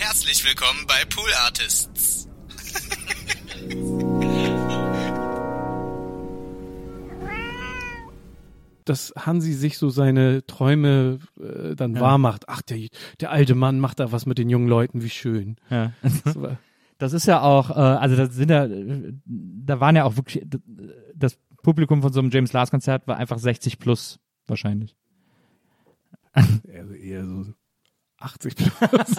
Herzlich willkommen bei Pool Artists. dass Hansi sich so seine Träume äh, dann Ja. wahr macht. Ach, der, der alte Mann macht da was mit den jungen Leuten, wie schön. Ja. Das ist ja auch, äh, also das sind ja, äh, da waren ja auch wirklich, das Publikum von so einem James Last Konzert war einfach 60 plus wahrscheinlich. Also eher so 80 plus.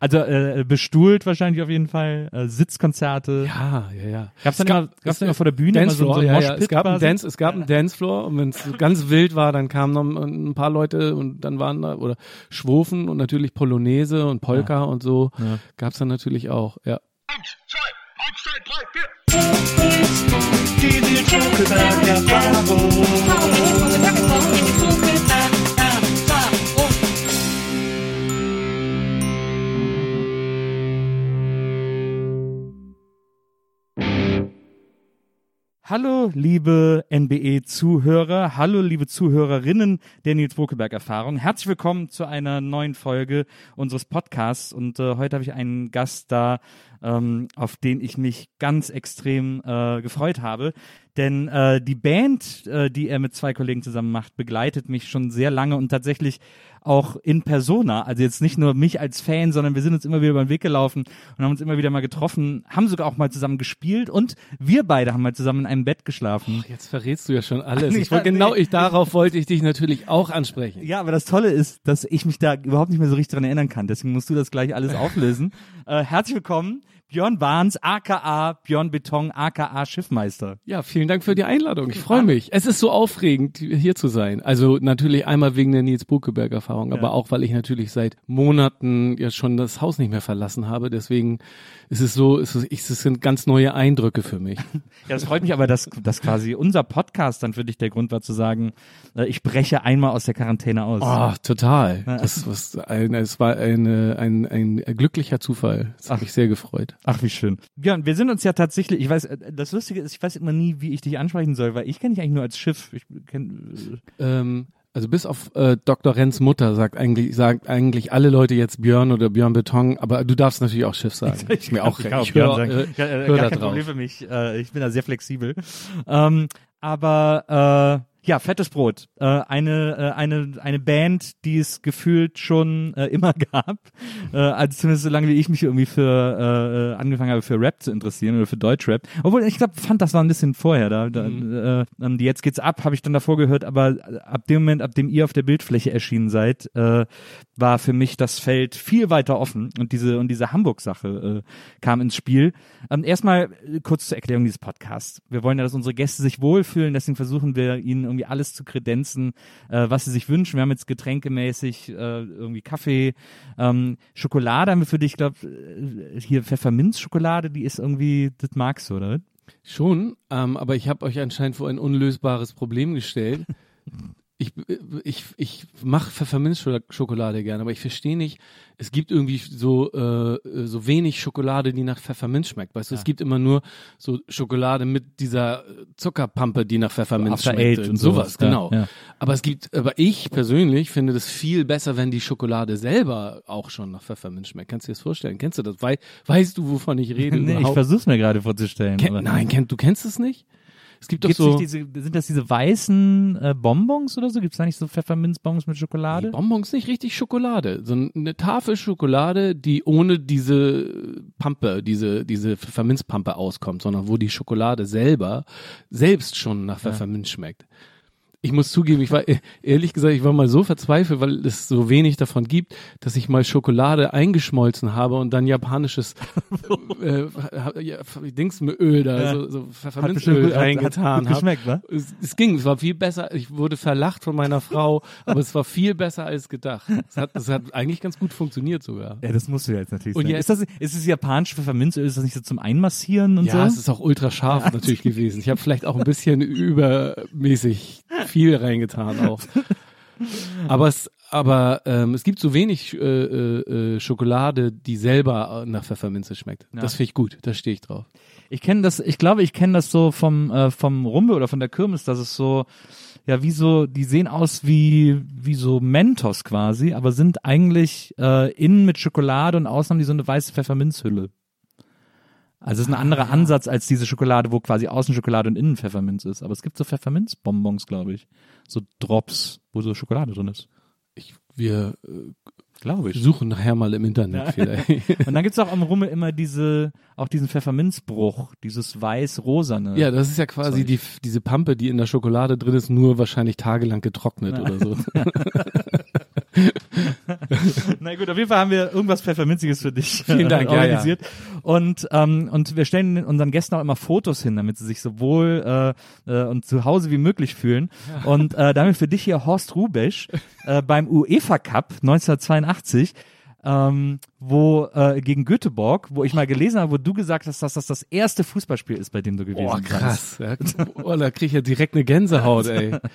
Also äh, bestuhlt wahrscheinlich auf jeden Fall, äh, Sitzkonzerte. ja, ja, ja. Gab's dann Es immer, gab's dann immer vor der Bühne immer so, Dancefloor, so ein ja, ja. Es gab, einen? Dance, es gab einen Dancefloor und wenn es ganz wild war, dann kamen noch ein paar Leute und dann waren da, oder Schwofen und natürlich Polonaise und Polka und so Ja. gab's dann natürlich auch, ja. Hallo, liebe NBE-Zuhörer, hallo, liebe Zuhörerinnen der Nils Bokeberg-Erfahrung. Herzlich willkommen zu einer neuen Folge unseres Podcasts. Und äh, heute habe ich einen Gast da, ähm, auf den ich mich ganz extrem äh, gefreut habe. Denn äh, die Band, äh, die er mit zwei Kollegen zusammen macht, begleitet mich schon sehr lange und tatsächlich auch in Persona. Also jetzt nicht nur mich als Fan, sondern wir sind uns immer wieder über den Weg gelaufen und haben uns immer wieder mal getroffen, haben sogar auch mal zusammen gespielt und wir beide haben mal zusammen in einem Bett geschlafen. Jetzt verrätst du ja schon alles. Ja, Ich wollte, genau ich, darauf wollte ich dich natürlich auch ansprechen. Ja, aber das Tolle ist, dass ich mich da überhaupt nicht mehr so richtig dran erinnern kann. Deswegen musst du das gleich alles auflösen. äh, herzlich willkommen, Björn Barnes, aka Björn Beton, aka Schiffmeister. Ja, vielen Dank für die Einladung. Ich freue mich. Es ist so aufregend, hier zu sein. Also natürlich einmal wegen der Nils Buckeberg-Erfahrung, aber auch, weil ich natürlich seit Monaten ja schon das Haus nicht mehr verlassen habe. Deswegen ist es so, ist es, es sind ganz neue Eindrücke für mich. Ja, das freut mich aber, dass, dass quasi unser Podcast dann für dich der Grund war zu sagen, äh, ich breche einmal aus der Quarantäne aus. Oh, total. Das, was ein, es war eine, ein, ein glücklicher Zufall. Das hat mich sehr gefreut. Ach, wie schön. Björn, wir sind uns ja tatsächlich, ich weiß, äh, das Lustige ist, ich weiß immer nie, wie ich dich ansprechen soll, weil ich kenne dich eigentlich nur als Schiff. Ich kenn, Ähm, also bis auf äh, Dr. Renz Mutter sagt eigentlich, sagt eigentlich alle Leute jetzt Björn oder Björn Beton, aber du darfst natürlich auch Schiff sagen. Ist mir auch Ich recht. kann auch Ich Björn höre, sagen. äh, äh, hör gar da kein drauf. Problem für mich. Äh, ich bin da sehr flexibel. Ähm, aber äh, ja, fettes Brot. Äh, eine, äh, eine, eine Band, die es gefühlt schon äh, immer gab. Äh, also zumindest so lange wie ich mich irgendwie für äh, äh, angefangen habe, für Rap zu interessieren oder für Deutschrap. Obwohl, ich glaube, fand das war ein bisschen vorher. Da, da äh, ähm, die Jetzt geht's ab, habe ich dann davor gehört, aber ab dem Moment, ab dem ihr auf der Bildfläche erschienen seid, äh, war für mich das Feld viel weiter offen und diese und diese Hamburg-Sache äh, kam ins Spiel. Ähm, erstmal äh, kurz zur Erklärung dieses Podcasts. Wir wollen ja, dass unsere Gäste sich wohlfühlen, deswegen versuchen wir ihnen irgendwie alles zu kredenzen, äh, was sie sich wünschen. Wir haben jetzt getränkemäßig äh, irgendwie Kaffee, ähm, Schokolade haben wir für dich, ich glaube, hier Pfefferminzschokolade, die ist irgendwie, das magst du, oder? Schon, ähm, aber ich habe euch anscheinend vor ein unlösbares Problem gestellt. Ich, ich, ich mache Pfefferminzschokolade gerne, aber ich verstehe nicht, es gibt irgendwie so, äh, so wenig Schokolade, die nach Pfefferminz schmeckt. Weißt du, es gibt immer nur so Schokolade mit dieser Zuckerpampe, die nach Pfefferminz After schmeckt. Eight und sowas, sowas, ja, genau. ja. Aber es gibt, aber ich persönlich finde das viel besser, wenn die Schokolade selber auch schon nach Pfefferminz schmeckt. Kannst du dir das vorstellen? Kennst du das? Wei weißt du, wovon ich rede? nee, ich überhaupt? versuch's mir gerade vorzustellen. Ken nein, kenn, du kennst es nicht? Es gibt doch Gibt's so nicht diese, sind das diese weißen äh, Bonbons oder so? Gibt's da nicht so Pfefferminzbonbons mit Schokolade? Die Bonbons nicht richtig Schokolade, sondern eine Tafel Schokolade, die ohne diese Pampe, diese, diese Pfefferminzpampe auskommt, sondern wo die Schokolade selber selbst schon nach Pfefferminz schmeckt. Ich muss zugeben, ich war ehrlich gesagt, ich war mal so verzweifelt, weil es so wenig davon gibt, dass ich mal Schokolade eingeschmolzen habe und dann japanisches äh, ja, Dingsöl da, Ja. so, so Pfefferminzöl reingetan habe. wa? Es, es ging, es war viel besser. Ich wurde verlacht von meiner Frau, aber es war viel besser als gedacht. Es hat, es hat eigentlich ganz gut funktioniert sogar. Ja, das musst du ja jetzt natürlich Und sagen. jetzt- ist das, ist das japanische Pfefferminzöl, ist das nicht so zum Einmassieren und Ja, es so? ist auch ultra scharf natürlich gewesen. Ich habe vielleicht auch ein bisschen übermäßig viel reingetan auch. Aber es, aber ähm, es gibt so wenig äh, äh, äh, Schokolade, die selber nach Pfefferminze schmeckt. Ja. Das finde ich gut. Da stehe ich drauf. Ich kenne das, ich glaube, ich kenne das so vom, äh, vom Rumbe oder von der Kirmes, dass es so, ja, wie so, die sehen aus wie, wie so Mentos quasi, aber sind eigentlich äh, innen mit Schokolade und außen haben die so eine weiße Pfefferminzhülle. Also es ist ein anderer Ansatz als diese Schokolade, wo quasi außen Schokolade und innen Pfefferminz ist. Aber es gibt so Pfefferminzbonbons, glaube ich. So Drops, wo so Schokolade drin ist. Ich, wir äh, Glaube suchen nachher mal im Internet vielleicht. Und dann gibt's auch am Rummel immer diese, auch diesen Pfefferminzbruch, dieses weiß-rosane. Ja, das ist ja quasi Zeug. die, diese Pampe, die in der Schokolade drin ist, nur wahrscheinlich tagelang getrocknet oder so. Na gut, auf jeden Fall haben wir irgendwas Pfefferminziges für dich Vielen Dank, äh, ja, organisiert. Und, ähm, und wir stellen unseren Gästen auch immer Fotos hin, damit sie sich so wohl äh, äh, und zu Hause wie möglich fühlen. Und äh, damit für dich hier Horst Rubesch äh, beim UEFA Cup 1982 ähm, wo äh, gegen Göteborg, wo ich mal gelesen habe, wo du gesagt hast, dass das das erste Fußballspiel ist, bei dem du gewesen Boah, bist. krass. Ja, oh, da krieg ich ja direkt eine Gänsehaut, ey.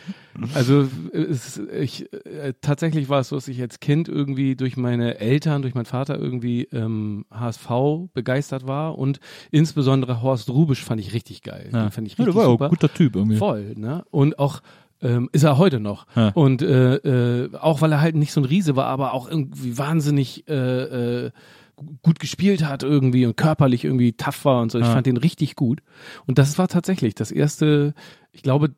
Also es, ich, äh, tatsächlich war es so, dass ich als Kind irgendwie durch meine Eltern, durch meinen Vater irgendwie ähm, HSV begeistert war und insbesondere Horst Rubisch fand ich richtig geil. Den fand ich Ja, richtig der war ja super. ein guter Typ irgendwie. Voll, ne? Und auch ähm, ist er heute noch. Ja. Und äh, äh, auch weil er halt nicht so ein Riese war, aber auch irgendwie wahnsinnig äh, äh, gut gespielt hat irgendwie und körperlich irgendwie tough war und so. Ich Ja. fand den richtig gut. Und das war tatsächlich das erste, ich glaube,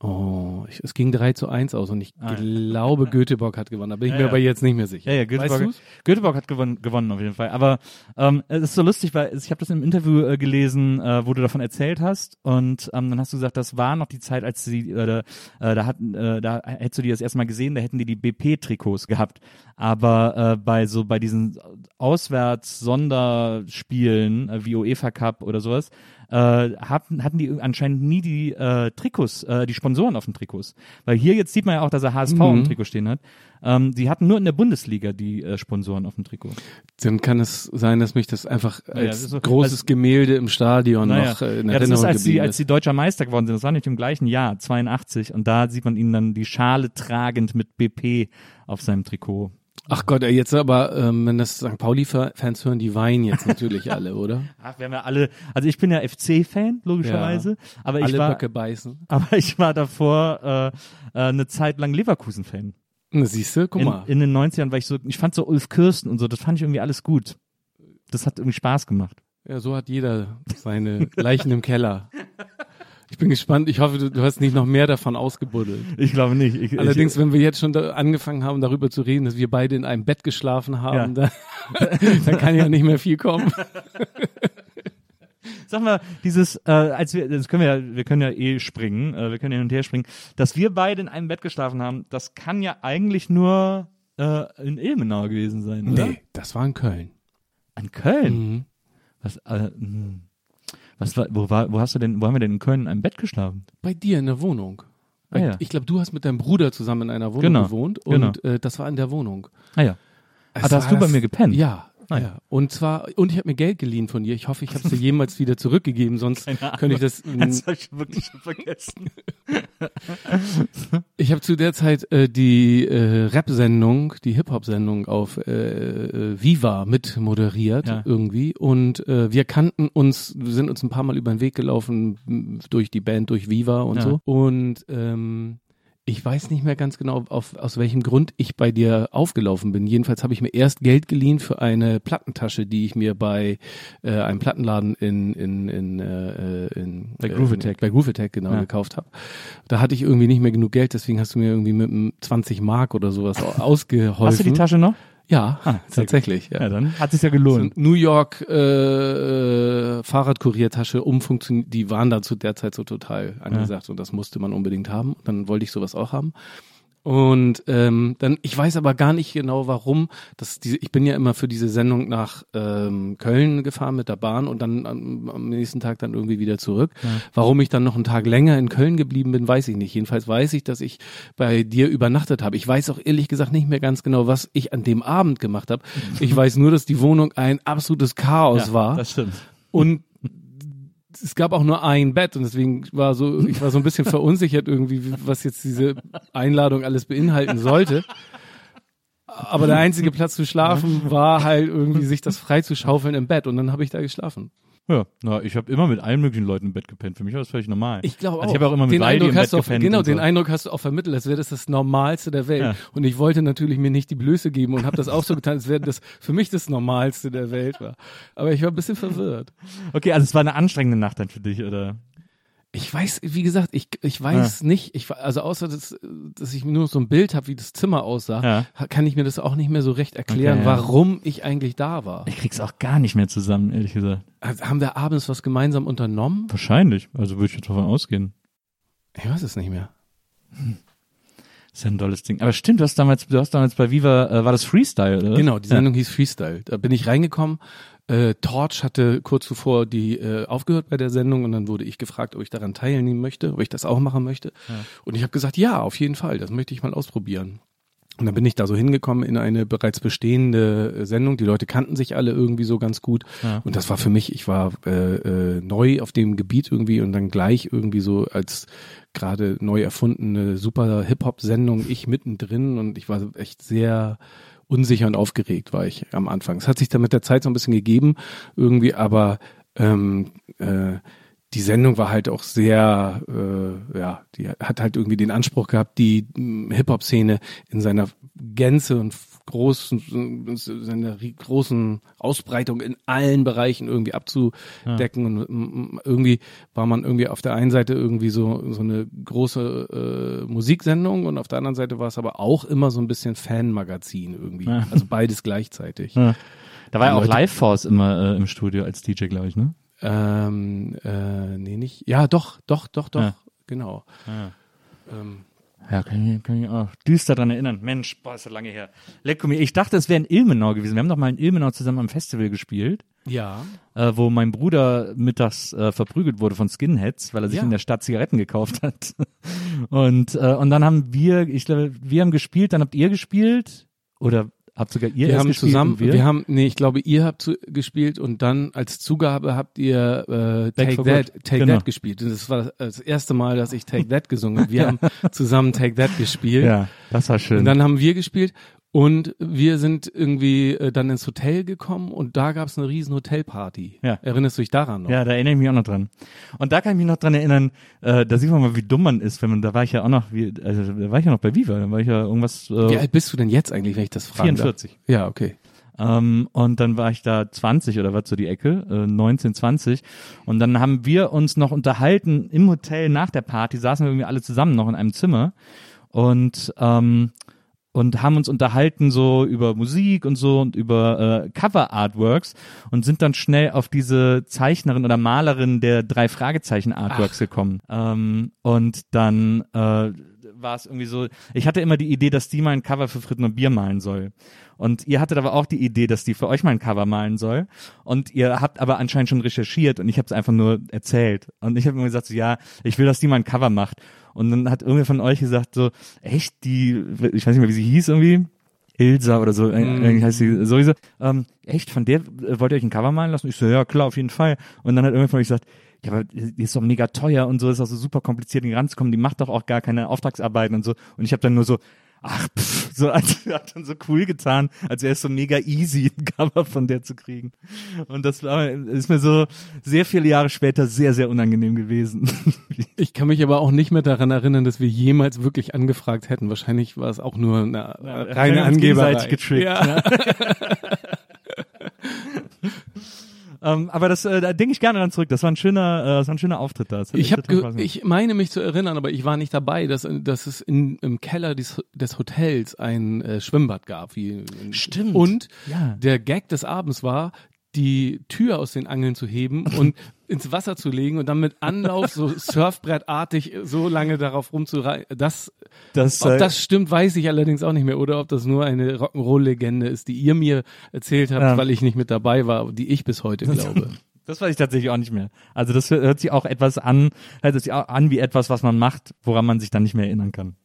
oh, ich, es ging 3 zu 1 aus und ich Ah, ja. glaube, Göteborg hat gewonnen. Da bin ich Ja, mir ja. aber jetzt nicht mehr sicher. Ja, ja, Weißt Göteborg, du's? Göteborg hat gewonnen, gewonnen auf jeden Fall. Aber ähm, es ist so lustig, weil ich habe das im Interview äh, gelesen, äh, wo du davon erzählt hast und ähm, dann hast du gesagt, das war noch die Zeit, als sie äh, da, hatten, äh, da hättest du die das erste Mal gesehen, da hätten die die BP-Trikots gehabt. Aber äh, bei so bei diesen Auswärts-Sonderspielen äh, wie UEFA Cup oder sowas äh, hatten, hatten die anscheinend nie die äh, Trikots, äh, die Sponsoren auf den Trikots. Weil hier jetzt sieht man ja auch, dass er HSV Mhm. im Trikot stehen hat. Ähm, die hatten nur in der Bundesliga die äh, Sponsoren auf dem Trikot. Dann kann es sein, dass mich das einfach als ist so- großes als- Gemälde im Stadion Naja. noch äh, in ja, das Erinnerung ist, als sie, geblieben als sie deutscher Meister geworden sind. Das war nicht im gleichen Jahr, 82. Und da sieht man ihn dann die Schale tragend mit BP auf seinem Trikot. Ach Gott, jetzt aber, ähm, wenn das St. Pauli-Fans hören, die weinen jetzt natürlich alle, oder? Ach, wir haben ja alle, also ich bin ja FC-Fan, logischerweise. Aber ich alle war, Böcke beißen. aber ich war davor äh, äh, eine Zeit lang Leverkusen-Fan. Siehst du, guck In, mal. in den 90ern war ich so, ich fand so Ulf Kirsten und so, das fand ich irgendwie alles gut. Das hat irgendwie Spaß gemacht. ja, so hat jeder seine Leichen im Keller. Ich bin gespannt. Ich hoffe, du, du hast nicht noch mehr davon ausgebuddelt. Ich glaube nicht. Ich, Allerdings, wenn wir jetzt schon angefangen haben, darüber zu reden, dass wir beide in einem Bett geschlafen haben, Ja. dann, dann kann ja nicht mehr viel kommen. Sag mal, dieses, äh, als wir, das können wir ja, wir können ja eh springen, äh, wir können hin und her springen, dass wir beide in einem Bett geschlafen haben, das kann ja eigentlich nur äh, in Ilmenau gewesen sein, oder? Nee, das war in Köln. An Köln? Mhm. Was, äh, hm. Was war, wo war, wo hast du denn, wo haben wir denn in Köln in einem Bett geschlafen? Bei dir in der Wohnung. Ah, ja. Ich glaube, du hast mit deinem Bruder zusammen in einer Wohnung Genau, gewohnt genau. und äh, das war in der Wohnung. Ah ja. Es Ah, da hast du bei mir gepennt? Ja. Ah, ja. ja. Und zwar, und ich habe mir Geld geliehen von dir. Ich hoffe, ich habe es dir jemals wieder zurückgegeben, sonst könnte ich das. Das hab ich wirklich schon vergessen. Ich habe zu der Zeit äh, die äh, Rap-Sendung, die Hip-Hop-Sendung auf äh, äh, Viva mit moderiert Ja. irgendwie und äh, wir kannten uns, wir sind uns ein paar Mal über den Weg gelaufen durch die Band, durch Viva und Ja. so und ähm, Ich weiß nicht mehr ganz genau, auf, aus welchem Grund ich bei dir aufgelaufen bin. Jedenfalls habe ich mir erst Geld geliehen für eine Plattentasche, die ich mir bei äh, einem Plattenladen in in in, äh, in Bei Groove Attack. bei Groove Attack genau Ja. gekauft habe. Da hatte ich irgendwie nicht mehr genug Geld, deswegen hast du mir irgendwie mit einem 20 Mark oder sowas au- ausgeholfen. Hast du die Tasche noch? Ja, Ah, tatsächlich. Ja, Ja. dann hat sich ja So gelohnt. ein New York äh, Fahrradkuriertasche umfunktioniert, die waren da zu der Zeit so total angesagt und das musste man unbedingt haben. Dann wollte ich sowas auch haben. Und ähm, dann, ich weiß aber gar nicht genau warum. Das, diese, ich bin ja immer für diese Sendung nach ähm, Köln gefahren mit der Bahn und dann am, am nächsten Tag dann irgendwie wieder zurück. Warum ich dann noch einen Tag länger in Köln geblieben bin, weiß ich nicht. Jedenfalls weiß ich, dass ich bei dir übernachtet habe. Ich weiß auch ehrlich gesagt nicht mehr ganz genau, was ich an dem Abend gemacht habe. Ich weiß nur, dass die Wohnung ein absolutes Chaos ja, war Das stimmt. und es gab auch nur ein Bett und deswegen war so, ich war so ein bisschen verunsichert irgendwie, was jetzt diese Einladung alles beinhalten sollte. Aber der einzige Platz zu schlafen war halt irgendwie sich das frei zu schaufeln im Bett und dann habe ich da geschlafen. Ja, na, ich habe immer mit allen möglichen Leuten im Bett gepennt. Für mich war das völlig normal. Ich glaube auch. Also ich habe auch immer mit den Weidi Eindruck im Bett auch, gepennt Genau, und so. den Eindruck hast du auch vermittelt, als wäre das das Normalste der Welt. Ja. Und ich wollte natürlich mir nicht die Blöße geben und habe das auch so getan, als wäre das für mich das Normalste der Welt war. Aber ich war ein bisschen verwirrt. Okay, also es war eine anstrengende Nacht dann für dich, oder? Ich weiß, wie gesagt, ich, ich weiß nicht, ich, also außer, dass, dass ich nur so ein Bild habe, wie das Zimmer aussah, Ja. kann ich mir das auch nicht mehr so recht erklären, Okay, ja. warum ich eigentlich da war. Ich krieg's auch gar nicht mehr zusammen, ehrlich gesagt. Also, haben wir abends was gemeinsam unternommen? Wahrscheinlich. Also würde ich jetzt davon ausgehen. Ich weiß es nicht mehr. ist ja ein tolles Ding. Aber stimmt, du hast damals, du hast damals bei Viva, äh, war das Freestyle, oder? Genau, die Sendung hieß Freestyle. Da bin ich reingekommen. Äh, Torch hatte kurz zuvor die äh, aufgehört bei der Sendung und dann wurde ich gefragt, ob ich daran teilnehmen möchte, ob ich das auch machen möchte. Und ich habe gesagt, ja, auf jeden Fall, das möchte ich mal ausprobieren. Und dann bin ich da so hingekommen in eine bereits bestehende äh, Sendung. Die Leute kannten sich alle irgendwie so ganz gut. Ja. Und das war für mich, ich war äh, äh, neu auf dem Gebiet irgendwie und dann gleich irgendwie so als gerade neu erfundene super Hip-Hop-Sendung, ich mittendrin und ich war echt sehr unsicher und aufgeregt war ich am Anfang. Es hat sich dann mit der Zeit so ein bisschen gegeben irgendwie, aber ähm, äh, die Sendung war halt auch sehr, äh, ja, die hat halt irgendwie den Anspruch gehabt, die mh, Hip-Hop-Szene in seiner Gänze und großen, seiner großen Ausbreitung in allen Bereichen irgendwie abzudecken. Und mm, irgendwie war man irgendwie auf der einen Seite irgendwie so, so eine große äh, Musiksendung und auf der anderen Seite war es aber auch immer so ein bisschen Fanmagazin irgendwie. Ja. Also beides gleichzeitig. Ja. Da war ja auch Live Force immer äh, im Studio als DJ, glaube ich, ne? Ähm, äh, nee, nicht. Ja, doch, doch, doch, doch, Ja. genau. Ja. Ähm, Ja, kann ich, kann ich auch düster dran erinnern. Mensch, boah, ist so lange her. Lecker mir. Ich dachte, es wäre in Ilmenau gewesen. Wir haben doch mal in Ilmenau zusammen am Festival gespielt, ja. äh, wo mein Bruder mittags äh, verprügelt wurde von Skinheads, weil er sich Ja. in der Stadt Zigaretten gekauft hat. Und, äh, und dann haben wir, ich glaube, wir haben gespielt, dann habt ihr gespielt oder habt sogar ihr Wir erst haben gespielt zusammen, wir? wir? haben, nee, ich glaube, ihr habt zu, gespielt und dann als Zugabe habt ihr äh, Back Take That, Good. Take Genau. That gespielt. Und das war das, das erste Mal, dass ich Take That gesungen habe. Wir haben zusammen Take That gespielt. ja, das war schön. Und dann haben wir gespielt und wir sind irgendwie äh, dann ins Hotel gekommen und da gab es eine riesen Hotelparty. Ja. Erinnerst du dich daran noch? Ja, da erinnere ich mich auch noch dran. Und da kann ich mich noch dran erinnern, äh, da sieht man mal, wie dumm man ist, wenn man, da war ich ja auch noch, wie, also da war ich ja noch bei Viva, da war ich ja irgendwas, Wie äh, alt bist du denn jetzt eigentlich, wenn ich das frage? 44. Ja, okay. Ähm, und dann war ich da 20 oder was so die Ecke, äh, 19, 20. Und dann haben wir uns noch unterhalten im Hotel nach der Party, saßen wir irgendwie alle zusammen noch in einem Zimmer und ähm, und haben uns unterhalten so über Musik und so und über äh, Cover Artworks und sind dann schnell auf diese Zeichnerin oder Malerin der drei Fragezeichen Artworks gekommen. Ähm, und dann äh, war es irgendwie so, ich hatte immer die Idee, dass die mal ein Cover für Fritten und Bier malen soll. Und ihr hattet aber auch die Idee, dass die für euch mal ein Cover malen soll. Und ihr habt aber anscheinend schon recherchiert und ich habe es einfach nur erzählt. Und ich habe immer gesagt, so, ja, ich will, dass die mal ein Cover macht. Und dann hat irgendwer von euch gesagt, so, echt, die, ich weiß nicht mehr, wie sie hieß irgendwie, Ilsa oder so, äh, irgendwie heißt sie sowieso, ähm, echt, von der äh, wollt ihr euch ein Cover malen lassen? Ich so, ja, klar, auf jeden Fall. Und dann hat irgendwer von euch gesagt, ja, aber die ist doch mega teuer und so, ist auch so super kompliziert, in die ranzukommen, die macht doch auch gar keine Auftragsarbeiten und so. Und ich habe dann nur so, Ach, pff, so als, hat dann so cool getan, als wäre es so mega easy, ein Cover von der zu kriegen. Und das war, ist mir so sehr viele Jahre später sehr, sehr unangenehm gewesen. Ich kann mich aber auch nicht mehr daran erinnern, dass wir jemals wirklich angefragt hätten. Wahrscheinlich war es auch nur eine Ja, reine Angeberei. getrickt, Ja. ne? ähm, aber das, äh, da denke ich gerne dran zurück. Das war ein schöner, äh, das war ein schöner Auftritt da. Ich, hab ich meine mich zu erinnern, aber ich war nicht dabei, dass, dass es in, im Keller des, des Hotels ein äh, Schwimmbad gab. Wie, Stimmt. Und Ja. der Gag des Abends war, die Tür aus den Angeln zu heben und ins Wasser zu legen und dann mit Anlauf so Surfbrettartig so lange darauf rumzureiten. Das, das, ob das stimmt, weiß ich allerdings auch nicht mehr. Oder ob das nur eine Rock'n'Roll-Legende ist, die ihr mir erzählt habt, Ja. weil ich nicht mit dabei war, die ich bis heute glaube. Das weiß ich tatsächlich auch nicht mehr. Also das hört sich auch etwas an, hört sich auch an wie etwas, was man macht, woran man sich dann nicht mehr erinnern kann.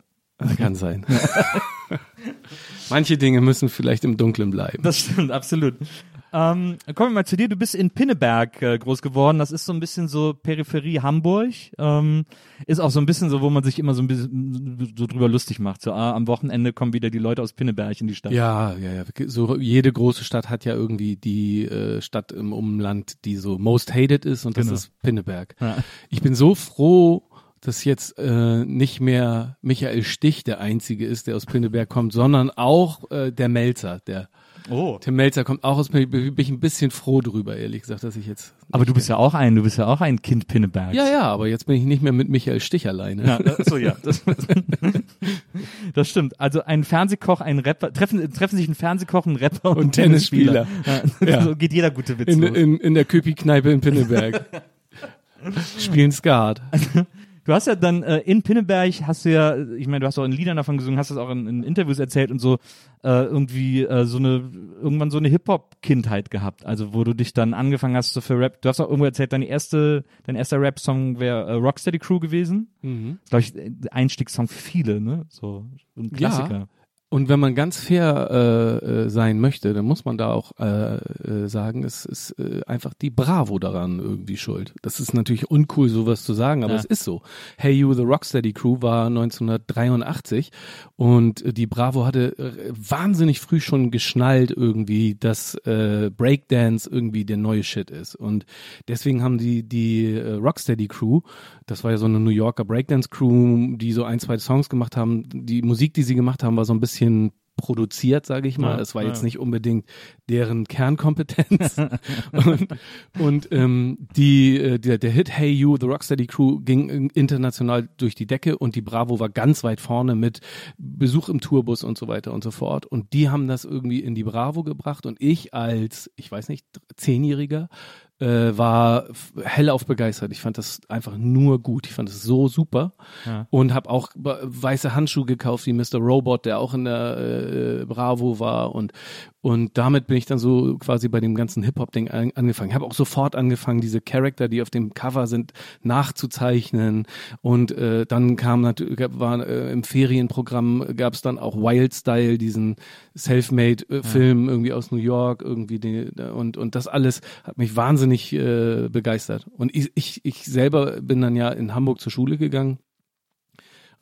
Kann sein. Manche Dinge müssen vielleicht im Dunkeln bleiben. Das stimmt, absolut. Ähm, kommen wir mal zu dir. Du bist in Pinneberg äh, groß geworden. Das ist so ein bisschen so Peripherie Hamburg. Ähm, ist auch so ein bisschen so, wo man sich immer so ein bisschen so drüber lustig macht. So, ah, am Wochenende kommen wieder die Leute aus Pinneberg in die Stadt. Ja, ja, ja. So jede große Stadt hat ja irgendwie die äh, Stadt im Umland, die so most hated ist und das Genau. ist Pinneberg. Ja. Ich bin so froh, dass jetzt äh, nicht mehr Michael Stich der einzige ist, der aus Pinneberg kommt, sondern auch äh, der Melzer, der Oh. Tim Melzer kommt auch aus. Bin ich ein bisschen froh drüber, ehrlich gesagt, dass ich jetzt. Aber du bist ja auch ein, du bist ja auch ein Kind Pinnebergs. Ja, ja, aber jetzt bin ich nicht mehr mit Michael Stich alleine. Ja, äh, so ja. Das, das stimmt. Also ein Fernsehkoch, ein Rapper, treffen, treffen sich ein Fernsehkoch, ein Rapper und, Und ein Tennisspieler. Tennisspieler. Ja. Ja. So geht jeder gute Witz In, los. in, in der Köpi-Kneipe in Pinneberg. Spielen Skat. Du hast ja dann äh, in Pinneberg hast du ja, ich meine, du hast auch in Liedern davon gesungen, hast das auch in, in Interviews erzählt und so äh, irgendwie äh, so eine irgendwann so eine Hip Hop Kindheit gehabt, also wo du dich dann angefangen hast so für Rap. Du hast auch irgendwo erzählt, deine erste, dein erster Rap Song wäre äh, Rocksteady Crew gewesen. Mhm. Glaube ich, der Einstiegssong für viele, ne? So ein Klassiker. Und wenn man ganz fair äh, äh, sein möchte, dann muss man da auch äh, äh, sagen, es ist äh, einfach die Bravo daran irgendwie schuld. Das ist natürlich uncool, sowas zu sagen, aber Ja. es ist so. Hey You, The Rocksteady Crew war 1983 und die Bravo hatte äh, wahnsinnig früh schon geschnallt irgendwie, dass äh, Breakdance irgendwie der neue Shit ist. Und deswegen haben die die äh, Rocksteady Crew, das war ja so eine New Yorker Breakdance Crew, die so ein, zwei Songs gemacht haben. Die Musik, die sie gemacht haben, war so ein bisschen produziert, sage ich mal. Ja, Es war ja. jetzt nicht unbedingt deren Kernkompetenz. und und ähm, die, äh, der, der Hit Hey You, The Rocksteady Crew ging äh, international durch die Decke und die Bravo war ganz weit vorne mit Besuch im Tourbus und so weiter und so fort. Und die haben das irgendwie in die Bravo gebracht und ich als, ich weiß nicht, Zehnjähriger äh, war hellauf begeistert. Ich fand das einfach nur gut. Ich fand es so super Ja. und habe auch weiße Handschuhe gekauft wie Mr. Robot, der auch in der äh, Bravo war und und damit bin ich dann so quasi bei dem ganzen Hip-Hop-Ding an, angefangen. Ich habe auch sofort angefangen, diese Charakter, die auf dem Cover sind, nachzuzeichnen. Und äh, dann kam natürlich, war äh, im Ferienprogramm gab es dann auch Wild Style, diesen Selfmade-Film irgendwie aus New York, irgendwie den, und und das alles hat mich wahnsinnig äh, begeistert. Und ich, ich ich selber bin dann ja in Hamburg zur Schule gegangen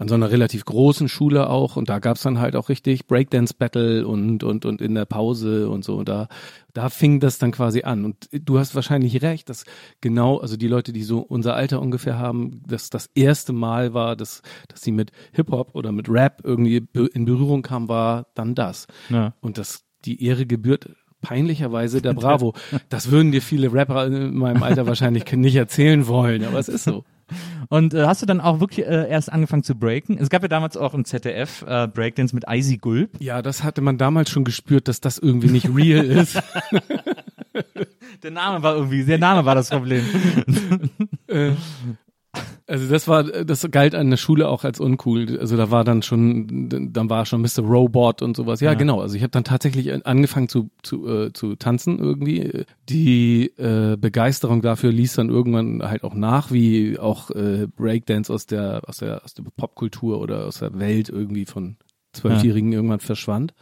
an so einer relativ großen Schule auch und da gab's dann halt auch richtig Breakdance Battle und und und in der Pause und so und da da fing das dann quasi an und du hast wahrscheinlich recht, dass genau also die Leute, die so unser Alter ungefähr haben, dass das erste Mal war, dass dass sie mit Hip Hop oder mit Rap irgendwie in Berührung kamen, war dann das Ja. und das die Ehre gebührt peinlicherweise der Bravo. Das würden dir viele Rapper in meinem Alter wahrscheinlich nicht erzählen wollen, aber es ist so. Und äh, hast du dann auch wirklich äh, erst angefangen zu breaken? Es gab ja damals auch im ZDF äh, Breakdance mit Icy Gulp. Ja, das hatte man damals schon gespürt, dass das irgendwie nicht real ist. Der Name war irgendwie, der Name war das Problem. Äh, also das war, das galt an der Schule auch als uncool. Also da war dann schon, dann war schon Mr. Robot und sowas. Ja, Ja. genau. Also ich habe dann tatsächlich angefangen zu zu, äh, zu tanzen irgendwie. Die äh, Begeisterung dafür ließ dann irgendwann halt auch nach, wie auch äh, Breakdance aus der aus der aus der Popkultur oder aus der Welt irgendwie von Zwölfjährigen irgendwann verschwand.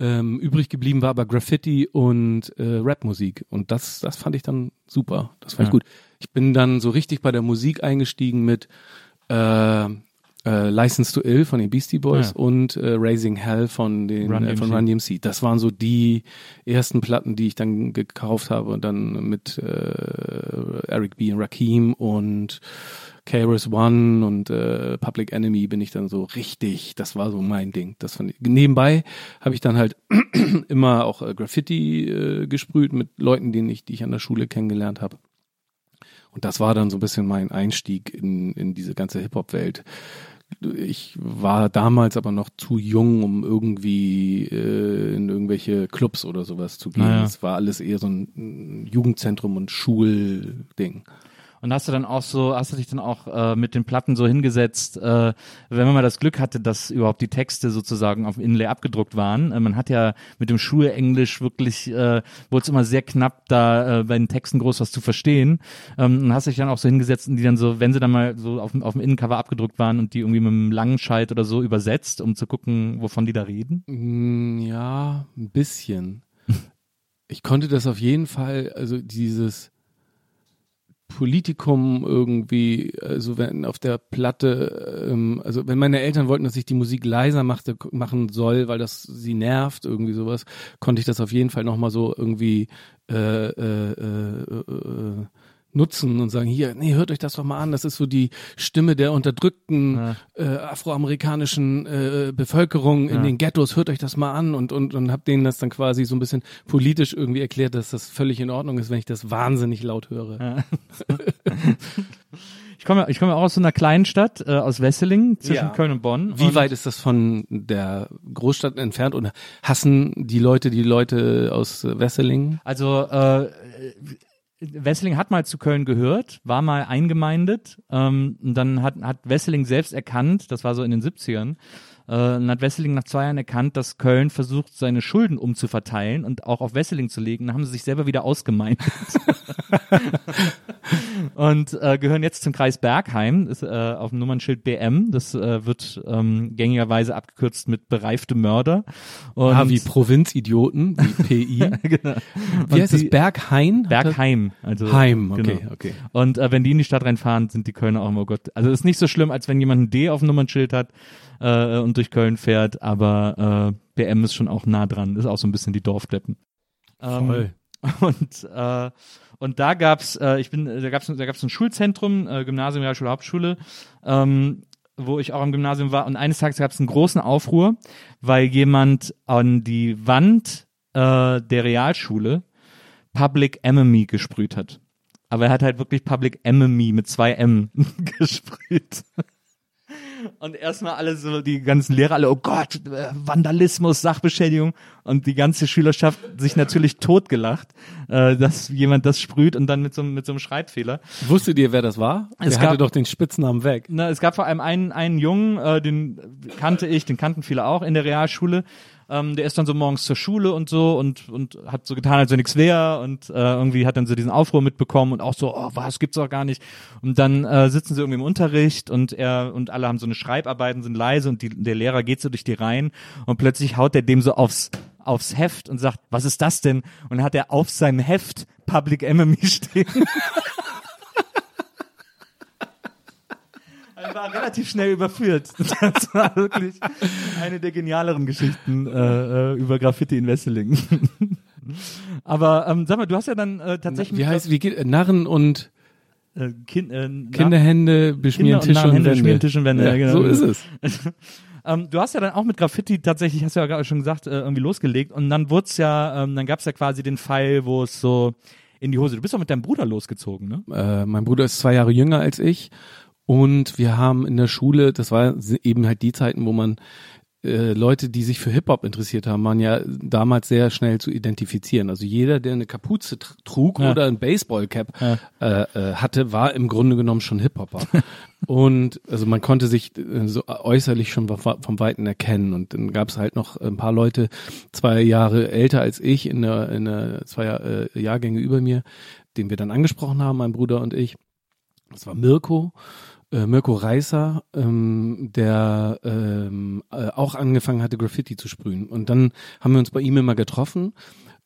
Ähm, übrig geblieben war aber Graffiti und äh, Rapmusik. Und das, das fand ich dann super. Das fand Ja. ich gut. Ich bin dann so richtig bei der Musik eingestiegen mit äh, äh, License to Ill von den Beastie Boys Ja. und äh, Raising Hell von den Run äh, von. Run DMC. Das waren so die ersten Platten, die ich dann gekauft habe und dann mit äh, Eric B. und Rakim und KRS One und äh, Public Enemy bin ich dann so richtig, das war so mein Ding. Das fand ich. Nebenbei habe ich dann halt immer auch äh, Graffiti äh, gesprüht mit Leuten, denen ich, die ich an der Schule kennengelernt habe. Und das war dann so ein bisschen mein Einstieg in, in diese ganze Hip-Hop-Welt. Ich war damals aber noch zu jung, um irgendwie äh, in irgendwelche Clubs oder sowas zu gehen. Naja. Es war alles eher so ein Jugendzentrum und Schulding. Und hast du dann auch so, hast du dich dann auch äh, mit den Platten so hingesetzt, äh, wenn man mal das Glück hatte, dass überhaupt die Texte sozusagen auf dem Inlay abgedruckt waren. Äh, man hat ja mit dem Schulenglisch wirklich, äh, wurde es immer sehr knapp, da äh, bei den Texten groß was zu verstehen. Ähm, und hast dich dann auch so hingesetzt und die dann so, wenn sie dann mal so auf, dem- auf dem Innencover abgedruckt waren und die irgendwie mit einem Langenscheid oder so übersetzt, um zu gucken, wovon die da reden. Mm, Ja, ein bisschen. Ich konnte das auf jeden Fall, also dieses Politikum irgendwie, also wenn auf der Platte, ähm, also wenn meine Eltern wollten, dass ich die Musik leiser machte, machen soll, weil das sie nervt, irgendwie sowas, konnte ich das auf jeden Fall nochmal so irgendwie äh, äh, äh, äh, nutzen und sagen, hier, nee, hört euch das doch mal an, das ist so die Stimme der unterdrückten Ja. äh, afroamerikanischen äh, Bevölkerung in Ja. den Ghettos, hört euch das mal an und, und, und hab denen das dann quasi so ein bisschen politisch irgendwie erklärt, dass das völlig in Ordnung ist, wenn ich das wahnsinnig laut höre. Ich komme, ich komme auch aus so einer kleinen Stadt, äh, aus Wesseling, zwischen Ja. Köln und Bonn. Wie und weit ist das von der Großstadt entfernt oder hassen die Leute die Leute aus Wesseling? Also äh, Wesseling hat mal zu Köln gehört, war mal eingemeindet. Ähm, und dann hat, hat Wesseling selbst erkannt, das war so in den 70ern, äh, dann hat Wesseling nach zwei Jahren erkannt, dass Köln versucht, seine Schulden umzuverteilen und auch auf Wesseling zu legen. Dann haben sie sich selber wieder ausgemeindet. und äh, gehören jetzt zum Kreis Bergheim, ist, äh, auf dem Nummernschild BM. Das äh, wird ähm, gängigerweise abgekürzt mit bereifte Mörder. Und ah, wie Provinzidioten, wie PI. genau. Wie Und heißt es? die- Berghain? Bergheim. Also, Heim, okay, genau. okay. Und äh, wenn die in die Stadt reinfahren, sind die Kölner auch immer, oh Gott. Also ist nicht so schlimm, als wenn jemand ein D auf dem Nummernschild hat äh, und durch Köln fährt, aber äh, BM ist schon auch nah dran. Ist auch so ein bisschen die Dorfdeppen. Ähm, Voll. Und äh, und da gab's, äh, ich bin, da gab's, da gab's ein Schulzentrum, äh, Gymnasium, Realschule, Hauptschule, ähm, wo ich auch am Gymnasium war. Und eines Tages gab's einen großen Aufruhr, weil jemand an die Wand äh, der Realschule Public Enemy gesprüht hat. Aber er hat halt wirklich Public Enemy mit zwei M gesprüht. Und erstmal alle so, die ganzen Lehrer alle, oh Gott, äh, Vandalismus, Sachbeschädigung. Und die ganze Schülerschaft sich natürlich totgelacht, äh, dass jemand das sprüht und dann mit so, einem- mit so einem Schreibfehler. Wusstet ihr, wer das war? Es Der hatte gab- doch den Spitznamen weg. Na, es gab vor allem einen, einen Jungen, äh, den kannte ich, den kannten viele auch in der Realschule. Ähm, der ist dann so morgens zur Schule und so und, und hat so getan, als wenn nichts wäre und äh, irgendwie hat dann so diesen Aufruhr mitbekommen und auch so, oh, was gibt's doch gar nicht. Und dann äh, sitzen sie irgendwie im Unterricht und er und alle haben so eine Schreibarbeiten, sind leise und die, der Lehrer geht so durch die Reihen und plötzlich haut er dem so aufs aufs Heft und sagt, was ist das denn? Und hat er auf seinem Heft Public Enemy stehen. Er war relativ schnell überführt. Das war wirklich eine der genialeren Geschichten äh, äh, über Graffiti in Wesseling. Aber ähm, sag mal, du hast ja dann äh, tatsächlich Wie heißt, wie geht, äh, Narren und äh, kind, äh, Kinderhände beschmieren Kinder und Tisch und Wände. beschmieren Tisch und Wände, Ja, genau. So ist es. Ähm, du hast ja dann auch mit Graffiti tatsächlich, hast du ja gerade schon gesagt, äh, irgendwie losgelegt und dann wurd's ja, ähm, dann gab's ja quasi den Fall, wo es so in die Hose. Du bist doch mit deinem Bruder losgezogen, ne? Äh, mein Bruder ist zwei Jahre jünger als ich und wir haben in der Schule, das war eben halt die Zeiten, wo man äh, Leute, die sich für Hip-Hop interessiert haben, waren ja damals sehr schnell zu identifizieren. Also jeder, der eine Kapuze tr- trug Ja. oder ein Baseballcap Ja. äh, äh, hatte, war im Grunde genommen schon Hip-Hopper. und also man konnte sich äh, so äußerlich schon vom, Weiten erkennen. Und dann gab es halt noch ein paar Leute, zwei Jahre älter als ich, in der, in der zwei äh, Jahrgänge über mir, den wir dann angesprochen haben, mein Bruder und ich. Das war Mirko äh, Mirko Reißer, ähm, der ähm, äh, auch angefangen hatte, Graffiti zu sprühen. Und dann haben wir uns bei ihm immer getroffen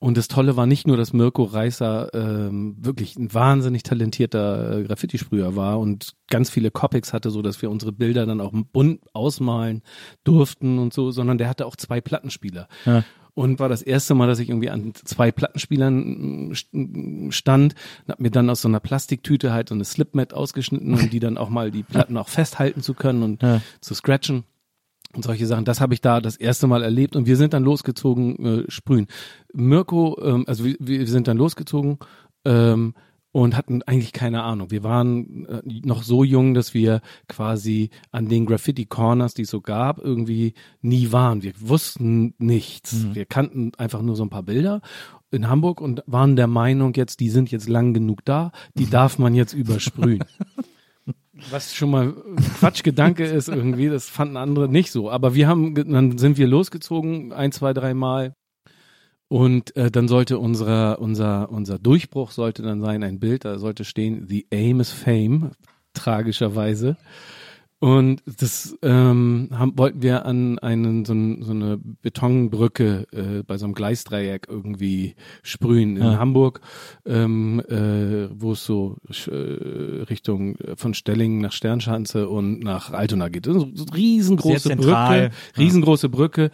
Und das Tolle war nicht nur, dass Mirko Reißer ähm, wirklich ein wahnsinnig talentierter äh, Graffiti-Sprüher war und ganz viele Copics hatte, so dass wir unsere Bilder dann auch bunt ausmalen durften und so, sondern der hatte auch zwei Plattenspieler. Ja. Und war das erste Mal, dass ich irgendwie an zwei Plattenspielern äh, stand, hab mir dann aus so einer Plastiktüte halt so eine Slipmat ausgeschnitten, um die dann auch mal die Platten auch festhalten zu können und Ja. zu scratchen und solche Sachen. Das habe ich da das erste Mal erlebt und wir sind dann losgezogen äh, sprühen. Mirko, ähm, also wir, wir sind dann losgezogen ähm, und hatten eigentlich keine Ahnung. Wir waren äh, noch so jung, dass wir quasi an den Graffiti Corners, die es so gab, irgendwie nie waren. Wir wussten nichts. Wir kannten einfach nur so ein paar Bilder in Hamburg und waren der Meinung jetzt, die sind jetzt lang genug da, die darf man jetzt übersprühen. Was schon mal Quatschgedanke ist irgendwie, das fanden andere nicht so. Aber wir haben, dann sind wir losgezogen, ein, zwei, drei Mal. Und äh, dann sollte unser, unser, unser Durchbruch sollte dann sein, ein Bild, da sollte stehen, The Aim is Fame, tragischerweise. Und das ähm, haben, wollten wir an einen so, ein, so eine Betonbrücke äh, bei so einem Gleisdreieck irgendwie sprühen in Ja. Hamburg, ähm, äh, wo es so äh, Richtung äh, von Stellingen nach Sternschanze und nach Altona geht. Ist eine riesengroße. Brücke, riesengroße Brücke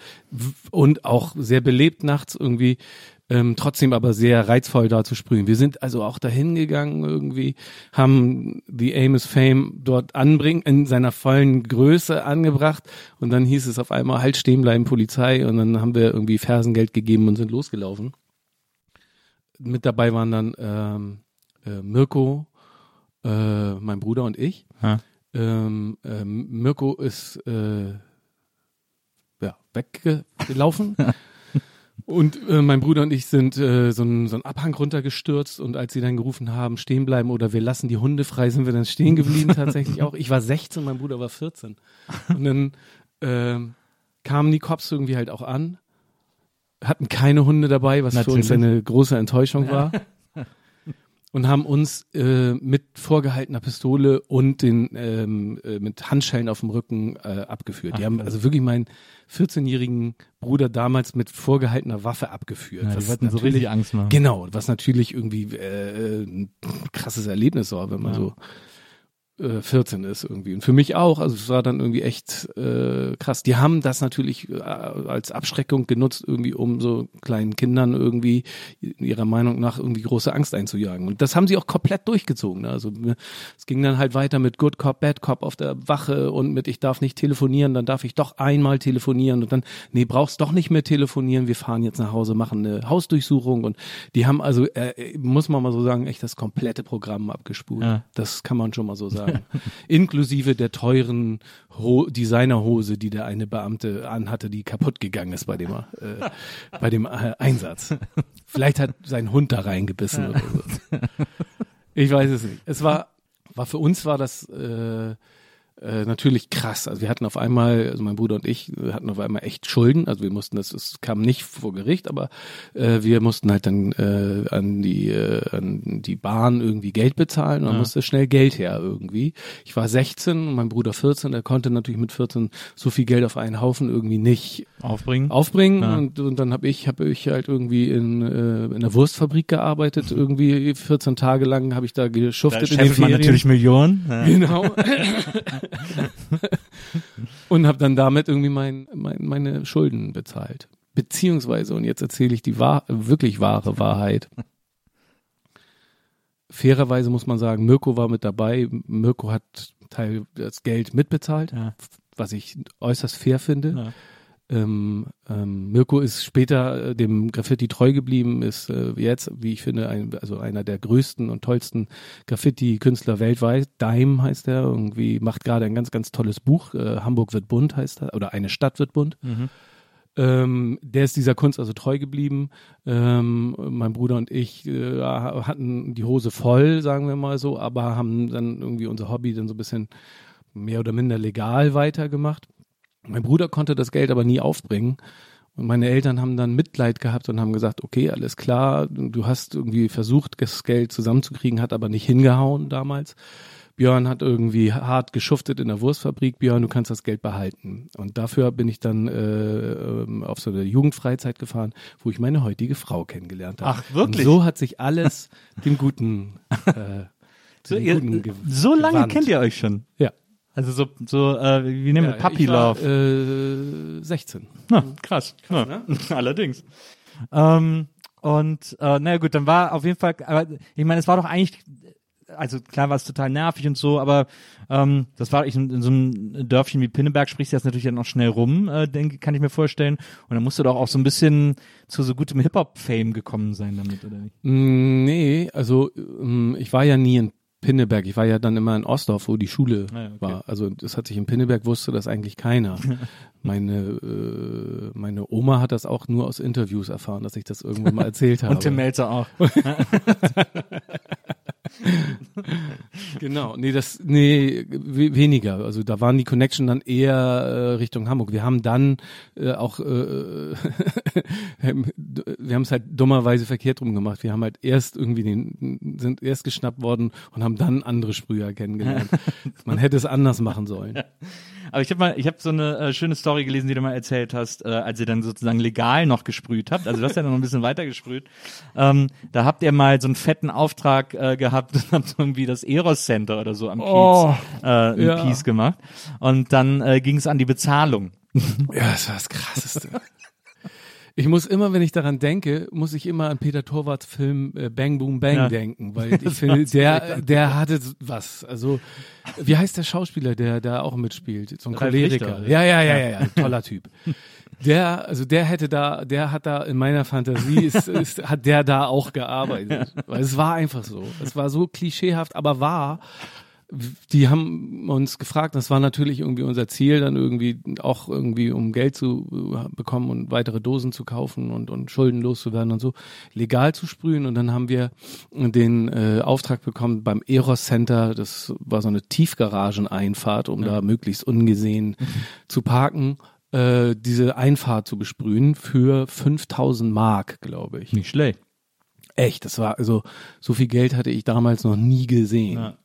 und auch sehr belebt nachts irgendwie. Ähm, trotzdem aber sehr reizvoll da zu sprühen. Wir sind also auch dahin gegangen irgendwie, haben The Aim is Fame dort anbringen, in seiner vollen Größe angebracht und dann hieß es auf einmal halt stehen bleiben Polizei und dann haben wir irgendwie Fersengeld gegeben und sind losgelaufen. Mit dabei waren dann ähm, äh, Mirko, äh, mein Bruder und ich. Ähm, ähm, Mirko ist äh, ja, weggelaufen. Und äh, mein Bruder und ich sind äh, so, einen so einen Abhang runtergestürzt und als sie dann gerufen haben, stehen bleiben oder wir lassen die Hunde frei, sind wir dann stehen geblieben tatsächlich auch. Ich war 16, mein Bruder war 14. Und dann ähm, kamen die Cops irgendwie halt auch an, hatten keine Hunde dabei, was für uns Natürlich. eine große Enttäuschung war. Und haben uns äh, mit vorgehaltener Pistole und den ähm, äh, mit Handschellen auf dem Rücken äh, abgeführt. Die Ach, haben krass. also wirklich meinen 14-jährigen Bruder damals mit vorgehaltener Waffe abgeführt. Ja, die wollten so richtig Angst machen. Genau, was natürlich irgendwie äh, ein krasses Erlebnis war, wenn man Ja. so äh, 14 ist irgendwie. Und für mich auch, also es war dann irgendwie echt äh, krass. Die haben das natürlich äh, als Abschreckung genutzt, irgendwie um so kleinen Kindern irgendwie ihrer Meinung nach irgendwie große Angst einzujagen. Und das haben sie auch komplett durchgezogen. Ne? Also ne, es ging dann halt weiter mit Good Cop, Bad Cop auf der Wache und mit ich darf nicht telefonieren, dann darf ich doch einmal telefonieren und dann, nee, brauchst doch nicht mehr telefonieren, wir fahren jetzt nach Hause, machen eine Hausdurchsuchung und die haben also, äh, muss man mal so sagen, echt das komplette Programm abgespult. Ja. Das kann man schon mal so sagen. Inklusive der teuren Ho Designerhose, die der eine Beamte anhatte, die kaputt gegangen ist bei dem, äh, bei dem äh, Einsatz. Vielleicht hat sein Hund da reingebissen oder so. Ich weiß es nicht. Es war, war für uns war das äh, äh, natürlich krass. Also wir hatten auf einmal, also mein Bruder und ich äh, hatten auf einmal echt Schulden. Also wir mussten das, es kam nicht vor Gericht, aber äh, wir mussten halt dann äh, an die äh, an die Bahn irgendwie Geld bezahlen. Und dann Ja. musste schnell Geld her irgendwie. Ich war 16 und mein Bruder 14. Er konnte natürlich mit 14 so viel Geld auf einen Haufen irgendwie nicht Aufbringen. aufbringen Ja. und, und dann habe ich habe ich halt irgendwie in äh, in der Wurstfabrik gearbeitet irgendwie 14 Tage lang habe ich da da geschuftet in den man natürlich Millionen. Ja. genau und habe dann damit irgendwie mein, mein meine Schulden bezahlt beziehungsweise und jetzt erzähle ich die wahr, wirklich wahre Wahrheit fairerweise muss man sagen Mirko war mit dabei Mirko hat Teil das Geld mitbezahlt Ja. was ich äußerst fair finde Ja. Ähm, ähm, Mirko ist später äh, dem Graffiti treu geblieben, ist äh, jetzt, wie ich finde, ein, also einer der größten und tollsten Graffiti-Künstler weltweit. Daim heißt er, irgendwie macht gerade ein ganz, ganz tolles Buch. Äh, Hamburg wird bunt heißt er, oder eine Stadt wird bunt. Mhm. Ähm, der ist dieser Kunst also treu geblieben. Ähm, mein Bruder und ich äh, hatten die Hose voll, sagen wir mal so, aber haben dann irgendwie unser Hobby dann so ein bisschen mehr oder minder legal weitergemacht. Mein Bruder konnte das Geld aber nie aufbringen. Und meine Eltern haben dann Mitleid gehabt und haben gesagt, okay, alles klar, du hast irgendwie versucht, das Geld zusammenzukriegen, hat aber nicht hingehauen damals. Björn hat irgendwie hart geschuftet in der Wurstfabrik, Björn, du kannst das Geld behalten. Und dafür bin ich dann äh, ähm, auf so eine Jugendfreizeit gefahren, wo ich meine heutige Frau kennengelernt habe. Ach, wirklich? Und so hat sich alles dem Guten, äh, So, ihr, Guten so lange gewandt. kennt ihr euch schon. Ja. Also so, so äh, wie nehmen wir ja Puppy war, Love. Äh, 16. Na, krass. Ja. Allerdings. Ähm, und äh, naja gut, dann war auf jeden Fall, aber ich meine, es war doch eigentlich, also klar war es total nervig und so, aber ähm, das war ich in, in so einem Dörfchen wie Pinneberg sprichst du das natürlich dann auch schnell rum, äh, denke, kann ich mir vorstellen. Und dann musst du doch auch so ein bisschen zu so gutem Hip-Hop-Fame gekommen sein damit, oder nicht? Mm, Nee, also ähm, ich war ja nie in Pinneberg. Ich war ja dann immer in Ostdorf, wo die Schule Ah ja, okay. war. Also das hat sich in Pinneberg wusste das eigentlich keiner. meine äh, meine Oma hat das auch nur aus Interviews erfahren, dass ich das irgendwann mal erzählt habe. Und Tim Melzer auch. Genau, nee, das, nee, we weniger. Also da waren die Connection dann eher äh, Richtung Hamburg. Wir haben dann äh, auch, äh, wir haben es halt dummerweise verkehrt rum gemacht. Wir haben halt erst irgendwie den, sind erst geschnappt worden und haben dann andere Sprüher kennengelernt. Man hätte es anders machen sollen. Aber ich habe mal, ich habe so eine äh, schöne Story gelesen, die du mal erzählt hast, äh, als ihr dann sozusagen legal noch gesprüht habt. Also du hast ja noch ein bisschen weiter gesprüht. Ähm, da habt ihr mal so einen fetten Auftrag äh, gehabt und habt irgendwie das Eros Center oder so am Kiez, Oh, äh, ja. Kiez gemacht. Und dann äh, ging es an die Bezahlung. Ja, das war das Krasseste. Ich muss immer, wenn ich daran denke, muss ich immer an Peter Torwarts Film äh, Bang Boom Bang Ja. denken, weil ich finde, der, der hatte was. Also, wie heißt der Schauspieler, der da auch mitspielt? So ein Choleriker. Richter, ja, ja, ja, ja, ja, toller Typ. Der, also der hätte da, der hat da in meiner Fantasie, ist, ist, hat der da auch gearbeitet. Weil es war einfach so. Es war so klischeehaft, aber wahr die haben uns gefragt, das war natürlich irgendwie unser Ziel, dann irgendwie auch irgendwie, um Geld zu äh, bekommen und weitere Dosen zu kaufen und, und Schulden loszuwerden und so, legal zu sprühen. Und dann haben wir den äh, Auftrag bekommen beim Eros Center, das war so eine Tiefgarageneinfahrt, um da möglichst ungesehen zu parken, äh, diese Einfahrt zu besprühen für 5000 Mark, glaube ich. Nicht schlecht. Echt, das war, also so viel Geld hatte ich damals noch nie gesehen. Ja.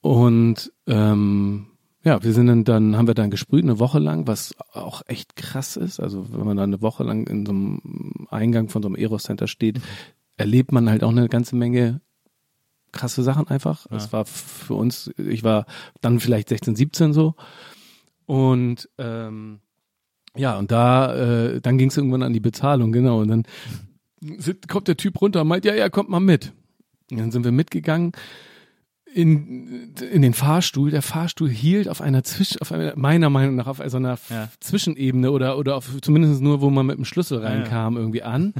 Und ähm, ja, wir sind dann, dann haben wir dann gesprüht eine Woche lang, was auch echt krass ist. Also wenn man dann eine Woche lang in so einem Eingang von so einem Eros Center steht, erlebt man halt auch eine ganze Menge krasse Sachen einfach. Es war für uns, ich war dann vielleicht 16, 17 so. Und ähm, ja, und da, äh, dann ging es irgendwann an die Bezahlung, genau. Und dann sit- kommt der Typ runter und meint, ja, ja, kommt mal mit. Und dann sind wir mitgegangen in, in den Fahrstuhl. Der Fahrstuhl hielt auf einer Zwisch, auf einer, meiner Meinung nach auf so einer Ja. Zwischenebene oder, oder auf, zumindest nur, wo man mit dem Schlüssel Ja, ja. reinkam, irgendwie an.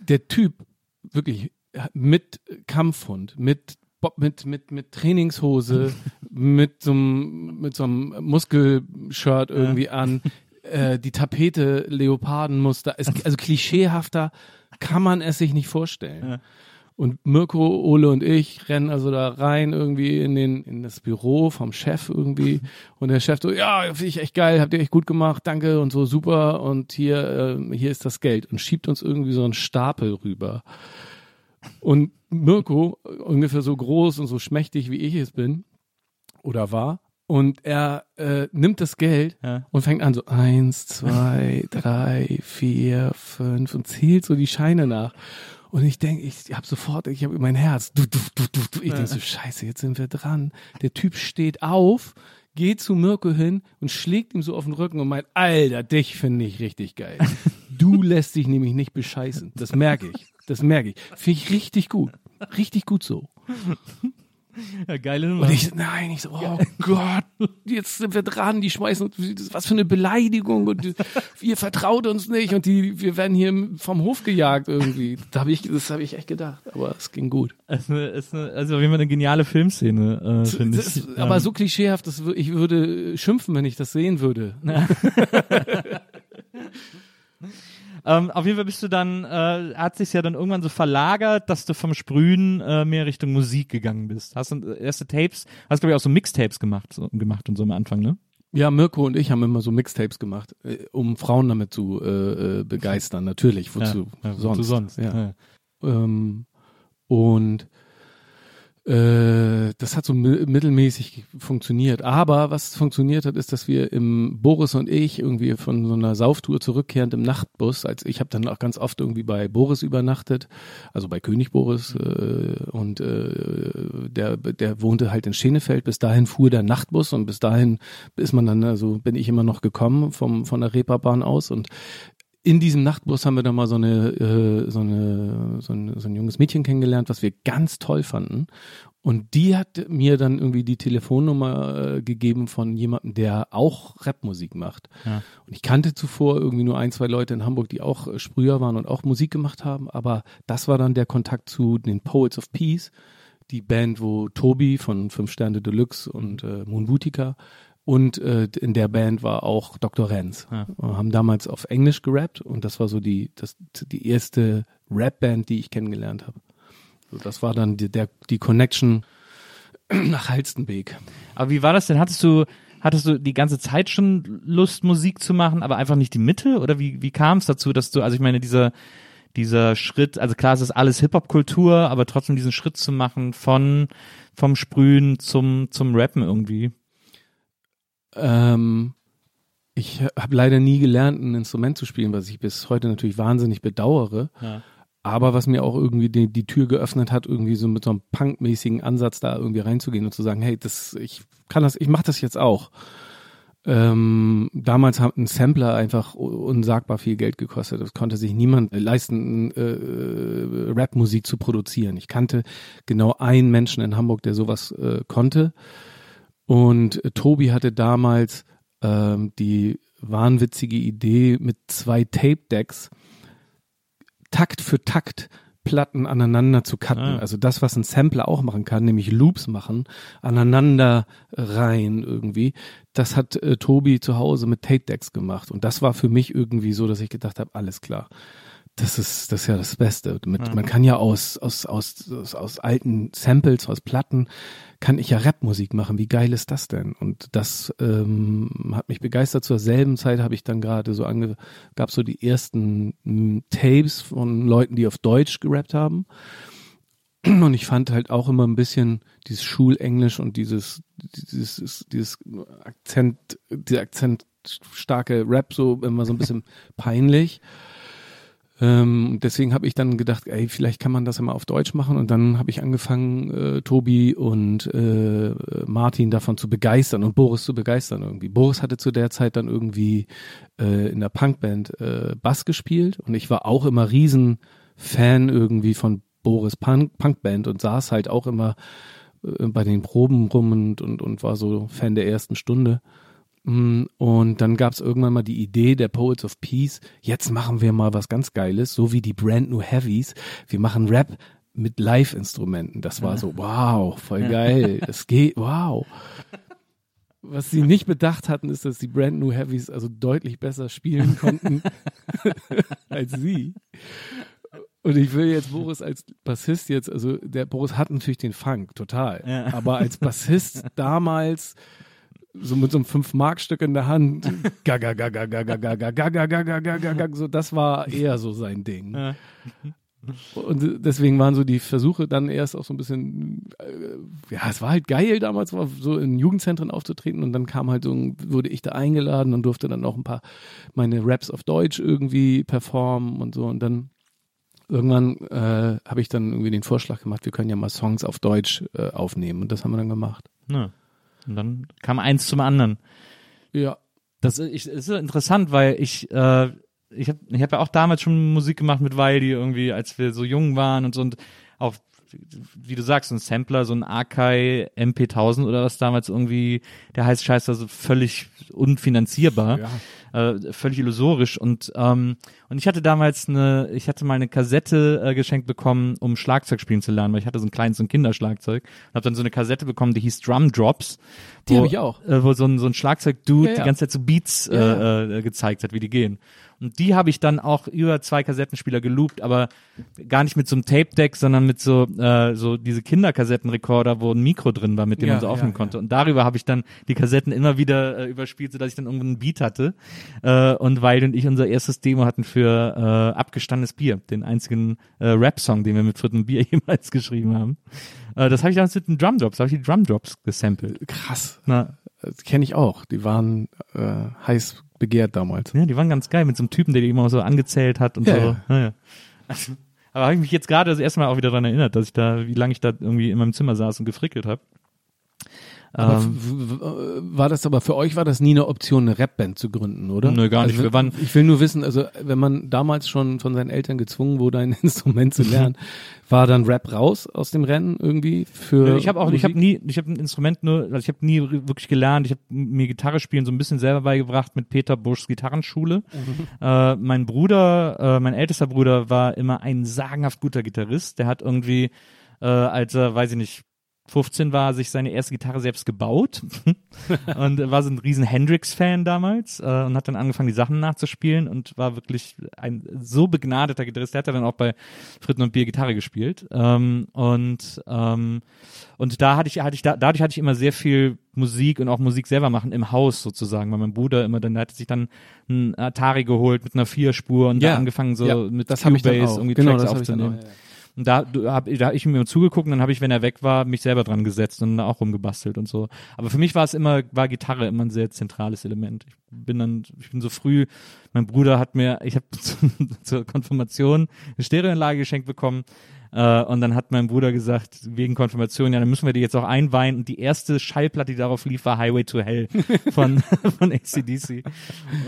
Der Typ, wirklich, mit Kampfhund, mit Bob- mit, mit, mit Trainingshose, mit so einem, mit so einem Muskelshirt irgendwie an, äh, die Tapete, Leopardenmuster, es, also klischeehafter kann man es sich nicht vorstellen. Ja. Und Mirko, Ole und ich rennen also da rein irgendwie in den in das Büro vom Chef irgendwie. Und der Chef so ja finde ich echt geil habt ihr echt gut gemacht danke und so super. Und hier äh, hier ist das Geld. Und schiebt uns irgendwie so einen Stapel rüber und Mirko ungefähr so groß und so schmächtig wie ich es bin oder war und er äh, nimmt das Geld Ja. und fängt an so eins, zwei, drei, vier, fünf und zählt so die Scheine nach. Und ich denke, ich habe sofort, ich habe mein Herz. Du, du, du, du, du. Ich denke so, scheiße, jetzt sind wir dran. Der Typ steht auf, geht zu Mirko hin und schlägt ihm so auf den Rücken und meint, Alter, dich finde ich richtig geil. Du lässt dich nämlich nicht bescheißen. Das merke ich. Das merke ich. Finde ich richtig gut. Richtig gut so. Ja, geile Nummer. Und ich, nein, ich so, oh Gott, jetzt sind wir dran, die schmeißen uns, was für eine Beleidigung und ihr vertraut uns nicht und die, wir werden hier vom Hof gejagt irgendwie. Da habe ich, das habe ich echt gedacht, aber es ging gut. ist eine, ist eine, also auf jeden Fall eine geniale Filmszene, äh, finde ich. aber Ähm, so klischeehaft, das, ich würde schimpfen, wenn ich das sehen würde. Ähm, auf jeden Fall bist du dann, äh, hat sich ja dann irgendwann so verlagert, dass du vom Sprühen äh, mehr Richtung Musik gegangen bist. Hast du äh, erste Tapes, hast glaube ich auch so Mixtapes gemacht, so, gemacht und so am Anfang, ne? Ja, Mirko und ich haben immer so Mixtapes gemacht, äh, um Frauen damit zu äh, äh, begeistern. Natürlich, wozu ja, sonst? wozu sonst? Ja. Ja. Ähm, und das hat so mi- mittelmäßig funktioniert. Aber was funktioniert hat, ist, dass wir im Boris und ich irgendwie von so einer Sauftour zurückkehrend im Nachtbus, als ich habe dann auch ganz oft irgendwie bei Boris übernachtet, also bei König Boris äh, und äh, der der wohnte halt in Schenefeld. Bis dahin fuhr der Nachtbus und bis dahin ist man dann also bin ich immer noch gekommen vom von der Reeperbahn aus und in diesem Nachtbus haben wir dann mal so eine, äh, so eine, so ein, so ein junges Mädchen kennengelernt, was wir ganz toll fanden. Und die hat mir dann irgendwie die Telefonnummer äh, gegeben von jemandem, der auch Rapmusik macht. Ja. Und ich kannte zuvor irgendwie nur ein, zwei Leute in Hamburg, die auch äh, Sprüher waren und auch Musik gemacht haben. Aber das war dann der Kontakt zu den Poets of Peace, die Band, wo Tobi von Fünf Sterne Deluxe und äh, Moon Boutica und äh, in der Band war auch Dr. Renz. Ja. Wir haben damals auf Englisch gerappt und das war so die, das, die erste Rap-Band, die ich kennengelernt habe. So, das war dann die, der, die Connection nach Halstenbeek. Aber wie war das denn? Hattest du, hattest du die ganze Zeit schon Lust, Musik zu machen, aber einfach nicht die Mitte? Oder wie, wie kam es dazu, dass du, also ich meine, dieser, dieser Schritt, also klar, es ist alles Hip-Hop-Kultur, aber trotzdem diesen Schritt zu machen von, vom Sprühen zum, zum Rappen irgendwie. Ähm, ich habe leider nie gelernt, ein Instrument zu spielen, was ich bis heute natürlich wahnsinnig bedauere. Ja. Aber was mir auch irgendwie die, die Tür geöffnet hat, irgendwie so mit so einem punkmäßigen Ansatz da irgendwie reinzugehen und zu sagen, hey, das, ich kann das, ich mache das jetzt auch. Ähm, damals hat ein Sampler einfach unsagbar viel Geld gekostet. Das konnte sich niemand leisten, äh, Rapmusik zu produzieren. Ich kannte genau einen Menschen in Hamburg, der sowas äh, konnte. Und Tobi hatte damals ähm, die wahnwitzige Idee mit zwei Tape-Decks Takt für Takt Platten aneinander zu cutten. Ah. Also das, was ein Sampler auch machen kann, nämlich Loops machen, aneinander rein irgendwie. Das hat äh, Tobi zu Hause mit Tape Decks gemacht. Und das war für mich irgendwie so, dass ich gedacht habe, alles klar. Das ist, das ist ja das Beste. Mit, Man kann ja aus, aus, aus, aus, aus alten Samples, aus Platten, kann ich ja Rapmusik machen. Wie geil ist das denn? Und das ähm, hat mich begeistert. Zur selben Zeit habe ich dann gerade so ange, gab so die ersten m, Tapes von Leuten, die auf Deutsch gerappt haben. Und ich fand halt auch immer ein bisschen dieses Schulenglisch und dieses, dieses, dieses Akzent, dieser akzentstarke Rap so immer so ein bisschen peinlich. Ähm, deswegen habe ich dann gedacht, ey, vielleicht kann man das ja mal auf Deutsch machen. Und dann habe ich angefangen, äh, Tobi und äh, Martin davon zu begeistern und Boris zu begeistern irgendwie. Boris hatte zu der Zeit dann irgendwie äh, in der Punkband äh, Bass gespielt und ich war auch immer riesen Fan irgendwie von Boris Punk, Punkband und saß halt auch immer äh, bei den Proben rum und, und, und war so Fan der ersten Stunde. Mm, Und dann gab es irgendwann mal die Idee der Poets of Peace, jetzt machen wir mal was ganz Geiles, so wie die Brand New Heavies. Wir machen Rap mit Live-Instrumenten. Das war so, wow, voll geil. Es geht, wow. Was sie nicht bedacht hatten, ist, dass die Brand New Heavies also deutlich besser spielen konnten als sie. Und ich will jetzt Boris als Bassist jetzt, also der Boris hat natürlich den Funk, total. Ja. Aber als Bassist damals so mit so einem fünf Mark Stück in der Hand. So, das war eher so sein Ding. Und deswegen waren so die Versuche dann erst auch so ein bisschen, ja, es war halt geil damals, so in Jugendzentren aufzutreten und dann kam halt so, wurde ich da eingeladen und durfte dann auch ein paar meine Raps auf Deutsch irgendwie performen und so und dann irgendwann äh, habe ich dann irgendwie den Vorschlag gemacht, wir können ja mal Songs auf Deutsch äh, aufnehmen und das haben wir dann gemacht. Ja. Und dann kam eins zum anderen. Ja, Das ist, ich, ist interessant, weil ich, äh, ich habe ich hab ja auch damals schon Musik gemacht mit Wiley irgendwie, als wir so jung waren und so und auch, wie du sagst, ein Sampler, so ein Akai MP1000 oder was damals irgendwie, der heißt Scheiß, also völlig unfinanzierbar. ja. äh, völlig illusorisch und ähm, und ich hatte damals eine ich hatte mal eine Kassette äh, geschenkt bekommen um Schlagzeug spielen zu lernen weil ich hatte so ein kleines so ein Kinderschlagzeug und habe dann so eine Kassette bekommen die hieß Drum Drops Die wo, ich auch. äh, wo so ein so ein Schlagzeug Dude Ja, ja. die ganze Zeit so Beats Äh, äh, gezeigt hat wie die gehen und die habe ich dann auch über zwei Kassettenspieler geloopt, aber gar nicht mit so einem Tape-Deck, sondern mit so, äh, so diese Kinderkassettenrekorder, wo ein Mikro drin war, mit dem Ja, man so aufnehmen ja, konnte. Und darüber habe ich dann die Kassetten immer wieder äh, überspielt, sodass ich dann irgendwo einen Beat hatte. Äh, und weil und ich unser erstes Demo hatten für äh, Abgestandenes Bier, den einzigen äh, Rap-Song, den wir mit Fritten Bier jemals geschrieben haben. Äh, das habe ich damals mit den Drumdrops, habe ich die Drumdrops gesampelt. Krass. Na, Das kenne ich auch. Die waren äh, heiß begehrt damals. Ja, die waren ganz geil mit so einem Typen, der die immer so angezählt hat und Ja, so. ja. Naja. Also, aber habe ich mich jetzt gerade das erste Mal auch wieder daran erinnert, dass ich da, wie lange ich da irgendwie in meinem Zimmer saß und gefrickelt habe. Aber Ähm, w- war das aber für euch war das nie eine Option, eine Rapband zu gründen, oder? Nö, gar nicht. Also, Wir waren- ich will nur wissen, also wenn man damals schon von seinen Eltern gezwungen wurde, ein Instrument zu lernen, war dann Rap raus aus dem Rennen irgendwie für ich habe auch, ich habe Musik? nie, ich habe ein Instrument nur, also ich habe nie wirklich gelernt. Ich habe mir Gitarre spielen so ein bisschen selber beigebracht mit Peter Buschs Gitarrenschule. Äh, mein Bruder, äh, mein ältester Bruder war immer ein sagenhaft guter Gitarrist. Der hat irgendwie, äh, als er, weiß ich nicht, 15 war, sich seine erste Gitarre selbst gebaut und war so ein riesen Hendrix-Fan damals äh, und hat dann angefangen, die Sachen nachzuspielen und war wirklich ein so begnadeter Gitarrist. Der hat dann auch bei Fritten und Bier Gitarre gespielt ähm, und ähm, und da hatte ich, hatte ich da, dadurch hatte ich immer sehr viel Musik und auch Musik selber machen im Haus sozusagen, weil mein Bruder immer dann, der hatte sich dann ein Atari geholt mit einer Vierspur und Ja, da angefangen so ja, mit das habe ich dann Cubase auch. irgendwie Genau, Tracks aufzunehmen. auch. ja. Und da du, hab, da hab ich mir zugeguckt und dann habe ich, wenn er weg war, mich selber dran gesetzt und auch rumgebastelt und so. Aber für mich war es immer, war Gitarre immer ein sehr zentrales Element. Ich bin dann, ich bin so früh, mein Bruder hat mir, ich habe zur Konfirmation eine Stereoanlage geschenkt bekommen. Äh, und dann hat mein Bruder gesagt, wegen Konfirmation, ja, dann müssen wir die jetzt auch einweihen. Und die erste Schallplatte, die darauf lief, war Highway to Hell von, von ACDC.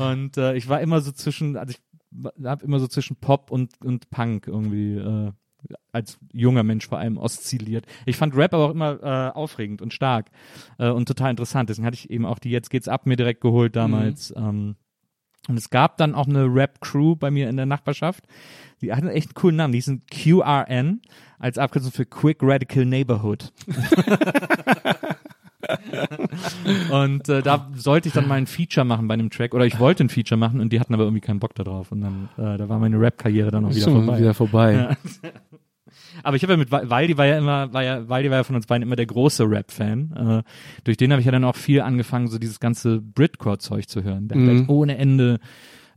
Und äh, ich war immer so zwischen, also ich habe immer so zwischen Pop und, und Punk irgendwie äh, als junger Mensch vor allem oszilliert. Ich fand Rap aber auch immer äh, aufregend und stark äh, und total interessant. Deswegen hatte ich eben auch die Jetzt geht's ab mir direkt geholt damals. Ähm, und es gab dann auch eine Rap-Crew bei mir in der Nachbarschaft. Die hatten echt einen coolen Namen. Die hießen QRN als Abkürzung für Quick Radical Neighborhood. und äh, da sollte ich dann mal ein Feature machen bei einem Track oder ich wollte ein Feature machen und die hatten aber irgendwie keinen Bock darauf und dann äh, da war meine Rap-Karriere dann auch wieder Schon vorbei. wieder vorbei. Ja. Aber ich habe ja mit Wa- Waldi war ja immer, war ja, Waldi war ja von uns beiden immer der große Rap-Fan. Äh, durch den habe ich ja dann auch viel angefangen, so dieses ganze Britcore-Zeug zu hören. Der hat Mhm. halt ohne Ende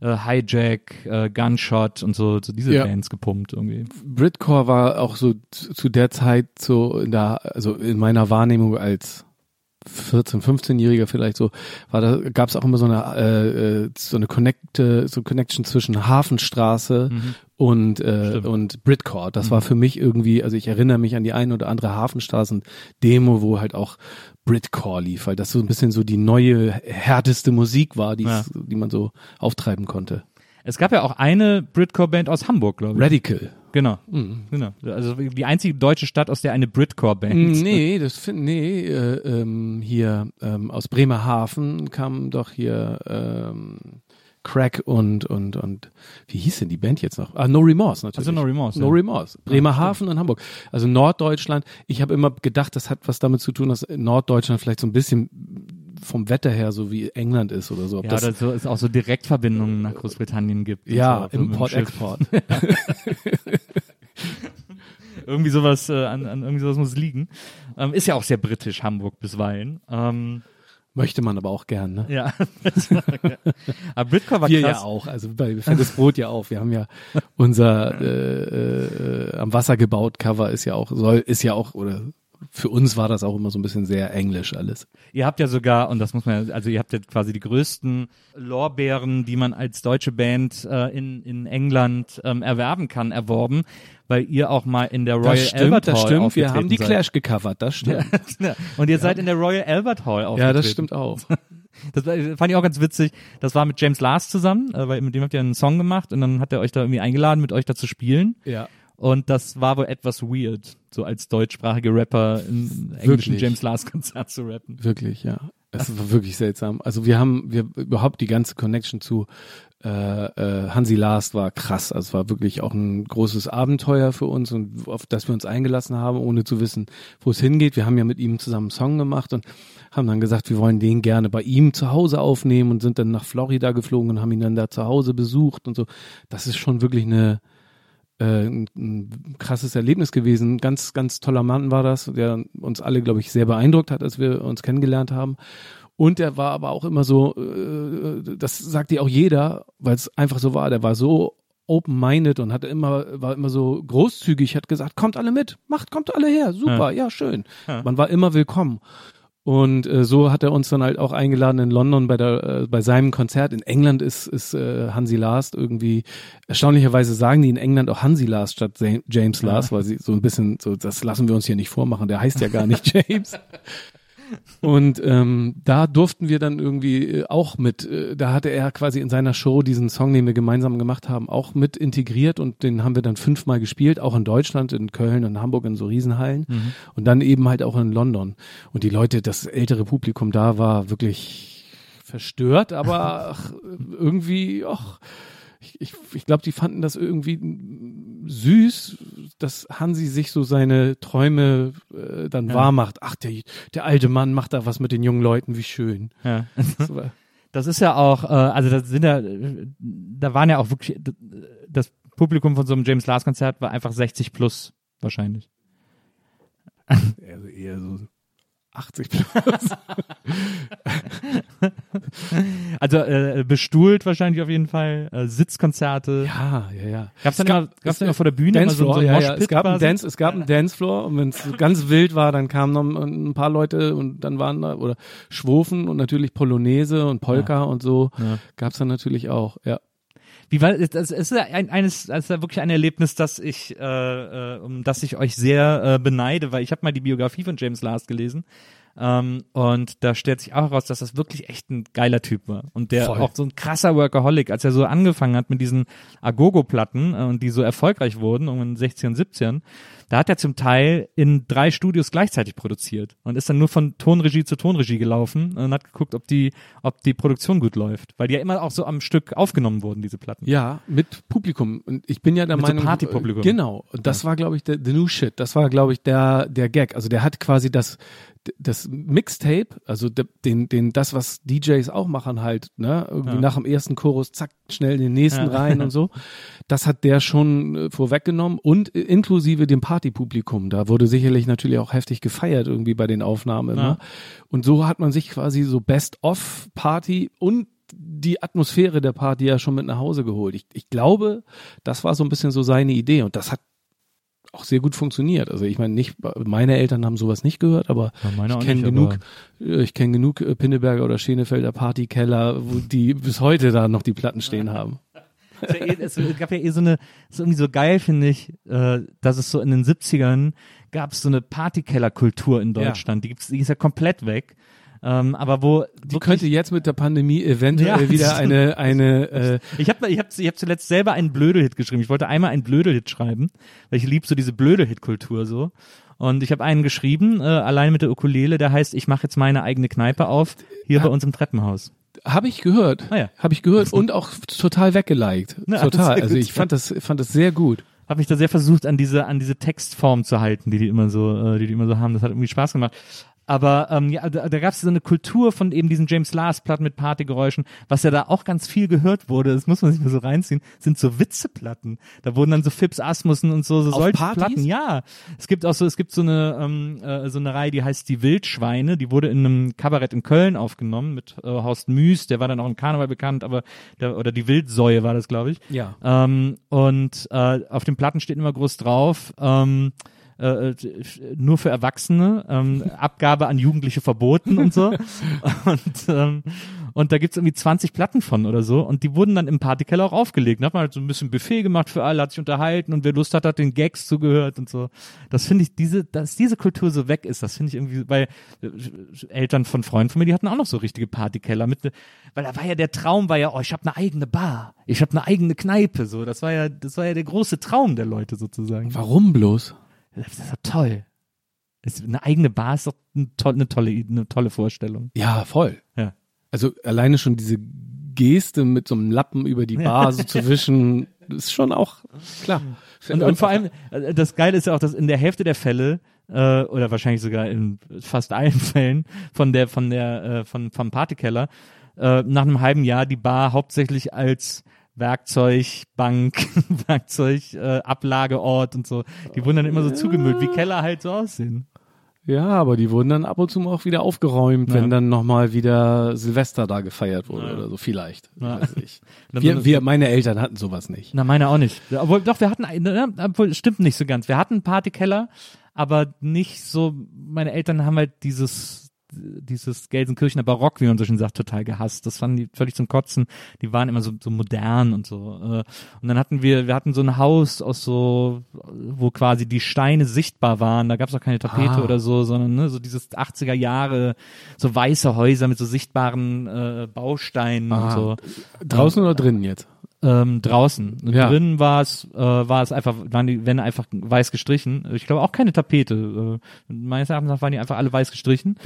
äh, Hijack, äh, Gunshot und so, so diese Ja. Bands gepumpt irgendwie. Britcore war auch so zu, zu der Zeit so in der, also in meiner Wahrnehmung als 14, 15-Jähriger vielleicht so, war da gab es auch immer so eine äh, äh, so eine Connect, so Connection zwischen Hafenstraße und äh, Stimmt. und Britcore. Das war für mich irgendwie, also ich erinnere mich an die ein oder andere Hafenstraßen-Demo, wo halt auch Britcore lief, weil das so ein bisschen so die neue härteste Musik war, die Ja. die man so auftreiben konnte. Es gab ja auch eine Britcore-Band aus Hamburg, glaube ich. Radical. Genau. genau. Also die einzige deutsche Stadt, aus der eine Britcore-Band. Nee, das find, nee, äh, ähm, hier ähm, aus Bremerhaven kam doch hier ähm, Crack und und und wie hieß denn die Band jetzt noch? Ah, No Remorse natürlich. Also No Remorse, No ja. Remorse. Bremerhaven und Hamburg. Also Norddeutschland. Ich habe immer gedacht, das hat was damit zu tun, dass Norddeutschland vielleicht so ein bisschen vom Wetter her so wie England ist oder so. Ob Ja, das, oder so es auch so Direktverbindungen nach Großbritannien gibt. ja, so, so mit dem Import, Schiff. Export. irgendwie sowas äh, an, an irgendwie sowas muss liegen. Ähm, ist ja auch sehr britisch Hamburg bisweilen. Ähm, Möchte man aber auch gern, ne? ja. Aber Britcore war Wir krass. ja auch, also bei Fettes Brot ja auch. Wir haben ja unser äh, äh, am Wasser gebaut Cover ist ja auch soll ist ja auch oder für uns war das auch immer so ein bisschen sehr englisch alles. Ihr habt ja sogar, und das muss man, ja- also ihr habt ja quasi die größten Lorbeeren, die man als deutsche Band äh, in, in England ähm, erwerben kann, erworben, weil ihr auch mal in der Royal das stimmt, Albert das Hall stimmt. Wir haben die seid. Clash gecovert, das stimmt. Ja. Und ihr seid in der Royal Albert Hall aufgetreten. Ja, das stimmt auch. Das fand ich auch ganz witzig. Das war mit James Last zusammen, äh, weil mit dem habt ihr einen Song gemacht und dann hat er euch da irgendwie eingeladen, mit euch da zu spielen. Ja. Und das war wohl etwas weird, so als deutschsprachige Rapper im englischen? James Last Konzert zu rappen. Wirklich, ja. Es war wirklich seltsam. Also wir haben, wir überhaupt die ganze Connection zu äh, äh, Hansi Last war krass. Also es war wirklich auch ein großes Abenteuer für uns und auf das wir uns eingelassen haben, ohne zu wissen, wo es hingeht. Wir haben ja mit ihm zusammen einen Song gemacht und haben dann gesagt, wir wollen den gerne bei ihm zu Hause aufnehmen und sind dann nach Florida geflogen und haben ihn dann da zu Hause besucht und so. Das ist schon wirklich eine äh, ein, ein krasses Erlebnis gewesen. Ganz, ganz toller Mann war das, der uns alle, glaube ich, sehr beeindruckt hat, als wir uns kennengelernt haben. Und er war aber auch immer so, äh, das sagt dir auch jeder, weil es einfach so war, der war so open-minded und hatte immer, war immer so großzügig, hat gesagt, kommt alle mit, macht, kommt alle her, super, ja, ja schön. Ja. Man war immer willkommen. Und äh, so hat er uns dann halt auch eingeladen in London bei der äh, bei seinem Konzert. In England ist ist äh, Hansi Last irgendwie erstaunlicherweise sagen die in England auch Hansi Last statt James Last, ja. weil sie so ein bisschen so das lassen wir uns hier nicht vormachen. Der heißt ja gar nicht James. Und ähm, da durften wir dann irgendwie äh, auch mit, äh, da hatte er quasi in seiner Show diesen Song, den wir gemeinsam gemacht haben, auch mit integriert und den haben wir dann fünfmal gespielt, auch in Deutschland, in Köln, in Hamburg, in so Riesenhallen mhm. und dann eben halt auch in London. Und die Leute, das ältere Publikum da war wirklich verstört, aber ach, irgendwie, ach, ich, ich, ich glaube, die fanden das irgendwie süß, dass Hansi sich so seine Träume äh, dann ja. wahr macht. Ach, der, der alte Mann macht da was mit den jungen Leuten, wie schön. Ja. Das ist ja auch, äh, also das sind ja, da waren ja auch wirklich, das Publikum von so einem James Last Konzert war einfach 60 plus wahrscheinlich. Also eher so 80 plus. also äh, bestuhlt wahrscheinlich auf jeden Fall, äh, Sitzkonzerte. Ja, ja, ja. Gab's dann, gab, immer, gab's dann immer vor der Bühne Dancefloor, so, so ja, ja. Es gab, ein Dance, es gab einen Dancefloor und wenn es ganz wild war, dann kamen noch ein paar Leute und dann waren da, oder Schwofen und natürlich Polonaise und Polka ja. und so ja. gab's dann natürlich auch, ja. Wie war das? Es ist ein, eines, das ist wirklich ein Erlebnis, das ich, äh, äh, um das ich euch sehr äh, beneide, weil ich habe mal die Biografie von James Last gelesen. Ähm, und da stellt sich auch heraus, dass das wirklich echt ein geiler Typ war. Und der Voll. auch so ein krasser Workaholic, als er so angefangen hat mit diesen Agogo-Platten äh, und die so erfolgreich wurden, um in 16, 17, da hat er zum Teil in drei Studios gleichzeitig produziert und ist dann nur von Tonregie zu Tonregie gelaufen und hat geguckt, ob die, ob die Produktion gut läuft. Weil die ja immer auch so am Stück aufgenommen wurden, diese Platten. Ja, mit Publikum. Und ich bin ja der mit Meinung. So Partypublikum. Genau. Und das ja. war, glaube ich, der, the new shit. Das war, glaube ich, der, der Gag. Also der hat quasi das, das Mixtape, also den, den, das, was DJs auch machen halt, ne, irgendwie ja. nach dem ersten Chorus, zack, schnell in den nächsten ja. rein und so. Das hat der schon äh, vorweggenommen und inklusive dem Partypublikum. Da wurde sicherlich natürlich auch heftig gefeiert irgendwie bei den Aufnahmen immer. Ja. Und so hat man sich quasi so Best-of-Party und die Atmosphäre der Party ja schon mit nach Hause geholt. Ich, ich glaube, das war so ein bisschen so seine Idee und das hat auch sehr gut funktioniert. Also ich meine, nicht meine Eltern haben sowas nicht gehört, aber ja, ich kenne genug, äh, ich kenne genug äh, Pinneberger oder Schenefelder Partykeller, wo die bis heute da noch die Platten stehen haben. es gab ja eh so eine, ist irgendwie so geil, finde ich, äh, dass es so in den 70ern gab es so eine Partykellerkultur in Deutschland. Ja. Die, gibt's, die ist ja komplett weg. Ähm, aber wo die könnte jetzt mit der Pandemie eventuell ja, wieder eine eine äh ich habe ich hab, ich hab zuletzt selber einen Blödelhit geschrieben. Ich wollte einmal einen Blödelhit schreiben, weil ich lieb so diese Blödelhit Kultur so. Und ich habe einen geschrieben, äh, allein mit der Ukulele, der heißt, ich mache jetzt meine eigene Kneipe auf, hier ja. bei uns im Treppenhaus. Habe ich gehört. Ah, ja. Habe ich gehört und auch total weggeliked. Na, total. Also ich fand das fand das sehr gut. Habe mich da sehr versucht an diese an diese Textform zu halten, die die immer so äh, die die immer so haben. Das hat irgendwie Spaß gemacht. Aber ähm, ja, da, da gab es so eine Kultur von eben diesen James Last-Platten mit Partygeräuschen, was ja da auch ganz viel gehört wurde, das muss man sich mal so reinziehen, sind so Witzeplatten. Da wurden dann so Fips Asmussen und so, so solche Partys? Platten. Ja, es gibt auch so, es gibt so eine ähm, äh, so eine Reihe, die heißt die Wildschweine. Die wurde in einem Kabarett in Köln aufgenommen mit äh, Horst Müß, der war dann auch im Karneval bekannt, aber der, oder die Wildsäue war das, glaube ich. Ja. Ähm, und äh, auf den Platten steht immer groß drauf. Ähm, äh, nur für Erwachsene, ähm, Abgabe an Jugendliche verboten und so. und, ähm, und da gibt's irgendwie 20 Platten von oder so. Und die wurden dann im Partykeller auch aufgelegt. Da hat man halt so ein bisschen Buffet gemacht für alle, hat sich unterhalten und wer Lust hat, hat den Gags zugehört und so. Das finde ich, diese, dass diese Kultur so weg ist, das finde ich irgendwie, weil äh, Eltern von Freunden von mir, die hatten auch noch so richtige Partykeller mit, weil da war ja der Traum, war ja, oh, ich habe eine eigene Bar, ich habe eine eigene Kneipe, so. Das war ja, das war ja der große Traum der Leute sozusagen. Warum bloß? Das ist doch toll. Ist, eine eigene Bar ist doch eine tolle, eine tolle, eine tolle Vorstellung. Ja, voll. Ja. Also alleine schon diese Geste mit so einem Lappen über die Bar so zu wischen, ist schon auch klar. Und, und vor allem, äh, das Geile ist ja auch, dass in der Hälfte der Fälle äh, oder wahrscheinlich sogar in fast allen Fällen von der von der äh, von vom Partykeller äh, nach einem halben Jahr die Bar hauptsächlich als Werkzeug, Bank, Werkzeug, äh, Ablageort und so. Die wurden dann immer so zugemüllt, wie Keller halt so aussehen. Ja, aber die wurden dann ab und zu auch wieder aufgeräumt, Ja. wenn dann nochmal wieder Silvester da gefeiert wurde Ja. oder so, vielleicht. Ja. Weiß ich. Wir, wir, meine Eltern hatten sowas nicht. Na, meine auch nicht. Obwohl, doch, wir hatten, ja, obwohl, stimmt nicht so ganz. Wir hatten einen Partykeller, aber nicht so, meine Eltern haben halt dieses, dieses Gelsenkirchener Barock, wie man so schön sagt, total gehasst. Das fanden die völlig zum Kotzen. Die waren immer so, so modern und so. äh. Und dann hatten wir, wir hatten so ein Haus aus so, wo quasi die Steine sichtbar waren. Da gab es auch keine Tapete Ah. oder so, sondern ne, so dieses 80er Jahre, so weiße Häuser mit so sichtbaren äh, Bausteinen und Ah. so Draußen oder drinnen jetzt? Ähm, draußen. Und Ja. Drinnen war es, äh, war es einfach, waren die Wände einfach weiß gestrichen. Ich glaube auch keine Tapete. Äh, meines Erachtens waren die einfach alle weiß gestrichen.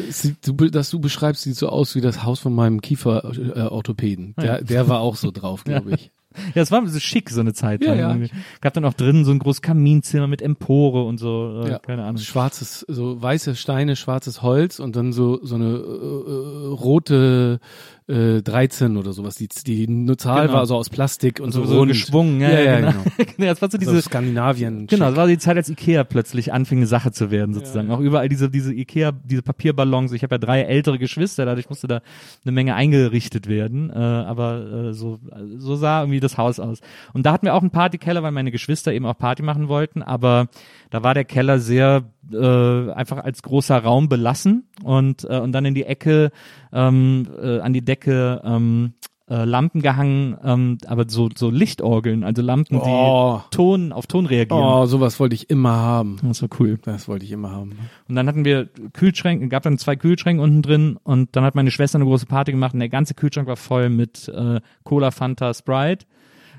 Du, be- das du beschreibst, sieht so aus wie das Haus von meinem Kieferorthopäden. Äh, Orthopäden. der, der war auch so drauf, glaube ich. Ja, es war so schick so eine Zeit. Ja, lang ja. irgendwie. Gab dann auch drinnen so ein großes Kaminzimmer mit Empore und so. Äh, Ja. Keine Ahnung. Schwarzes, so weiße Steine, schwarzes Holz und dann so so eine äh, äh, rote äh, 13 oder sowas. Die, die Zahl Genau. war so aus Plastik und so, so, so rund. geschwungen. Ja, Ja, ja, genau. genau. ja, das war so So diese, Skandinavien. Genau, das war die Zeit, als Ikea plötzlich anfing, eine Sache zu werden, sozusagen. Auch überall diese, diese Ikea, diese Papierballons. Ich habe ja drei ältere Geschwister, dadurch musste da eine Menge eingerichtet werden. Äh, aber äh, so, so sah irgendwie das Haus aus. Und da hatten wir auch einen Partykeller, weil meine Geschwister eben auch Party machen wollten. Aber da war der Keller sehr äh, einfach als großer Raum belassen und, äh, und dann in die Ecke, ähm, äh, an die Decke, ähm, äh, Lampen gehangen, ähm, aber so, so Lichtorgeln, also Lampen, Oh. die Ton, auf Ton reagieren. Oh, sowas wollte ich immer haben. Das war cool. Das wollte ich immer haben. Und dann hatten wir Kühlschränke, gab dann zwei Kühlschränke unten drin und dann hat meine Schwester eine große Party gemacht und der ganze Kühlschrank war voll mit äh, Cola, Fanta, Sprite.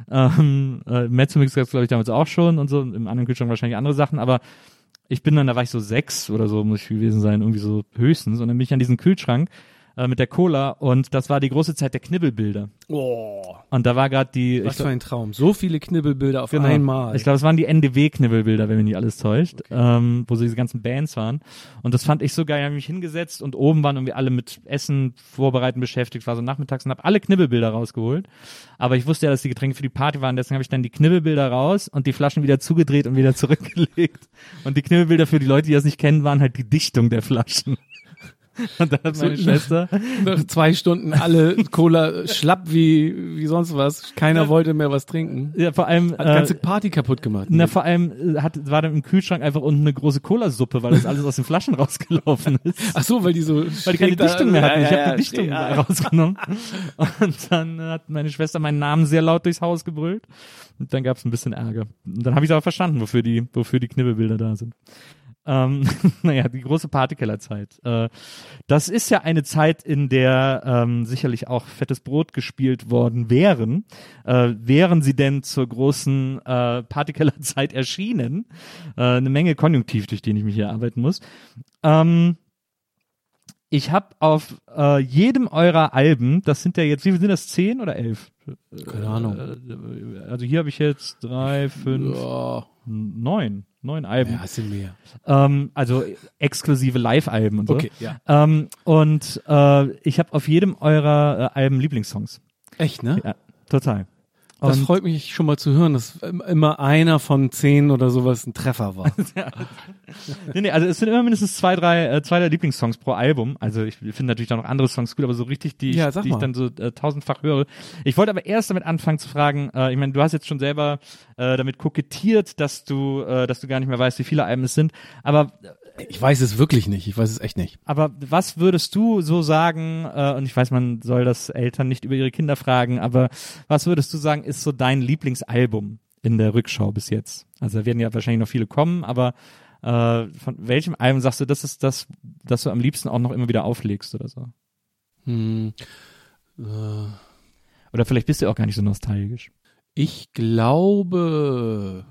Ähm, äh, Mezzomix gab es, glaube ich, damals auch schon und so. Im anderen Kühlschrank wahrscheinlich andere Sachen, aber ich bin dann, da war ich so sechs oder so, muss ich gewesen sein, irgendwie so höchstens. Und dann bin ich an diesen Kühlschrank äh, mit der Cola und das war die große Zeit der Knibbelbilder. Oh, Und da war gerade die, was ich für ein Traum. So viele Knibbelbilder auf Genau. einmal. Ich glaube, es waren die NDW-Knibbelbilder, wenn mich nicht alles täuscht, ähm, wo so diese ganzen Bands waren. Und das fand ich so geil. Ich habe mich hingesetzt und oben waren irgendwie alle mit Essen vorbereiten beschäftigt, war so nachmittags und habe alle Knibbelbilder rausgeholt. Aber ich wusste ja, dass die Getränke für die Party waren, deswegen habe ich dann die Knibbelbilder raus und die Flaschen wieder zugedreht und wieder zurückgelegt. Und die Knibbelbilder für die Leute, die das nicht kennen, waren halt die Dichtung der Flaschen. Und da hat meine Schwester, Nach zwei Stunden alle Cola schlapp wie, wie sonst was. Keiner wollte mehr was trinken. ja vor allem, Hat die ganze äh, Party kaputt gemacht. Na, vor allem äh, hat, war dann im Kühlschrank einfach unten eine große Colasuppe, weil das alles aus den Flaschen rausgelaufen ist. Ach so, weil die so Weil die keine Dichtung mehr hatten. Ich habe die Dichtung Dichtung rausgenommen. Und dann hat meine Schwester meinen Namen sehr laut durchs Haus gebrüllt. Und dann gab es ein bisschen Ärger. Und dann habe ich aber verstanden, wofür die, wofür die Knibbelbilder da sind. Ähm, naja, die große Partykellerzeit. Äh, das ist ja eine Zeit, in der ähm, sicherlich auch fettes Brot gespielt worden wären. Äh, wären sie denn zur großen äh, Partykellerzeit erschienen? Äh, eine Menge Konjunktiv, durch den ich mich hier arbeiten muss. Ähm, ich habe auf äh, jedem eurer Alben, das sind ja jetzt, wie viel sind das, zehn oder elf? Keine Ahnung. Äh, Also hier habe ich jetzt drei, fünf, Ja, neun, neun Alben. ja, sind mehr. Ähm, also exklusive Live-Alben und so. Okay, ja. Ähm, und äh, ich habe auf jedem eurer äh, Alben Lieblingssongs. Echt, ne? Ja, total. Das freut mich schon mal zu hören, dass immer einer von zehn oder sowas ein Treffer war. Nee, nee, also es sind immer mindestens zwei, drei, äh, zwei, drei Lieblingssongs pro Album. Also ich finde natürlich auch noch andere Songs gut, aber so richtig, die, Ja, ich, die ich dann so äh, tausendfach höre. Ich wollte aber erst damit anfangen zu fragen, äh, ich meine, du hast jetzt schon selber äh, damit kokettiert, dass du, äh, dass du gar nicht mehr weißt, wie viele Alben es sind. Aber Ich weiß es wirklich nicht. Ich weiß es echt nicht. Aber was würdest du so sagen, äh, und ich weiß, man soll das Eltern nicht über ihre Kinder fragen, aber was würdest du sagen, ist so dein Lieblingsalbum in der Rückschau bis jetzt? Also da werden ja wahrscheinlich noch viele kommen, aber äh, von welchem Album sagst du, das ist das, das du am liebsten auch noch immer wieder auflegst oder so? Hm. Oder vielleicht bist du auch gar nicht so nostalgisch. Ich glaube,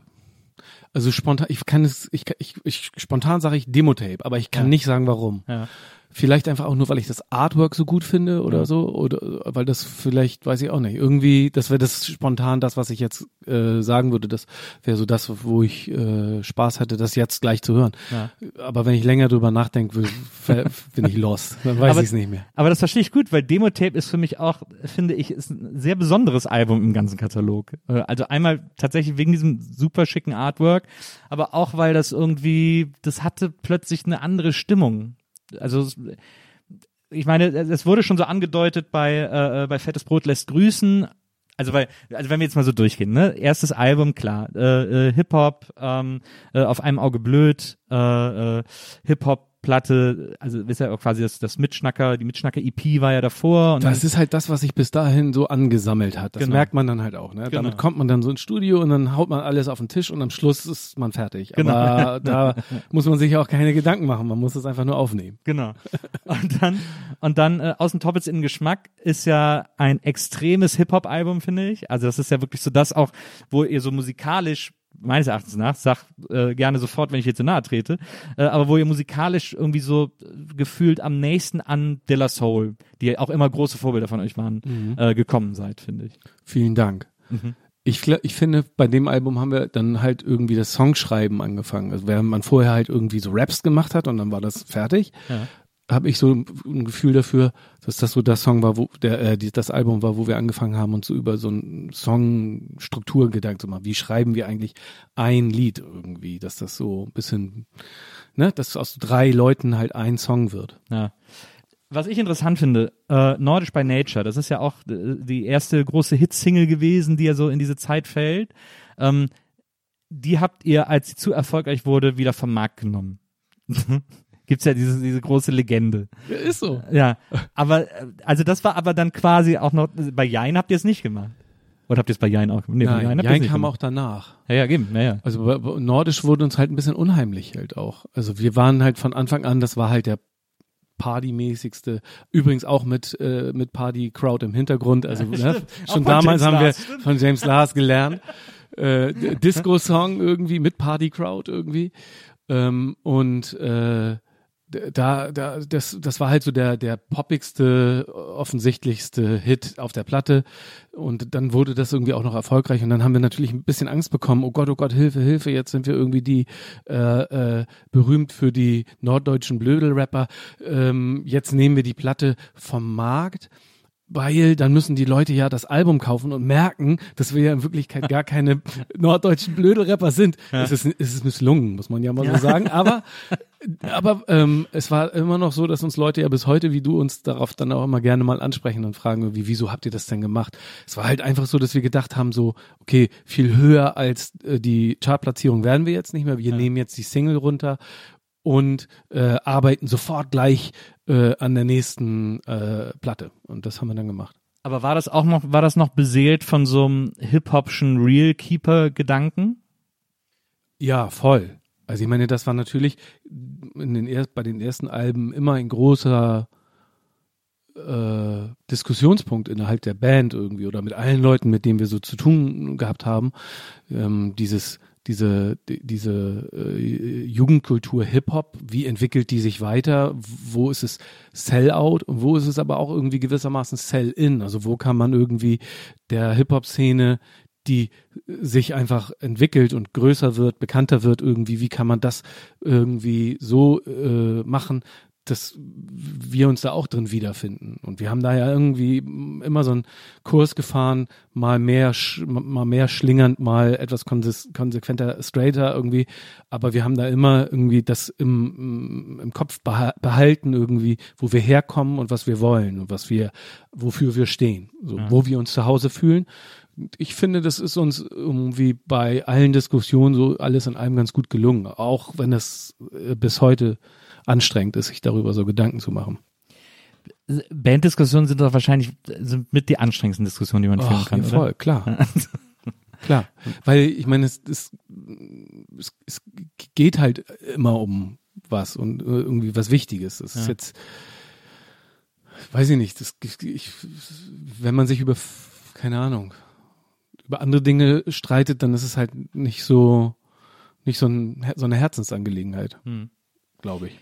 Also spontan, ich kann es, ich, ich, ich spontan sage ich Demo-Tape, aber ich kann Ja. nicht sagen, warum. Ja. Vielleicht einfach auch nur, weil ich das Artwork so gut finde oder Ja. so, oder weil das vielleicht, weiß ich auch nicht. Irgendwie, das wäre das spontan das, was ich jetzt äh, sagen würde. Das wäre so das, wo ich äh, Spaß hatte, das jetzt gleich zu hören. Ja. Aber wenn ich länger drüber nachdenke, bin ich lost. Dann weiß ich es nicht mehr. Aber das verstehe ich gut, weil Demo-Tape ist für mich auch, finde ich, ist ein sehr besonderes Album im ganzen Katalog. Äh, Also einmal tatsächlich wegen diesem super schicken Artwork, aber auch weil das irgendwie, das hatte plötzlich eine andere Stimmung. Also ich meine, es wurde schon so angedeutet bei, äh, bei Fettes Brot lässt grüßen. Also weil, also wenn wir jetzt mal so durchgehen, ne? Erstes Album, klar, äh, äh, Hip-Hop, ähm, äh, auf einem Auge blöd, äh, äh, Hip-Hop Platte, also ist ja auch quasi das, das Mitschnacker, die Mitschnacker-EP war ja davor. Und Das ist halt das, was sich bis dahin so angesammelt hat. Das Genau. merkt man dann halt auch. Ne? Genau. Damit kommt man dann so ins Studio und dann haut man alles auf den Tisch und am Schluss ist man fertig. Genau. Aber da muss man sich auch keine Gedanken machen. Man muss es einfach nur aufnehmen. Genau. Und dann, und dann äh, aus dem Toppets in den Geschmack ist ja ein extremes Hip-Hop-Album, finde ich. Also das ist ja wirklich so das auch, wo ihr so musikalisch meines Erachtens nach, sag äh, gerne sofort, wenn ich jetzt zu nahe trete, äh, aber wo ihr musikalisch irgendwie so äh, gefühlt am nächsten an De La Soul, die auch immer große Vorbilder von euch waren, äh, gekommen seid, finde ich. Vielen Dank. Mhm. Ich, ich finde, bei dem Album haben wir dann halt irgendwie das Songschreiben angefangen. Also während man vorher halt irgendwie so Raps gemacht hat und dann war das fertig, Ja. Habe ich so ein Gefühl dafür, dass das so das Song war, wo der äh, die, das Album war, wo wir angefangen haben, uns so über so einen Song-Struktur Gedanken zu machen. Wie schreiben wir eigentlich ein Lied irgendwie, dass das so ein bisschen, ne, dass aus drei Leuten halt ein Song wird. Ja. Was ich interessant finde, äh, Nordisch by Nature, das ist ja auch äh, die erste große Hitsingle gewesen, die ja so in diese Zeit fällt. Ähm, die habt ihr, als sie zu erfolgreich wurde, wieder vom Markt genommen. Gibt's ja diese, diese große Legende. Ist so. Ja, aber, also das war aber dann quasi auch noch, bei Jein habt ihr es nicht gemacht. Oder habt ihr es bei Jein auch gemacht? Nee, bei Nein, habt ihr es Jein kam gemacht. auch danach. Ja, ja, eben, ja, ja. Also bei- bei- Nordisch wurde uns halt ein bisschen unheimlich halt auch. Also wir waren halt von Anfang an, das war halt der Partymäßigste, übrigens auch mit äh, mit Party Crowd im Hintergrund. Also ne, Auch schon damals James haben wir Lars, stimmt. von James Lars gelernt. Äh, Disco Song irgendwie mit Party Crowd irgendwie ähm, und äh, da, da, das, das war halt so der, der poppigste, offensichtlichste Hit auf der Platte. Und dann wurde das irgendwie auch noch erfolgreich. Und dann haben wir natürlich ein bisschen Angst bekommen. Oh Gott, oh Gott, Hilfe, Hilfe. Jetzt sind wir irgendwie die äh, äh, berühmt für die norddeutschen Blödelrapper. Ähm, jetzt nehmen wir die Platte vom Markt. Weil dann müssen die Leute ja das Album kaufen und merken, dass wir ja in Wirklichkeit gar keine norddeutschen Blödelrapper sind. Es, ist, es ist misslungen, muss man ja mal so sagen. Aber aber ähm, es war immer noch so, dass uns Leute ja bis heute, wie du uns darauf dann auch immer gerne mal ansprechen und fragen, wie, wieso habt ihr das denn gemacht? Es war halt einfach so, dass wir gedacht haben, so, okay, viel höher als äh, die Chartplatzierung werden wir jetzt nicht mehr. Wir nehmen jetzt die Single runter und äh, arbeiten sofort gleich äh, an der nächsten äh, Platte. Und das haben wir dann gemacht. Aber war das auch noch, war das noch beseelt von so einem hip-hopschen Real-Keeper-Gedanken? Ja, voll. Also ich meine, das war natürlich in den er bei den ersten Alben immer ein großer äh, Diskussionspunkt innerhalb der Band irgendwie oder mit allen Leuten, mit denen wir so zu tun gehabt haben. Ähm, dieses diese die, diese äh, Jugendkultur Hip Hop, wie entwickelt die sich weiter? Wo ist es Sell-out und wo ist es aber auch irgendwie gewissermaßen Sell-in? Also wo kann man irgendwie der Hip Hop Szene die sich einfach entwickelt und größer wird, bekannter wird irgendwie, wie kann man das irgendwie so äh, machen, dass wir uns da auch drin wiederfinden. Und wir haben da ja irgendwie immer so einen Kurs gefahren, mal mehr, mal mehr schlingernd, mal etwas konsequenter, straighter irgendwie. Aber wir haben da immer irgendwie das im, im Kopf beha- behalten irgendwie, wo wir herkommen und was wir wollen und was wir, wofür wir stehen, so, wo wir uns zu Hause fühlen. Ich finde, das ist uns irgendwie bei allen Diskussionen so alles in allem ganz gut gelungen, auch wenn es äh, bis heute anstrengend ist, sich darüber so Gedanken zu machen. Banddiskussionen sind doch wahrscheinlich sind mit die anstrengendsten Diskussionen, die man führen kann, ja, voll, klar. klar. Weil ich meine, es, es, es, es geht halt immer um was und äh, irgendwie was Wichtiges. Es ist Ja. jetzt, weiß ich nicht, das, ich, wenn man sich über, keine Ahnung, über andere Dinge streitet, dann ist es halt nicht so, nicht so, ein, so eine Herzensangelegenheit, Hm. glaube ich.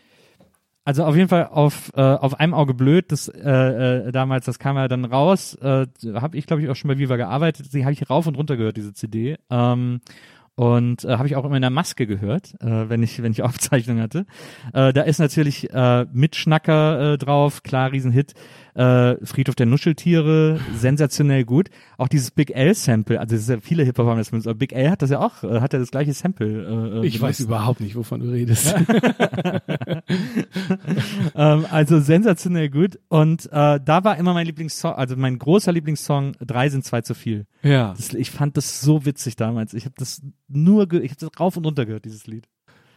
Also auf jeden Fall auf, äh, auf einem Auge blöd, das äh, äh, damals, das kam ja dann raus, äh, habe ich glaube ich auch schon bei Viva gearbeitet, die habe ich rauf und runter gehört, diese CD. Ähm, und äh, habe ich auch immer in der Maske gehört, äh, wenn ich wenn ich Aufzeichnungen hatte. Äh, da ist natürlich äh, Mitschnacker äh, drauf, klar Riesenhit. Äh, Friedhof der Nuscheltiere, sensationell gut. Auch dieses Big L Sample, also es ist ja viele Hip Hop haben das benutzt, aber Big L hat das ja auch, äh, hat ja das gleiche Sample. Äh, Ich weiß benutzt. überhaupt nicht, wovon du redest. ähm, also sensationell gut. Und äh, da war immer mein Lieblingssong, also mein großer Lieblingssong, drei sind zwei zu viel. ja. Das, ich fand das so witzig damals. Ich habe das nur, ich habe das rauf und runter gehört, dieses Lied.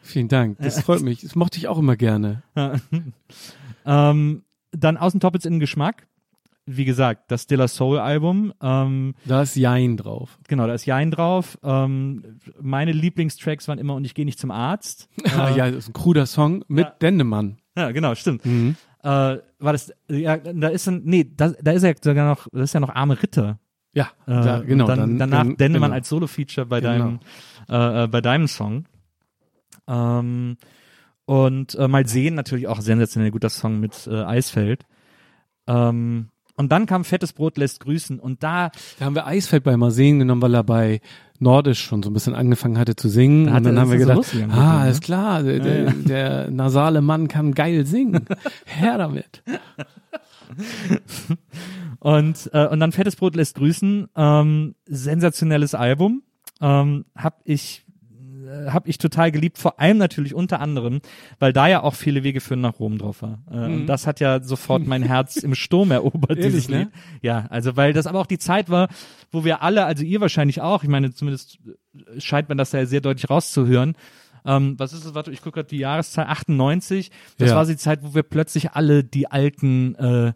Vielen Dank. Das freut mich. Das mochte ich auch immer gerne. ähm, dann Außentoppets in Geschmack. Wie gesagt, das Dilla Soul Album. Ähm, Da ist Jein drauf. genau, da ist Jein drauf. Ähm, meine Lieblingstracks waren immer Und ich gehe nicht zum Arzt. Ah, ja, das ist ein kruder Song mit Ja. Dendemann. Ja, genau, stimmt. Mhm. Äh, war das, ja, da ist dann, nee, da, da ist ja sogar noch, das ist ja noch Arme Ritter. Ja, Äh, da, genau. dann, dann, danach dann, Dennemann genau. als Solo-Feature bei Genau. deinem, äh, äh, bei deinem Song. Ähm, und äh, mal sehen natürlich auch sensationell guter Song mit äh, Eisfeld. Ähm, und dann kam Fettes Brot lässt grüßen und da Da haben wir Eisfeld bei Marseille genommen, weil er bei Nordisch schon so ein bisschen angefangen hatte zu singen. Da hat und dann er- haben wir ist so gedacht, mit ah, ihm, ne? ist klar, der, der, der nasale Mann kann geil singen. Her damit. und äh, und dann Fettes Brot lässt grüßen. Ähm, sensationelles Album. Ähm, hab ich äh, hab ich total geliebt, vor allem natürlich unter anderem, weil da ja auch viele Wege führen nach Rom drauf war. Äh, Und das hat ja sofort mein Herz im Sturm erobert, Ehrlich, dieses ne? Lied. Ja, also weil das aber auch die Zeit war, wo wir alle, also ihr wahrscheinlich auch, ich meine, zumindest äh, scheint man das ja sehr deutlich rauszuhören. Ähm, was ist das? Warte, ich gucke gerade die Jahreszahl 98. Das Ja. war die Zeit, wo wir plötzlich alle die alten äh,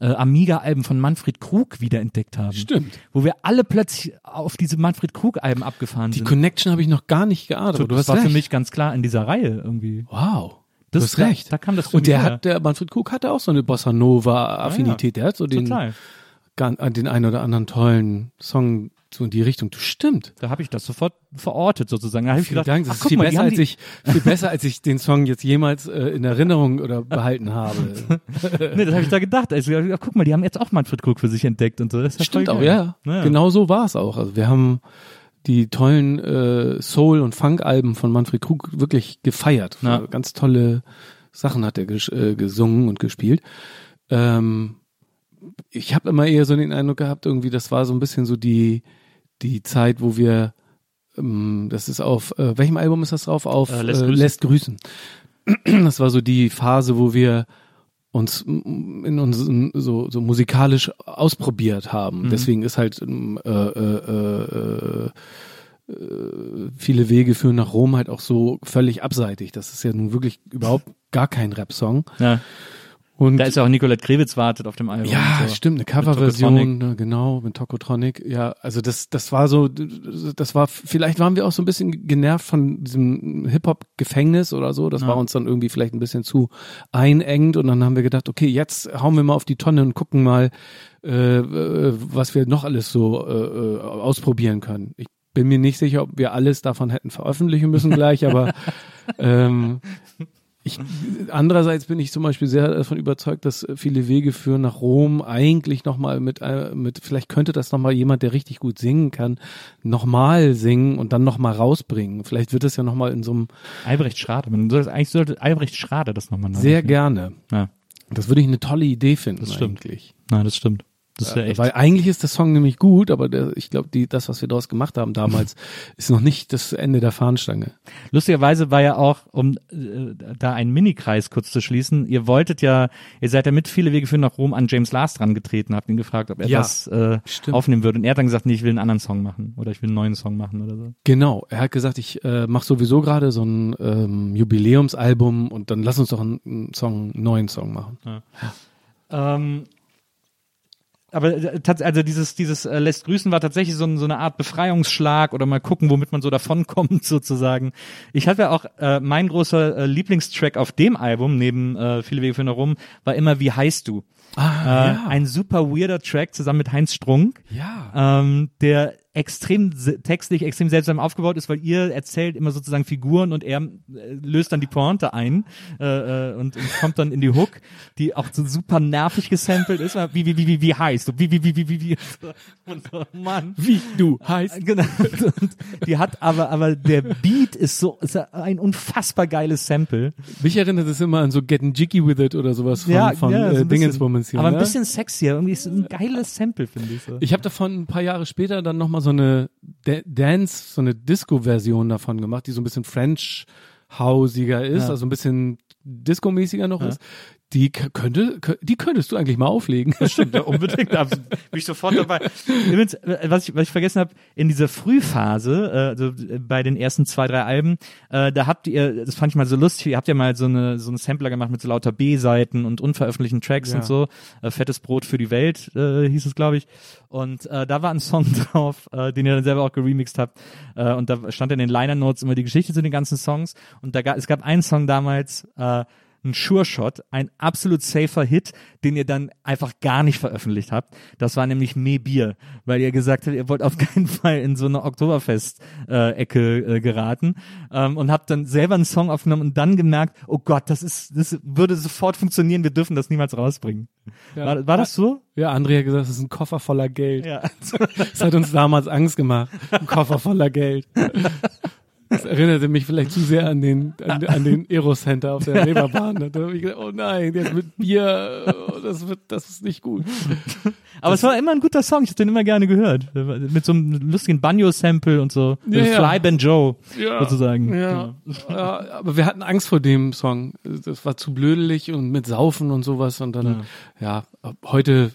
äh, Amiga-Alben von Manfred Krug wiederentdeckt haben. Stimmt. Wo wir alle plötzlich auf diese Manfred Krug-Alben abgefahren Die sind. Connection habe ich noch gar nicht geahnt, aber du das hast war recht. für mich ganz klar in dieser Reihe irgendwie. wow. Das du hast da- recht. da kam das Und der her. hat, der Manfred Krug hatte auch so eine Bossa Nova Affinität. Der hat so den, Total. den einen oder anderen tollen Song so in die Richtung. Stimmt. Da habe ich das sofort verortet sozusagen. Da habe ich gedacht, Dank. Das ach, ist viel mal, besser, als ich, viel besser, als ich den Song jetzt jemals äh, in Erinnerung oder behalten habe. nee, das habe ich da gedacht. Also, ja, guck mal, die haben jetzt auch Manfred Krug für sich entdeckt und so. Das Stimmt auch, ja. Ja. Genau so war es auch. Also wir haben die tollen äh, Soul- und Funk-Alben von Manfred Krug wirklich gefeiert. Ja. Ganz tolle Sachen hat er äh, gesungen und gespielt. Ähm, ich habe immer eher so den Eindruck gehabt, irgendwie, das war so ein bisschen so die, die Zeit, wo wir, ähm, das ist auf, äh, welchem Album ist das drauf? Auf Äh, Lässt äh, grüßen. Lässt grüßen. Das war so die Phase, wo wir uns in uns so, so musikalisch ausprobiert haben. Mhm. Deswegen ist halt äh, äh, äh, äh, viele Wege führen nach Rom halt auch so völlig abseitig. Das ist ja nun wirklich überhaupt gar kein Rap-Song. Ja. Und Da ist ja auch Nicolette Krewitz wartet auf dem Album. ja, so. stimmt, eine Coverversion, ne, genau, mit Tokotronic. Ja, also das, das war so, das war, vielleicht waren wir auch so ein bisschen genervt von diesem Hip-Hop-Gefängnis oder so. Das Ja. war uns dann irgendwie vielleicht ein bisschen zu einengend und dann haben wir gedacht, okay, jetzt hauen wir mal auf die Tonne und gucken mal, äh, äh, was wir noch alles so äh, äh, ausprobieren können. Ich bin mir nicht sicher, ob wir alles davon hätten veröffentlichen müssen gleich, aber ähm, ich, andererseits bin ich zum Beispiel sehr davon überzeugt, dass viele Wege führen nach Rom eigentlich nochmal mit, äh, mit, vielleicht könnte das nochmal jemand, der richtig gut singen kann, nochmal singen und dann nochmal rausbringen. Vielleicht wird es ja nochmal in so einem, Albrecht Schrader. Man soll, eigentlich sollte Albrecht Schrader das nochmal sehr gerne. Ja. Das würde ich eine tolle Idee finden. Das stimmt. Eigentlich. Nein, das stimmt. Das ja echt. Weil eigentlich ist der Song nämlich gut, aber der, ich glaube, das, was wir daraus gemacht haben damals, ist noch nicht das Ende der Fahnenstange. Lustigerweise war ja auch, um äh, da einen Minikreis kurz zu schließen, ihr wolltet ja, ihr seid ja mit viele Wege führen nach Rom an James Last rangetreten, habt ihn gefragt, ob er Ja, das äh, stimmt. aufnehmen würde. Und er hat dann gesagt, nee, ich will einen anderen Song machen oder ich will einen neuen Song machen oder so. Genau, er hat gesagt, ich äh, mache sowieso gerade so ein ähm, Jubiläumsalbum und dann lass uns doch einen, einen Song, einen neuen Song machen. Ähm, aber äh, also dieses dieses äh, lässt grüßen war tatsächlich so, ein, so eine Art Befreiungsschlag oder mal gucken, womit man so davonkommt sozusagen. Ich hatte ja auch äh, mein großer äh, Lieblingstrack auf dem Album neben äh, viele Wege nach Rom war immer wie heißt du? Ah, Äh, Ein super weirder Track zusammen mit Heinz Strunk. ja. Ähm, der extrem textlich, extrem seltsam aufgebaut ist, weil ihr erzählt immer sozusagen Figuren und er äh, löst dann die Pointe ein äh, äh, und, und kommt dann in die Hook, die auch so super nervig gesampelt ist. Wie, wie, wie, wie, wie heißt du? Wie, wie, wie, wie, wie, wie. Und so, Mann. Wie du heißt. Genau. Und die hat aber, aber der Beat ist so, ist ein unfassbar geiles Sample. Mich erinnert es immer an so Getting Jiggy With It oder sowas von, ja, von ja, so äh, Dingensbummens hier. aber ne? ein bisschen sexier. Irgendwie ist ein geiles Sample, finde ich so. Ich habe davon ein paar Jahre später dann nochmal so eine Da- Dance, so eine Disco-Version davon gemacht, die so ein bisschen French-hausiger ist, Ja. also ein bisschen Disco-mäßiger noch ist. Die könnte, kö- die könntest du eigentlich mal auflegen. Stimmt, ja, unbedingt. Da bin ich sofort dabei. Übrigens, äh, was ich, was ich vergessen habe, in dieser Frühphase, äh, also äh, bei den ersten zwei, drei Alben, da habt ihr, das fand ich mal so lustig, ihr habt ja mal so eine so einen Sampler gemacht mit so lauter B-Seiten und unveröffentlichten Tracks Ja. und so. Fettes Brot für die Welt äh, hieß es, glaube ich. Und äh, da war ein Song drauf, äh, den ihr dann selber auch geremixed habt. Äh, und da stand in den Liner Notes immer die Geschichte zu den ganzen Songs. Und da gab, es gab einen Song damals, äh, ein Sure Shot, ein absolut safer Hit, den ihr dann einfach gar nicht veröffentlicht habt. Das war nämlich Me Bier, weil ihr gesagt habt, ihr wollt auf keinen Fall in so eine Oktoberfest-Ecke äh, geraten ähm, und habt dann selber einen Song aufgenommen und dann gemerkt, oh Gott, das ist, das würde sofort funktionieren, wir dürfen das niemals rausbringen. Ja. War, war das so? Ja, André hat gesagt, das ist ein Koffer voller Geld. Ja. Das hat uns damals Angst gemacht. Ein Koffer voller Geld. Das erinnerte mich vielleicht zu sehr an den, an, an den Aero-Center auf der Reeperbahn. Da habe ich gedacht, oh nein, jetzt mit Bier, oh, das wird, das ist nicht gut. Aber es war immer ein guter Song, ich habe den immer gerne gehört. Mit so einem lustigen Banjo-Sample und so. Ja, Mit ja. Fly Banjo, Ja. sozusagen. Ja. ja, aber wir hatten Angst vor dem Song. Das war zu blödelig und mit Saufen und sowas und dann, ja, heute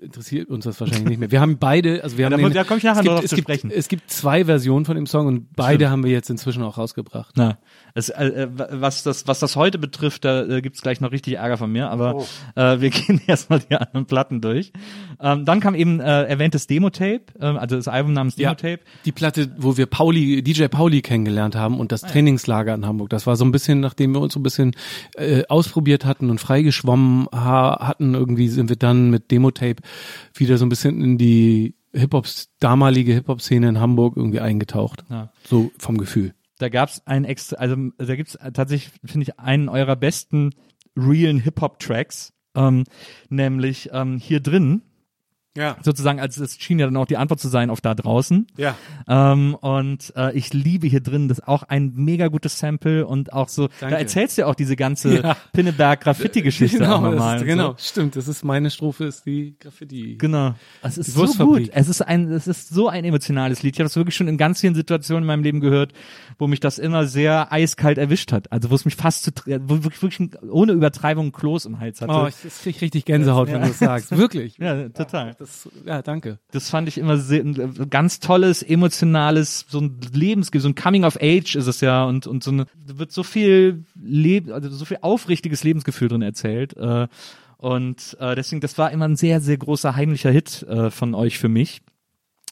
interessiert uns das wahrscheinlich nicht mehr. Wir haben beide, also wir haben da den, da komm ich nachher es noch gibt, zu gibt, sprechen. Es gibt zwei Versionen von dem Song und beide haben wir jetzt inzwischen auch rausgebracht. Na, es, äh, äh, was das was das heute betrifft, da äh, gibt's gleich noch richtig Ärger von mir, aber äh, wir gehen erstmal die anderen Platten durch. Ähm, dann kam eben äh, erwähntes Demo-Tape, ähm, also das Album namens Ja, Demo-Tape. die Platte, wo wir Pauli, DJ Pauli kennengelernt haben und das Trainingslager in Hamburg. Das war so ein bisschen, nachdem wir uns so ein bisschen äh, ausprobiert hatten und freigeschwommen ha hatten, irgendwie sind wir dann mit Demo-Tape wieder so ein bisschen in die Hip-Hop, damalige Hip-Hop-Szene in Hamburg irgendwie eingetaucht. Ja. So vom Gefühl. Da gab's ein extra, also da gibt's tatsächlich, finde ich, einen eurer besten realen Hip-Hop-Tracks, ähm, nämlich ähm, hier drin, Ja. sozusagen, als es schien ja dann auch die Antwort zu sein auf da draußen. Ja. Ähm, und äh, ich liebe hier drin, das ist auch ein mega gutes Sample und auch so, Danke. da erzählst du ja auch diese ganze Ja. Pinneberg-Graffiti-Geschichte auch Genau, nochmal. das, und genau, So. stimmt. Das ist meine Strophe, ist die Graffiti. Genau. Es ist so gut. Es ist ein, es ist so ein emotionales Lied. Ich habe das wirklich schon in ganz vielen Situationen in meinem Leben gehört, wo mich das immer sehr eiskalt erwischt hat. Also wo es mich fast zu, wo wirklich, wirklich ohne Übertreibung Kloß im Hals hatte. Oh, ich, krieg ich richtig Gänsehaut, wenn du das sagst. Wirklich. ja, total. Das, ja, danke. Das fand ich immer sehr, ein ganz tolles, emotionales, so ein Lebens, so ein Coming of Age ist es ja und, und so eine, da wird so viel Leben, also so viel aufrichtiges Lebensgefühl drin erzählt. Äh, und äh, deswegen, das war immer ein sehr, sehr großer heimlicher Hit äh, von euch für mich.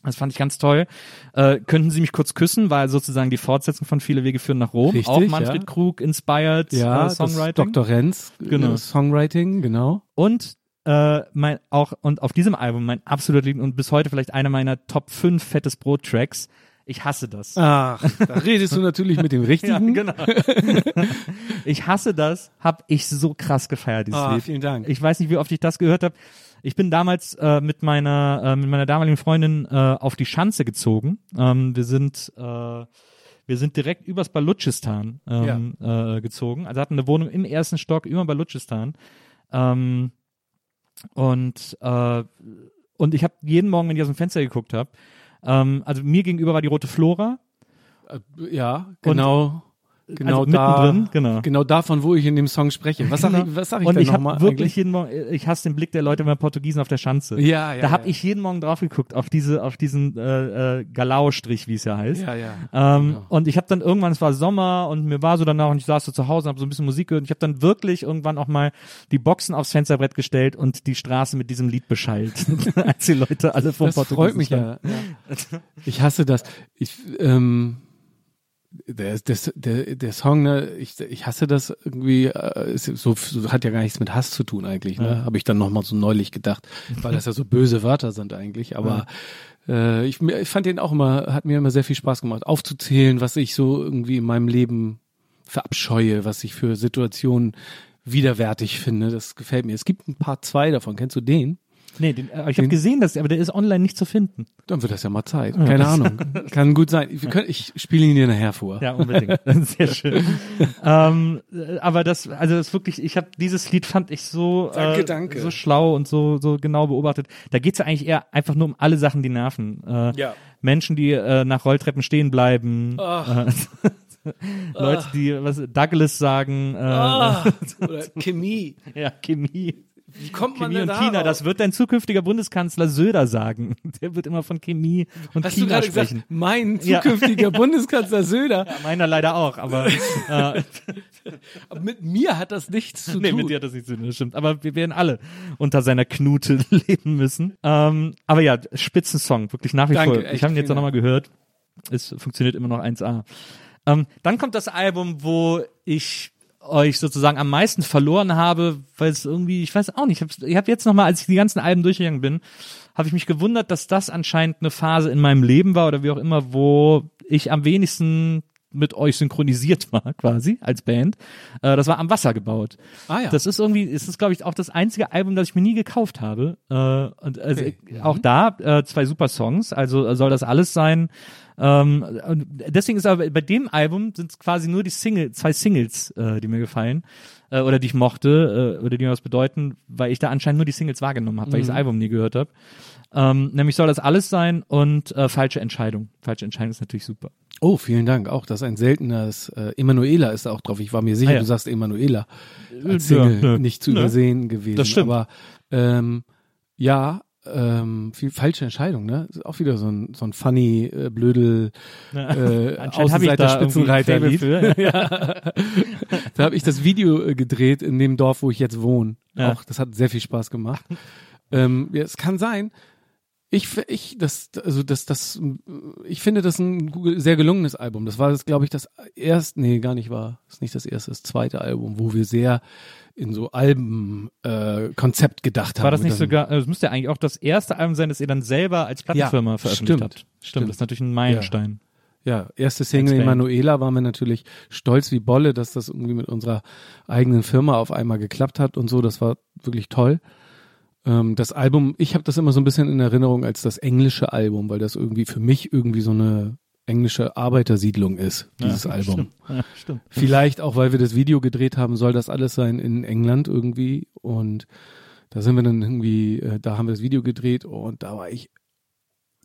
Das fand ich ganz toll. Äh, könnten Sie mich kurz küssen, war sozusagen die Fortsetzung von Viele Wege führen nach Rom. Richtig, auch Manfred ja. Krug inspired Ja, äh, Songwriting. Dr. Renz, Genau. äh, Songwriting, genau. Und äh, mein auch und auf diesem Album mein absolut Lieb und bis heute vielleicht einer meiner Top 5 fettes Brot Tracks. Ich hasse das. Ach, da redest du natürlich mit dem Richtigen. genau. ich hasse das, hab ich so krass gefeiert dieses Ah, Lied. vielen Dank. Ich weiß nicht, wie oft ich das gehört habe. Ich bin damals äh, mit meiner äh, mit meiner damaligen Freundin äh, auf die Schanze gezogen. Ähm, wir sind äh, wir sind direkt übers Balutschistan ähm, äh, gezogen. Also hatten eine Wohnung im ersten Stock über Balutschistan. Ähm, und äh, und ich habe jeden Morgen, wenn ich aus dem Fenster geguckt habe, ähm, also mir gegenüber war die rote Flora. Äh, Ja, genau. Genau also da. mittendrin, genau. Genau davon, wo ich in dem Song spreche. Was sag Genau. ich, was sag ich und ich habe nochmal wirklich eigentlich? jeden Morgen, ich hasse den Blick der Leute bei Portugiesen auf der Schanze. Ja, ja, da habe ja. ich jeden Morgen drauf geguckt, auf diese, auf diesen äh, äh, Galau-Strich, wie es ja heißt. Ja, ja. Ähm, Genau. Und ich habe dann irgendwann, es war Sommer und mir war so danach und ich saß so zu Hause und habe so ein bisschen Musik gehört und ich habe dann wirklich irgendwann auch mal die Boxen aufs Fensterbrett gestellt und die Straße mit diesem Lied beschallt, als die Leute alle vom Das Portugiesen freut mich ja. ja. Ich hasse das. Ich, ähm, der, der, der, der Song, ne, ich, ich hasse das irgendwie, äh, ist so, so hat ja gar nichts mit Hass zu tun eigentlich, ne? Ja. Habe ich dann nochmal so neulich gedacht, weil das ja so böse Wörter sind eigentlich. Aber äh, ich, ich fand den auch immer, hat mir immer sehr viel Spaß gemacht, aufzuzählen, was ich so irgendwie in meinem Leben verabscheue, was ich für Situationen widerwärtig finde. Das gefällt mir. Es gibt ein paar zwei davon. Kennst du den? Nee, den, äh, ich habe gesehen, dass, aber der ist online nicht zu finden. Dann wird das ja mal Zeit. Keine Ahnung. Kann gut sein. Wir können, ich spiele ihn dir nachher vor. Ja, unbedingt. Sehr schön. ähm, äh, aber das, also das wirklich, ich habe dieses Lied fand ich so, Danke, äh, danke. so schlau und so so genau beobachtet. Da geht's ja eigentlich eher einfach nur um alle Sachen, die nerven. Äh, Ja. Menschen, die äh, nach Rolltreppen stehen bleiben. Äh, Leute, die was Douglas sagen. Äh, oder Chemie. Ja, Chemie. Wie kommt man Chemie und China, das wird dein zukünftiger Bundeskanzler Söder sagen. Der wird immer von Chemie und Hast du China gerade sprechen. gesagt, mein Ja. zukünftiger Bundeskanzler Söder? Ja, meiner leider auch, aber äh, Aber mit mir hat das nichts zu nee, tun. mit dir hat das nicht zu tun, das stimmt. Aber wir werden alle unter seiner Knute leben müssen. Ähm, aber ja, Spitzensong, wirklich nach wie Danke, vor. Ich habe ihn jetzt auch nochmal gehört. Es funktioniert immer noch 1A. Ähm, dann kommt das Album, wo ich euch sozusagen am meisten verloren habe, weil es irgendwie, ich weiß auch nicht, ich habe hab jetzt nochmal, als ich die ganzen Alben durchgegangen bin, habe ich mich gewundert, dass das anscheinend eine Phase in meinem Leben war oder wie auch immer, wo ich am wenigsten mit euch synchronisiert war, quasi, als Band. Äh, das war am Wasser gebaut. Ah ja. Das ist irgendwie, es ist, glaube ich, auch das einzige Album, das ich mir nie gekauft habe. Äh, und also Okay. auch da äh, zwei super Songs, also soll das alles sein. Ähm, deswegen ist aber bei dem Album sind es quasi nur die Single, zwei Singles, äh, die mir gefallen äh, oder die ich mochte äh, oder die mir was bedeuten, weil ich da anscheinend nur die Singles wahrgenommen habe, weil ich das Album nie gehört habe. Ähm, nämlich soll das alles sein und äh, falsche Entscheidung. Falsche Entscheidung ist natürlich super. Oh, vielen Dank. Auch das ist ein seltenes. Äh, Emanuela ist da auch drauf. Ich war mir sicher, Ah, ja. du sagst Emanuela als Ja, Single nö. nicht zu Nö. übersehen gewesen. Das stimmt. Aber ähm, ja, ähm, viel falsche Entscheidung, ne? Ist auch wieder so ein so ein funny äh, blödel äh, Faible Außenseiter-Spitzenreiter-Lied. für. ja. da habe ich das Video äh, gedreht in dem Dorf, wo ich jetzt wohne. Ja. Auch das hat sehr viel Spaß gemacht. ähm, ja, es kann sein. Ich, ich, das, also das, das, ich finde das ein sehr gelungenes Album. Das war, das, glaube ich, das erste, nee, gar nicht war, das ist nicht das erste, das zweite Album, wo wir sehr in so Alben-Konzept äh, Konzept gedacht haben. War das nicht sogar, äh, es müsste ja eigentlich auch das erste Album sein, das ihr dann selber als Plattenfirma Ja, veröffentlicht stimmt, habt. Stimmt, stimmt. das ist natürlich ein Meilenstein. Ja, erste Single. Emanuela waren wir natürlich stolz wie Bolle, dass das irgendwie mit unserer eigenen Firma auf einmal geklappt hat und so. Das war wirklich toll. Ähm, das Album, ich habe das immer so ein bisschen in Erinnerung als das englische Album, weil das irgendwie für mich irgendwie so eine englische Arbeitersiedlung ist, dieses Ja, Album. Stimmt. Ja, stimmt. Vielleicht auch, weil wir das Video gedreht haben, soll das alles sein in England irgendwie. Und da sind wir dann irgendwie, äh, da haben wir das Video gedreht und da war ich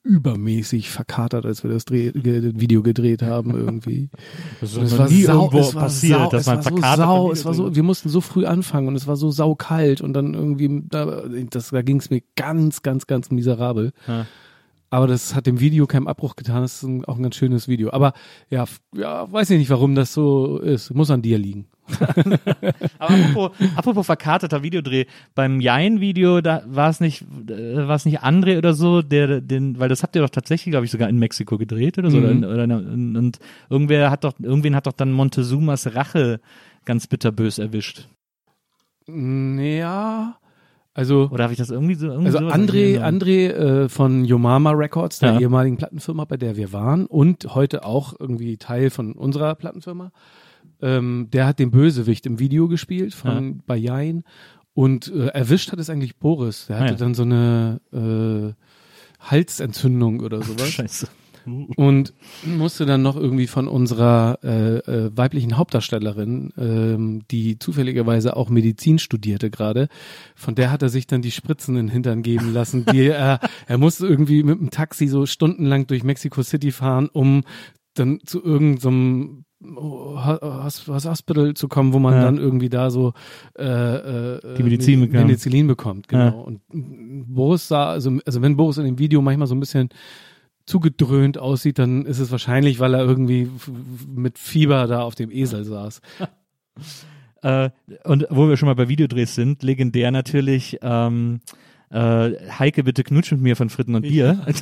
übermäßig verkatert, als wir das Dreh, Video gedreht haben irgendwie. Das noch nie irgendwo es war passiert, sau, dass man war so verkatert sau, war so, wir mussten so früh anfangen und es war so saukalt und dann irgendwie, da, das, da ging es mir ganz, ganz, ganz miserabel. Ja. Aber das hat dem Video keinen Abbruch getan. Das ist ein, auch ein ganz schönes Video. Aber ja, ja, weiß ich nicht, warum das so ist. Muss an dir liegen. Aber apropos, apropos verkaterter Videodreh, beim Jein-Video, da war es nicht, äh, war es nicht André oder so, der den, weil das habt ihr doch tatsächlich, glaube ich, sogar in Mexiko gedreht oder so. Mhm. Oder, oder, und, irgendwer hat doch, irgendwen hat doch dann Montezumas Rache ganz bitterbös erwischt. Ja, also, Oder habe ich das irgendwie so? Irgendwie also André? André äh, von Yomama Records, der Ja. ehemaligen Plattenfirma, bei der wir waren und heute auch irgendwie Teil von unserer Plattenfirma, ähm, der hat den Bösewicht im Video gespielt von bei Jain und äh, erwischt hat es eigentlich Boris. Der hatte Ah, ja. dann so eine äh, Halsentzündung oder sowas. Scheiße. und musste dann noch irgendwie von unserer äh, äh, weiblichen Hauptdarstellerin, ähm, die zufälligerweise auch Medizin studierte gerade, von der hat er sich dann die Spritzen in den Hintern geben lassen. Die, er, er musste irgendwie mit dem Taxi so stundenlang durch Mexico City fahren, um dann zu irgendeinem Hos- Hospital zu kommen, wo man Ja. dann irgendwie da so äh, äh, Die Medizin Med-. Penicillin bekommt, genau. Ja. Und Boris sah, also, also wenn Boris in dem Video manchmal so ein bisschen zugedröhnt aussieht, dann ist es wahrscheinlich, weil er irgendwie mit Fieber da auf dem Esel saß. Äh, und wo wir schon mal bei Videodrehs sind, legendär natürlich ähm, äh, Heike, bitte knutsch mit mir von Fritten und Bier.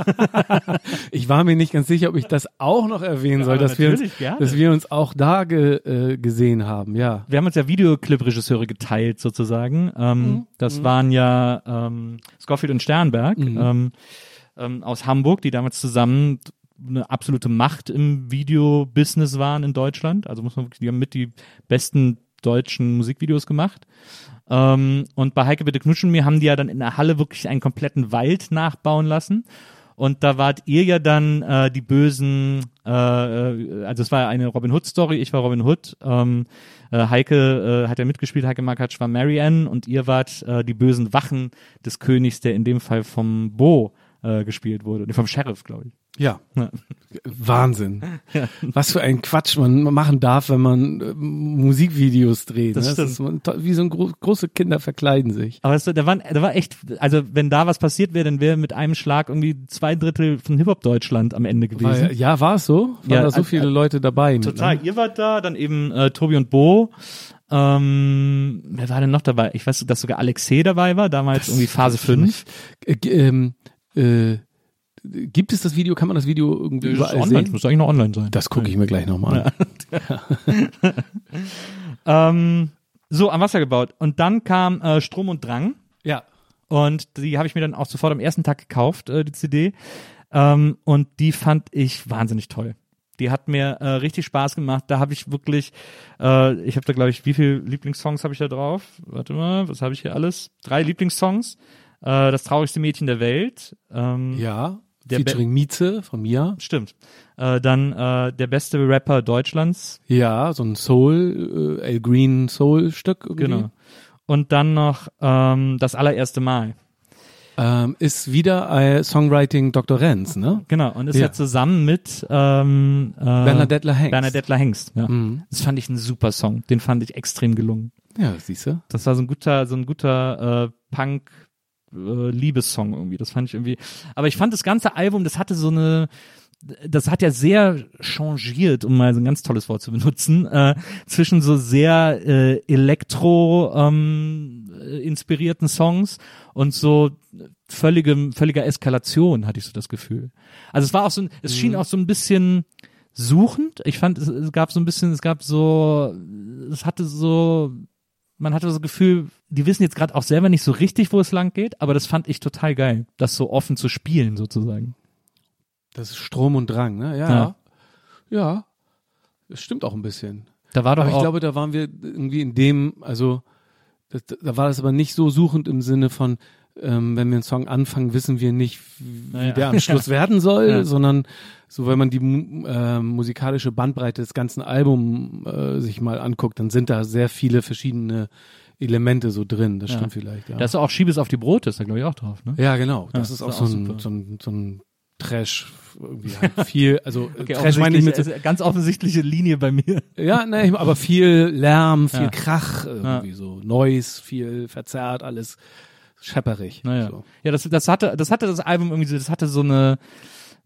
Ich war mir nicht ganz sicher, ob ich das auch noch erwähnen soll, aber dass wir, uns, gerne. dass wir uns auch da ge, äh, gesehen haben, ja. Wir haben uns ja Videoclip-Regisseure geteilt sozusagen. Ähm, Das waren ja ähm, Scofield und Sternberg ähm, ähm, aus Hamburg, die damals zusammen eine absolute Macht im Videobusiness waren in Deutschland. Also muss man wirklich, die haben mit die besten deutschen Musikvideos gemacht. Ähm, und bei Heike bitte knutschen mir haben die ja dann in der Halle wirklich einen kompletten Wald nachbauen lassen. Und da wart ihr ja dann äh, die bösen, äh, äh, also es war eine Robin Hood Story, ich war Robin Hood, ähm, äh, Heike äh, hat ja mitgespielt, Heike Makatsch war Marianne und ihr wart äh, die bösen Wachen des Königs, der in dem Fall vom Bo äh, gespielt wurde, nee, vom Sheriff, glaube ich. Ja. Ja. Wahnsinn. Was für ein Quatsch man machen darf, wenn man äh, Musikvideos dreht. Das ne? stimmt. ist wie so ein gro große Kinder verkleiden sich. Aber es, da, war, da war echt, also wenn da was passiert wäre, dann wäre mit einem Schlag irgendwie zwei Drittel von Hip-Hop Deutschland am Ende gewesen. War, ja, war es so? Waren Ja, da so äh, viele Leute dabei? mit, Total. Ne? Ihr wart da, dann eben äh, Tobi und Bo. Ähm, wer war denn noch dabei? Ich weiß, dass sogar Alexei dabei war, damals irgendwie Phase 5. Äh, ähm, äh, gibt es das Video? Kann man das Video irgendwie überall online, sehen? muss eigentlich noch online sein. Das gucke ich mir gleich nochmal an. Ähm, so, am Wasser gebaut. Und dann kam äh, Strom und Drang. Ja. Und die habe ich mir dann auch sofort am ersten Tag gekauft, äh, die CD. Ähm, und die fand ich wahnsinnig toll. Die hat mir äh, richtig Spaß gemacht. Da habe ich wirklich, äh, ich habe da glaube ich, wie viele Lieblingssongs habe ich da drauf? Warte mal, was habe ich hier alles? Drei Lieblingssongs. Äh, das traurigste Mädchen der Welt. Ähm, Ja. Der Featuring Mieze von Mia. Stimmt. Äh, dann äh, der beste Rapper Deutschlands. Ja, so ein Soul, äh, El Green Soul Stück irgendwie. Genau. Und dann noch ähm, das allererste Mal. Ähm, ist wieder äh, Songwriting Dr. Renz, ne? Genau. Und ist Ja. ja, zusammen mit ähm, äh, Bernadette Hengst. Bernadette Hengst. Ja. Mhm. Das fand ich ein super Song. Den fand ich extrem gelungen. Ja, siehst du. Das war so ein guter, so ein guter äh, Punk. Äh, Liebessong irgendwie, das fand ich irgendwie. Aber ich fand das ganze Album, das hatte so eine, das hat ja sehr changiert, um mal so ein ganz tolles Wort zu benutzen, äh, zwischen so sehr äh, Elektro ähm, äh, inspirierten Songs und so völlige, völliger Eskalation, hatte ich so das Gefühl. Also es war auch so, ein, es schien auch so ein bisschen suchend. Ich fand, es, es gab so ein bisschen, es gab so, es hatte so, man hatte das Gefühl, die wissen jetzt gerade auch selber nicht so richtig, wo es lang geht, aber das fand ich total geil, das so offen zu spielen sozusagen. Das ist Strom und Drang, ne? Ja. Ja. Ja. Das stimmt auch ein bisschen. Da war doch Aber ich glaube, da waren wir irgendwie in dem, also das, da war das aber nicht so suchend im Sinne von, ähm, wenn wir einen Song anfangen, wissen wir nicht, wie Naja. der am Schluss werden soll, Ja. sondern so, wenn man die äh, musikalische Bandbreite des ganzen Albums äh, sich mal anguckt, dann sind da sehr viele verschiedene Elemente so drin. Das Ja. stimmt vielleicht, ja. da ist auch Schiebes auf die Brote, ist da glaube ich auch drauf, ne? ja, genau. Das Ja, ist das auch ist so auch ein, super. so ein, so ein Trash, irgendwie halt viel, also Okay, Trash meine ich mit, offensichtlich- also ganz offensichtliche Linie bei mir. Ja, ne, aber viel Lärm, viel Ja. Krach, irgendwie so Noise, viel verzerrt, alles schepperig. Naja. So. Ja, das, das hatte, das hatte das Album irgendwie, so- das hatte so eine,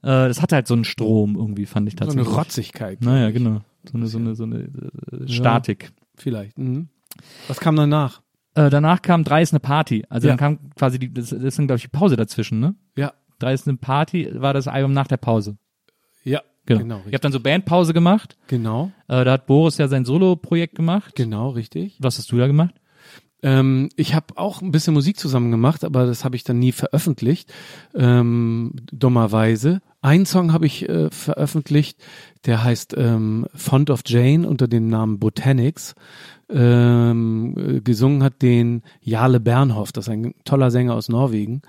äh, das hatte halt so einen Strom irgendwie, fand ich So eine tatsächlich. Rotzigkeit. Naja, genau. So eine, so eine, so eine äh, Statik. Vielleicht. Mhm. Was kam danach? Äh, danach kam Drei ist eine Party. Also Ja. dann kam quasi die, das, das ist dann, glaube ich, die Pause dazwischen, ne? Ja, Drei ist eine Party war das Album nach der Pause. ja, Genau. genau, ich habe dann so Bandpause gemacht. Genau, Äh, da hat Boris ja sein Solo-Projekt gemacht. genau, richtig. Was hast du da gemacht? Ähm, ich habe auch ein bisschen Musik zusammen gemacht, aber das habe ich dann nie veröffentlicht, ähm, dummerweise. Einen Song habe ich äh, veröffentlicht, der heißt ähm, Font of Jane unter dem Namen Botanics. Ähm, äh, gesungen hat den Jarle Bernhoff, das ist ein toller Sänger aus Norwegen.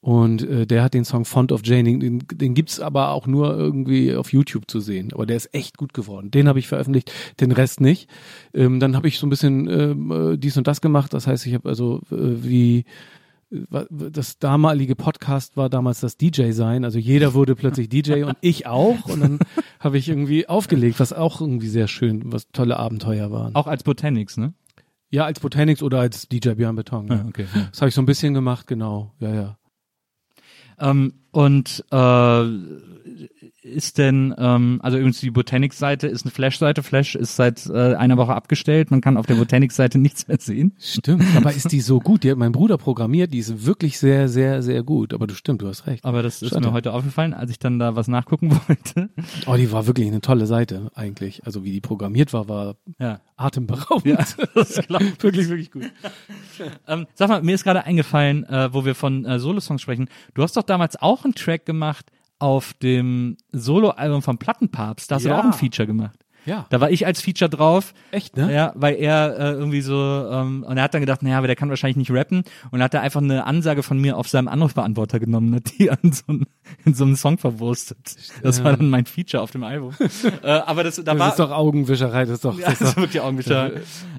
Und äh, der hat den Song Font of Jane, den, den gibt's aber auch nur irgendwie auf YouTube zu sehen. Aber der ist echt gut geworden. Den habe ich veröffentlicht, den Rest nicht. Ähm, dann habe ich so ein bisschen ähm, äh, dies und das gemacht. Das heißt, ich habe also äh, wie äh, das damalige Podcast war damals das DJ sein. Also jeder wurde plötzlich DJ und ich auch. Und dann habe ich irgendwie aufgelegt, was auch irgendwie sehr schön, was tolle Abenteuer waren. Auch als Botanics, ne? Ja, als Botanics oder als DJ Björn Beton. Ja. okay. Das habe ich so ein bisschen gemacht, genau. Ja, ja. Ähm, und äh, ist denn, ähm, also übrigens die Botanics-Seite ist eine Flash-Seite. Flash ist seit äh, einer Woche abgestellt. Man kann auf der Botanics-Seite nichts mehr sehen. Stimmt, aber ist die so gut? Die hat mein Bruder programmiert, die ist wirklich sehr, sehr, sehr gut. Aber du stimmt, du hast recht. Aber das ist Schade. mir heute aufgefallen, als ich dann da was nachgucken wollte. Oh, die war wirklich eine tolle Seite eigentlich. Also wie die programmiert war, war Ja. atemberaubend. Ja, das ich. wirklich, wirklich gut. Ähm, sag mal, mir ist gerade eingefallen, äh, wo wir von äh, Solo-Songs sprechen. Du hast doch damals auch einen Track gemacht auf dem Solo-Album vom Plattenpapst. Da hast du Ja. doch auch ein Feature gemacht. Ja. Da war ich als Feature drauf. Echt, ne? Ja, weil er äh, irgendwie so, ähm, und er hat dann gedacht, naja, aber der kann wahrscheinlich nicht rappen. Und hat er einfach eine Ansage von mir auf seinem Anrufbeantworter genommen, hat die an so ein, in so einem Song verwurstet. Das war dann mein Feature auf dem Album. äh, aber das, da Das war, ist doch Augenwischerei, das ist doch, ja, das das ist wirklich Augenwischer.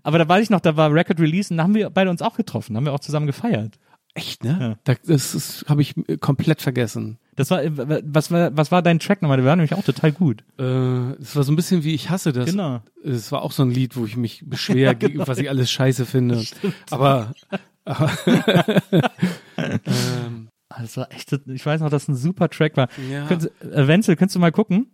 Aber da weiß ich noch, da war Record Release und da haben wir beide uns auch getroffen, haben wir auch zusammen gefeiert. Echt, ne? Da, das ist, habe ich äh, komplett vergessen. Das war, äh, was war, was war dein Track nochmal? Der war nämlich auch total gut. Äh, es war so ein bisschen wie ich hasse das. Genau. Es war auch so ein Lied, wo ich mich beschwer, gegen- was ich alles scheiße finde. Aber, aber ähm, Das war echt, ich weiß noch, dass ein super Track war. Ja. Könntest, äh, Wenzel, könntest du mal gucken?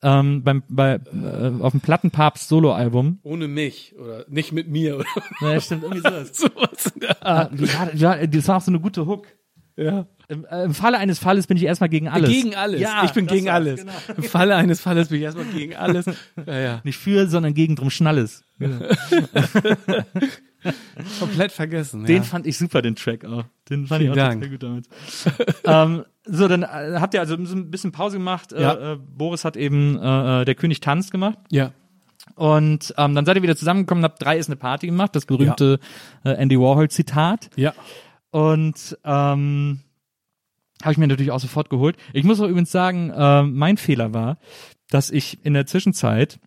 Ähm, beim, bei, äh, auf dem Plattenpapst Solo-Album. ohne mich oder nicht mit mir oder Ja, stimmt, irgendwie sowas. sowas. in der Ah, ja, ja, das war auch so eine gute Hook. Ja. Im, äh, Im Falle eines Falles bin ich erstmal gegen alles. Gegen alles. Ja, ich bin gegen alles. genau. Im Falle eines Falles bin ich erstmal gegen alles. Ja, ja. Nicht für, sondern gegen drum Schnalles. Komplett vergessen. Den ja. fand ich super, den Track auch. Den fand Vielen ich auch total gut damals. ähm, so, dann äh, habt ihr also so ein bisschen Pause gemacht. Ja. Äh, äh, Boris hat eben äh, äh, Der König tanzt gemacht. ja. Und ähm, dann seid ihr wieder zusammengekommen und habt drei ist eine Party gemacht, das berühmte äh, Andy Warhol-Zitat. Ja. Und ähm, habe ich mir natürlich auch sofort geholt. Ich muss auch übrigens sagen, äh, mein Fehler war, dass ich in der Zwischenzeit,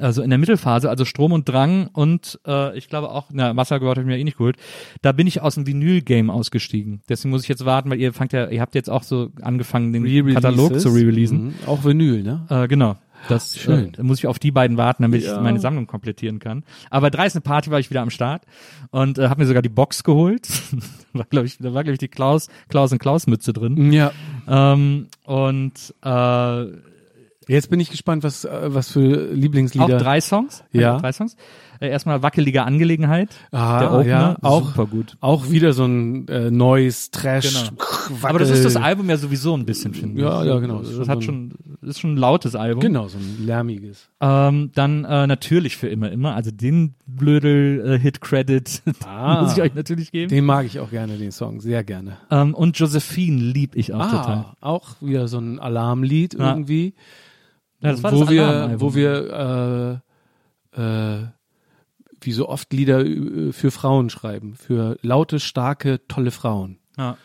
also in der Mittelphase, also Strom und Drang und äh, ich glaube auch, na, Wassergewalt habe ich mir eh nicht geholt, da bin ich aus dem Vinyl-Game ausgestiegen. Deswegen muss ich jetzt warten, weil ihr fangt ja, ihr habt jetzt auch so angefangen, den Katalog Re-Releases. zu re-releasen. Mhm. Auch Vinyl, ne? Äh, genau. Das schön. Äh, da muss ich auf die beiden warten, damit Ja. ich meine Sammlung komplettieren kann. Aber bei 30. Party war ich wieder am Start und äh, habe mir sogar die Box geholt. war, glaub ich, da war glaube ich die Klaus, Klaus und Klaus Mütze drin. Ja. Ähm, und äh, Jetzt bin ich gespannt, was, äh, was für Lieblingslieder. auch drei Songs. Ja. Auch drei Songs. Äh, erstmal wackelige Angelegenheit. Ah, der Opener, ja, auch, super gut. auch wieder so ein äh, Noise, Trash, Genau. Wackel. Aber das ist das Album ja sowieso ein bisschen, finde ich. Ja, ja, genau. Das Das, ist hat schon ist schon ein lautes Album. Genau, so ein lärmiges. Ähm, dann äh, natürlich für immer immer, also den Blödel äh, Hit Credit Ah. muss ich euch natürlich geben. Den mag ich auch gerne, den Song, sehr gerne. Ähm, und Josephine lieb ich auch total. Ah, auch wieder so ein Alarmlied Ja. irgendwie, Ja, das war wo das wir, wo wir äh, äh, wie so oft Lieder äh, für Frauen schreiben, für laute, starke, tolle Frauen. ja.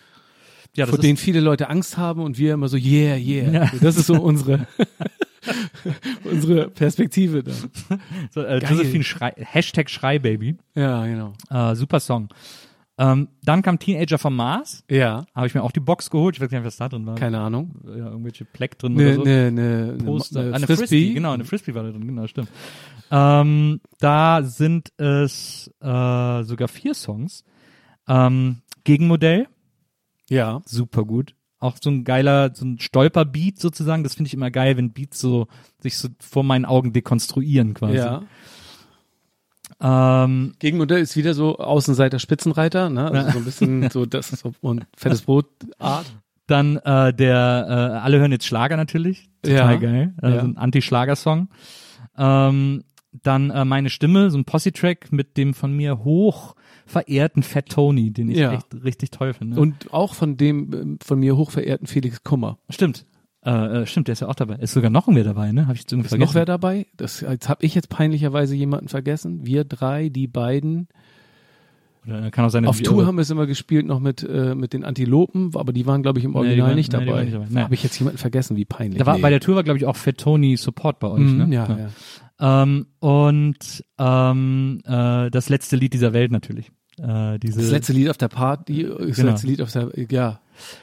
Ja, vor denen viele Leute Angst haben und wir immer so, yeah, yeah. Ja. Das ist so unsere, unsere Perspektive dann. so, äh. Josephine Schrei, Hashtag Schreibaby. Ja, genau. Äh, super Song. Ähm, dann kam Teenager vom Mars. Ja, Habe ich mir auch die Box geholt. Ich weiß gar nicht, was da drin war. keine Ahnung. Ja, irgendwelche Pleck drin Ne, oder so. ne, ne, ne, Poster. ne Ah, eine Frisbee. Frisbee. Genau, eine Frisbee war da drin, genau, stimmt. Ähm, da sind es äh, sogar vier Songs. Ähm, Gegenmodell, Ja, super gut. Auch so ein geiler, so ein Stolperbeat sozusagen. Das finde ich immer geil, wenn Beats so sich so vor meinen Augen dekonstruieren quasi. ja. Ähm, Gegenmodell ist wieder so Außenseiter Spitzenreiter, ne? Also so ein bisschen so das ist so und fettes Brot Art. dann äh, der, äh, alle hören jetzt Schlager natürlich. Total Ja. geil. Also Ja. ein Anti-Schlager-Song. Ähm, dann äh, meine Stimme, so ein Posse-Track mit dem von mir hoch verehrten Fat Tony, den ich Ja. echt richtig toll finde. Und auch von dem ähm, von mir hochverehrten Felix Kummer. stimmt. Äh, äh, stimmt, der ist ja auch dabei. Ist sogar noch wer dabei, ne? Habe ich jetzt irgendwie Ist vergessen. noch wer dabei? Das jetzt habe ich jetzt peinlicherweise jemanden vergessen. Wir drei, die beiden. Oder kann auch sein, Auf Tour haben wir es immer gespielt noch mit äh, mit den Antilopen, aber die waren glaube ich im Original nicht nee, die dabei. nicht dabei. Nee. Habe ich jetzt jemanden vergessen? Wie peinlich. Da war, Nee. Bei der Tour war, glaube ich, auch Fat Tony Support bei euch, Mhm, ne? ja, ja. Ähm, und ähm, äh, das letzte Lied dieser Welt natürlich. Äh, diese, Das letzte Lied auf der Party, das Genau. letzte Lied auf der, ja.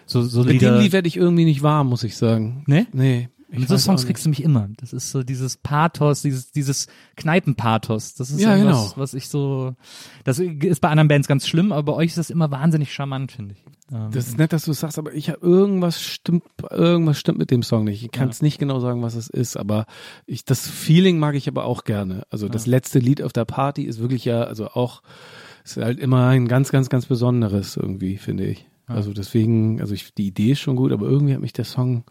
so, so Mit Lieder, dem Lied werde ich irgendwie nicht warm, muss ich sagen. Ne? Nee. Mit so Songs kriegst du mich immer. Das ist so dieses Pathos, dieses, dieses Kneipenpathos. Das ist Ja, genau. was ich so, das ist bei anderen Bands ganz schlimm, aber bei euch ist das immer wahnsinnig charmant, finde ich. Ähm, Das ist nett, dass du es sagst, aber ich habe irgendwas stimmt, irgendwas stimmt mit dem Song nicht. Ich kann es nicht genau sagen, was es ist, aber ich, das Feeling mag ich aber auch gerne. Also das letzte Lied auf der Party ist wirklich ja, also auch, ist halt immer ein ganz, ganz, ganz besonderes irgendwie, finde ich. Also deswegen, also ich, die Idee ist schon gut, aber irgendwie hat mich der Song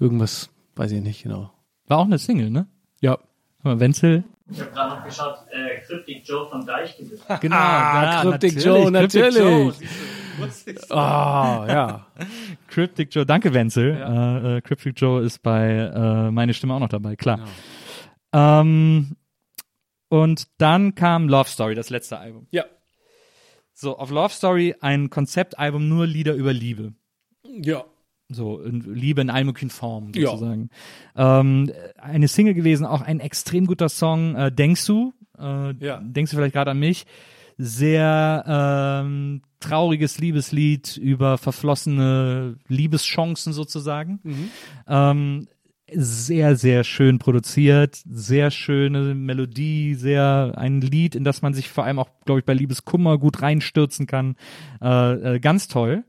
irgendwas, weiß ich nicht genau. war auch eine Single, ne? Ja. Guck mal, Wenzel. Ich habe gerade noch geschaut, äh, Cryptic Joe von Deich gibt es. Genau, Ah, Cryptic Joe, natürlich. Ah, ja. Cryptic Joe, danke Wenzel. Äh, äh, Cryptic Joe ist bei äh, meine Stimme auch noch dabei, klar. Ähm, und dann kam Love Story, das letzte Album. Ja. So, auf Love Story ein Konzeptalbum, nur Lieder über Liebe. Ja. So, in Liebe in möglichen Formen Ja. sozusagen. Ähm, eine Single gewesen, auch ein extrem guter Song, äh, Denkst du? Äh, Ja. Denkst du vielleicht gerade an mich? Sehr ähm, trauriges Liebeslied über verflossene Liebeschancen sozusagen. Ähm, sehr, sehr schön produziert, sehr schöne Melodie, sehr ein Lied, in das man sich vor allem auch, glaube ich, bei Liebeskummer gut reinstürzen kann. Äh, äh, ganz toll.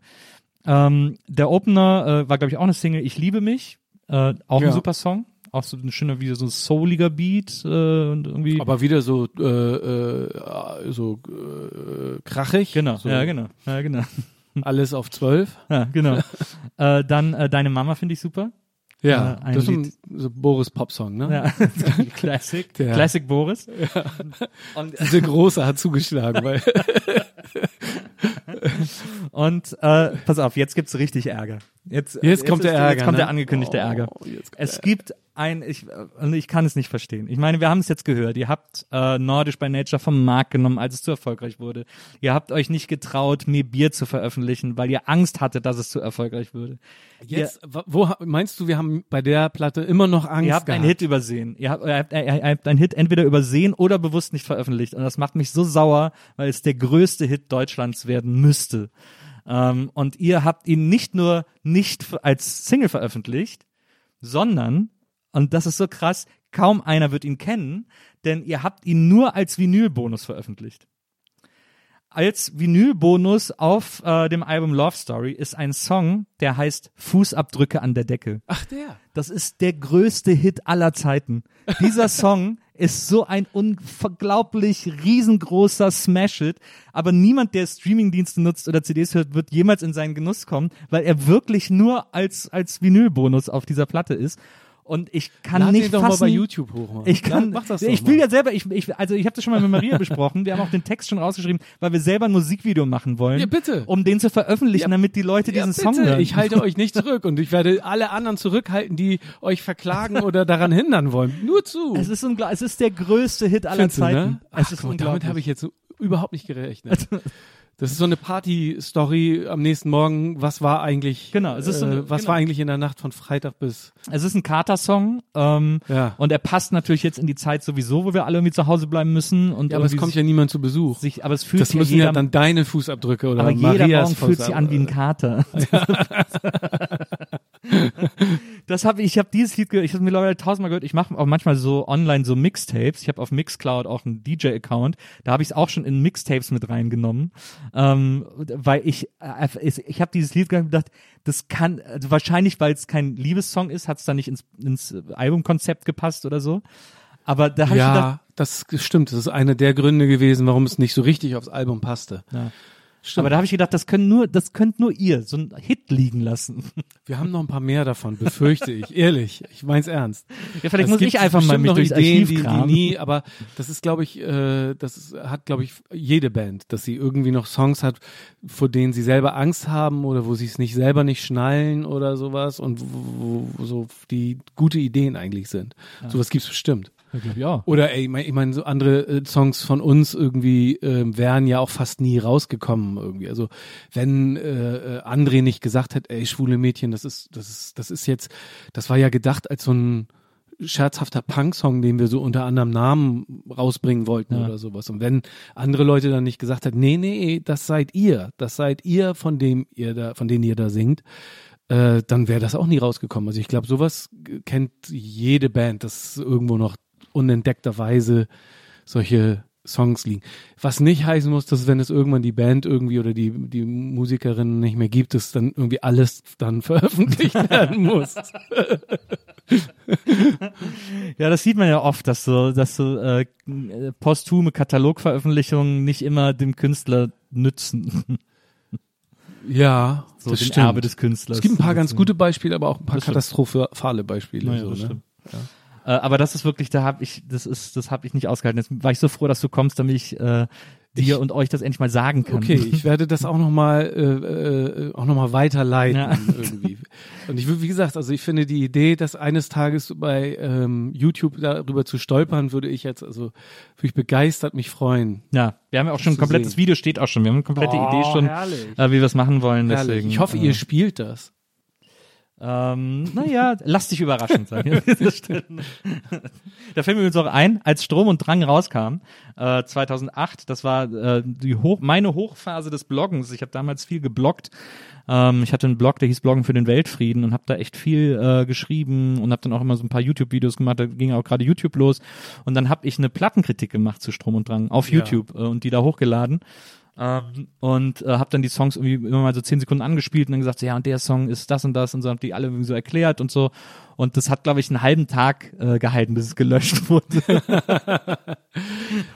Ähm, der Opener äh, war, glaube ich, auch eine Single, Ich liebe mich. Äh, auch Ja. ein super Song. Auch so ein schöner, wie so ein souliger Beat äh, und irgendwie. Aber wieder so, äh, so krachig. genau, So ja, genau, ja, genau. Alles auf zwölf. Ja, genau. dann Deine Mama finde ich super. Ja, Äh, ein das ist ein so Boris Popsong, ne? Ja. Classic. Der- Classic Boris. Und Diese große hat zugeschlagen, weil Und äh, pass auf, jetzt gibt's richtig Ärger. Jetzt, Jetzt kommt der Ärger, Jetzt kommt ne? der angekündigte Oh, Ärger. jetzt kommt Es der gibt ein, ich, ich kann es nicht verstehen. Ich meine, wir haben es jetzt gehört. Ihr habt äh, Nordisch by Nature vom Markt genommen, als es zu erfolgreich wurde. Ihr habt euch nicht getraut, mir Bier zu veröffentlichen, weil ihr Angst hattet, dass es zu erfolgreich würde. Jetzt, wa- wo meinst du, wir haben bei der Platte immer noch Angst Ihr habt gehabt? einen Hit übersehen. Ihr habt, ihr, habt, ihr habt einen Hit entweder übersehen oder bewusst nicht veröffentlicht. Und das macht mich so sauer, weil es der größte Hit Deutschlands werden müsste. Ähm, und ihr habt ihn nicht nur nicht als Single veröffentlicht, sondern, und das ist so krass, kaum einer wird ihn kennen, denn ihr habt ihn nur als Vinylbonus veröffentlicht. Als Vinylbonus auf äh, dem Album Love Story ist ein Song, der heißt Fußabdrücke an der Decke. Ach, der. Das ist der größte Hit aller Zeiten. Dieser Song ist so ein unglaublich riesengroßer Smash-Hit, aber niemand, der Streamingdienste nutzt oder CDs hört, wird jemals in seinen Genuss kommen, weil er wirklich nur als, als Vinylbonus auf dieser Platte ist. Und ich kann Lad nicht den doch fassen, mal bei YouTube hoch. Mann. ich kann, Ja, mach das ich will mal. ja selber, ich, ich, also ich habe das schon mal mit Maria besprochen. Wir haben auch den Text schon rausgeschrieben, weil wir selber ein Musikvideo machen wollen. Ja, bitte. Um den zu veröffentlichen, Ja, damit die Leute Ja, diesen bitte. Song hören. Ich halte euch nicht zurück und ich werde alle anderen zurückhalten, die euch verklagen oder daran hindern wollen. Nur zu. es ist unglaublich, es ist der größte Hit aller Findest du, Zeiten. ne? Es Ach, ist guck mal, unglaublich. damit habe ich jetzt so überhaupt nicht gerechnet. Das ist so eine Party-Story am nächsten Morgen. Was war eigentlich? Genau, es ist so eine- äh, was genau. war eigentlich in der Nacht von Freitag bis? Es ist ein Kater-Song ähm, Ja. und er passt natürlich jetzt in die Zeit sowieso, wo wir alle irgendwie zu Hause bleiben müssen. Und Ja, aber es kommt ja niemand zu Besuch. sich, aber es fühlt Das sich müssen jeder, ja dann deine Fußabdrücke oder aber jeder Marias Morgen fühlt sich an wie ein. Kater. das habe ich, ich habe dieses Lied gehört, ich habe mittlerweile tausendmal gehört. Ich mache auch manchmal so online so Mixtapes. Ich habe auf Mixcloud auch einen DJ-Account. Da habe ich es auch schon in Mixtapes mit reingenommen, ähm, weil ich, äh, ich, habe dieses Lied gedacht, das kann also wahrscheinlich, weil es kein Liebessong ist, hat es da nicht ins, ins Albumkonzept gepasst oder so. Aber da habe ich gedacht, Ja, das stimmt. Das ist einer der Gründe gewesen, warum es nicht so richtig aufs Album passte. Ja. Stimmt. Aber da habe ich gedacht, das können nur, das könnt nur ihr so ein Hit liegen lassen. Wir haben noch ein paar mehr davon, befürchte ich. Ehrlich, ich mein's ernst. Ja, vielleicht Es muss ich einfach mal noch durchs Ideen, Archiv die, die kramen. nie, aber das ist, glaube ich, äh, das ist, hat, glaube ich, jede Band, dass sie irgendwie noch Songs hat, vor denen sie selber Angst haben oder wo sie es nicht selber nicht schnallen oder sowas und wo, wo so die gute Ideen eigentlich sind. Sowas gibt's bestimmt. Ja. Oder ey, ich meine, ich mein, so andere äh, Songs von uns irgendwie ähm, wären ja auch fast nie rausgekommen irgendwie. Also wenn äh, äh, André nicht gesagt hätte, ey, schwule Mädchen, das ist, das ist, das ist jetzt, das war ja gedacht als so ein scherzhafter Punk-Song, den wir so unter anderem Namen rausbringen wollten Ja. oder sowas. Und wenn andere Leute dann nicht gesagt hätten, nee, nee, das seid ihr, das seid ihr, von dem ihr da, von denen ihr da singt, äh, dann wäre das auch nie rausgekommen. Also ich glaube, sowas kennt jede Band, dass irgendwo noch unentdeckterweise solche Songs liegen. Was nicht heißen muss, dass wenn es irgendwann die Band irgendwie oder die, die Musikerin nicht mehr gibt, dass dann irgendwie alles dann veröffentlicht werden muss. Ja, das sieht man ja oft, dass so, dass so äh, posthume Katalogveröffentlichungen nicht immer dem Künstler nützen. Ja, So das stimmt. Erbe des Künstlers. Es gibt ein paar ganz gute Beispiele, aber auch ein paar Das stimmt. katastrophale Beispiele. Naja, so, das ne? stimmt. Äh, aber das ist wirklich, da habe ich, das ist, das habe ich nicht ausgehalten. Jetzt war ich so froh, dass du kommst, damit ich äh, dir Ich- und euch das endlich mal sagen kann. Okay, ich werde das auch nochmal äh, äh, auch noch mal weiterleiten Ja. irgendwie. Und ich würde, wie gesagt, also ich finde die Idee, dass eines Tages bei ähm, YouTube darüber zu stolpern, würde ich jetzt, also würde ich begeistert mich freuen. Ja, wir haben ja auch schon ein komplettes sehen. Video steht auch schon. Wir haben eine komplette Oh, Idee schon, äh, wie wir es machen wollen. Herrlich. Deswegen, Ich hoffe, äh, ihr spielt das. Ähm, naja, lass dich überraschen dieser Stelle. da fällt mir übrigens auch ein, als Strom und Drang rauskam, äh, 2008, das war äh, die Hoch meine Hochphase des Bloggens. Ich habe damals viel gebloggt. Ähm, ich hatte einen Blog, der hieß Bloggen für den Weltfrieden und habe da echt viel äh, geschrieben und habe dann auch immer so ein paar YouTube-Videos gemacht. Da ging auch gerade YouTube los. Und dann habe ich eine Plattenkritik gemacht zu Strom und Drang auf Ja. YouTube äh, und die da hochgeladen. Ähm, und äh, habe dann die Songs irgendwie immer mal so zehn Sekunden angespielt und dann gesagt, so, ja, und der Song ist das und das und so, hab die alle irgendwie so erklärt und so. Und das hat, glaube ich, einen halben Tag äh, gehalten, bis es gelöscht wurde.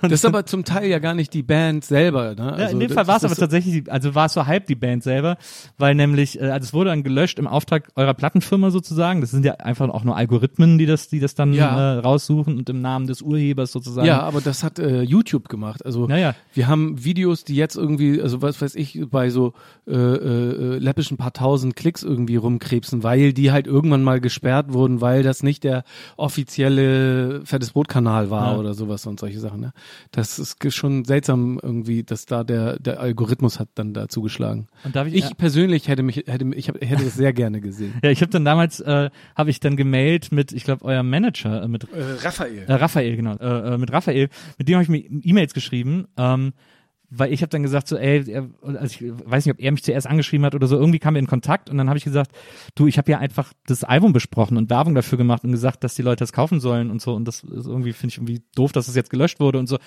Das ist aber zum Teil ja gar nicht die Band selber. Ne? Ja, Also in dem Fall war es aber tatsächlich, die- also war es so halb die Band selber, weil nämlich, äh, also es wurde dann gelöscht im Auftrag eurer Plattenfirma sozusagen. Das sind ja einfach auch nur Algorithmen, die das, die das dann Ja. äh, raussuchen und im Namen des Urhebers sozusagen. Ja, aber das hat äh, YouTube gemacht. Also Ja, ja. wir haben Videos, die jetzt irgendwie, also was weiß ich, bei so äh, äh, läppischen paar tausend Klicks irgendwie rumkrebsen, weil die halt irgendwann mal gesperrt wurden, weil das nicht der offizielle Fettes Brot-Kanal war Ja. oder sowas und solche Sachen. Ne? Das ist schon seltsam irgendwie, dass da der der Algorithmus hat dann da zugeschlagen. Und darf ich, Ich ja. persönlich hätte mich hätte ich hab, hätte das sehr gerne gesehen. Ja, ich habe dann damals, äh, habe ich dann gemailt mit, ich glaube, eurem Manager, äh, mit Äh, Raphael. Äh, Raphael, genau. Äh, äh, mit Raphael. Mit dem habe ich mir E-Mails geschrieben, ähm, weil ich habe dann gesagt so, ey, also ich weiß nicht, ob er mich zuerst angeschrieben hat oder so, irgendwie kam wir in Kontakt und dann habe ich gesagt, du, ich habe ja einfach das Album besprochen und Werbung dafür gemacht und gesagt, dass die Leute das kaufen sollen und so und das ist irgendwie finde ich irgendwie doof, dass das jetzt gelöscht wurde und so.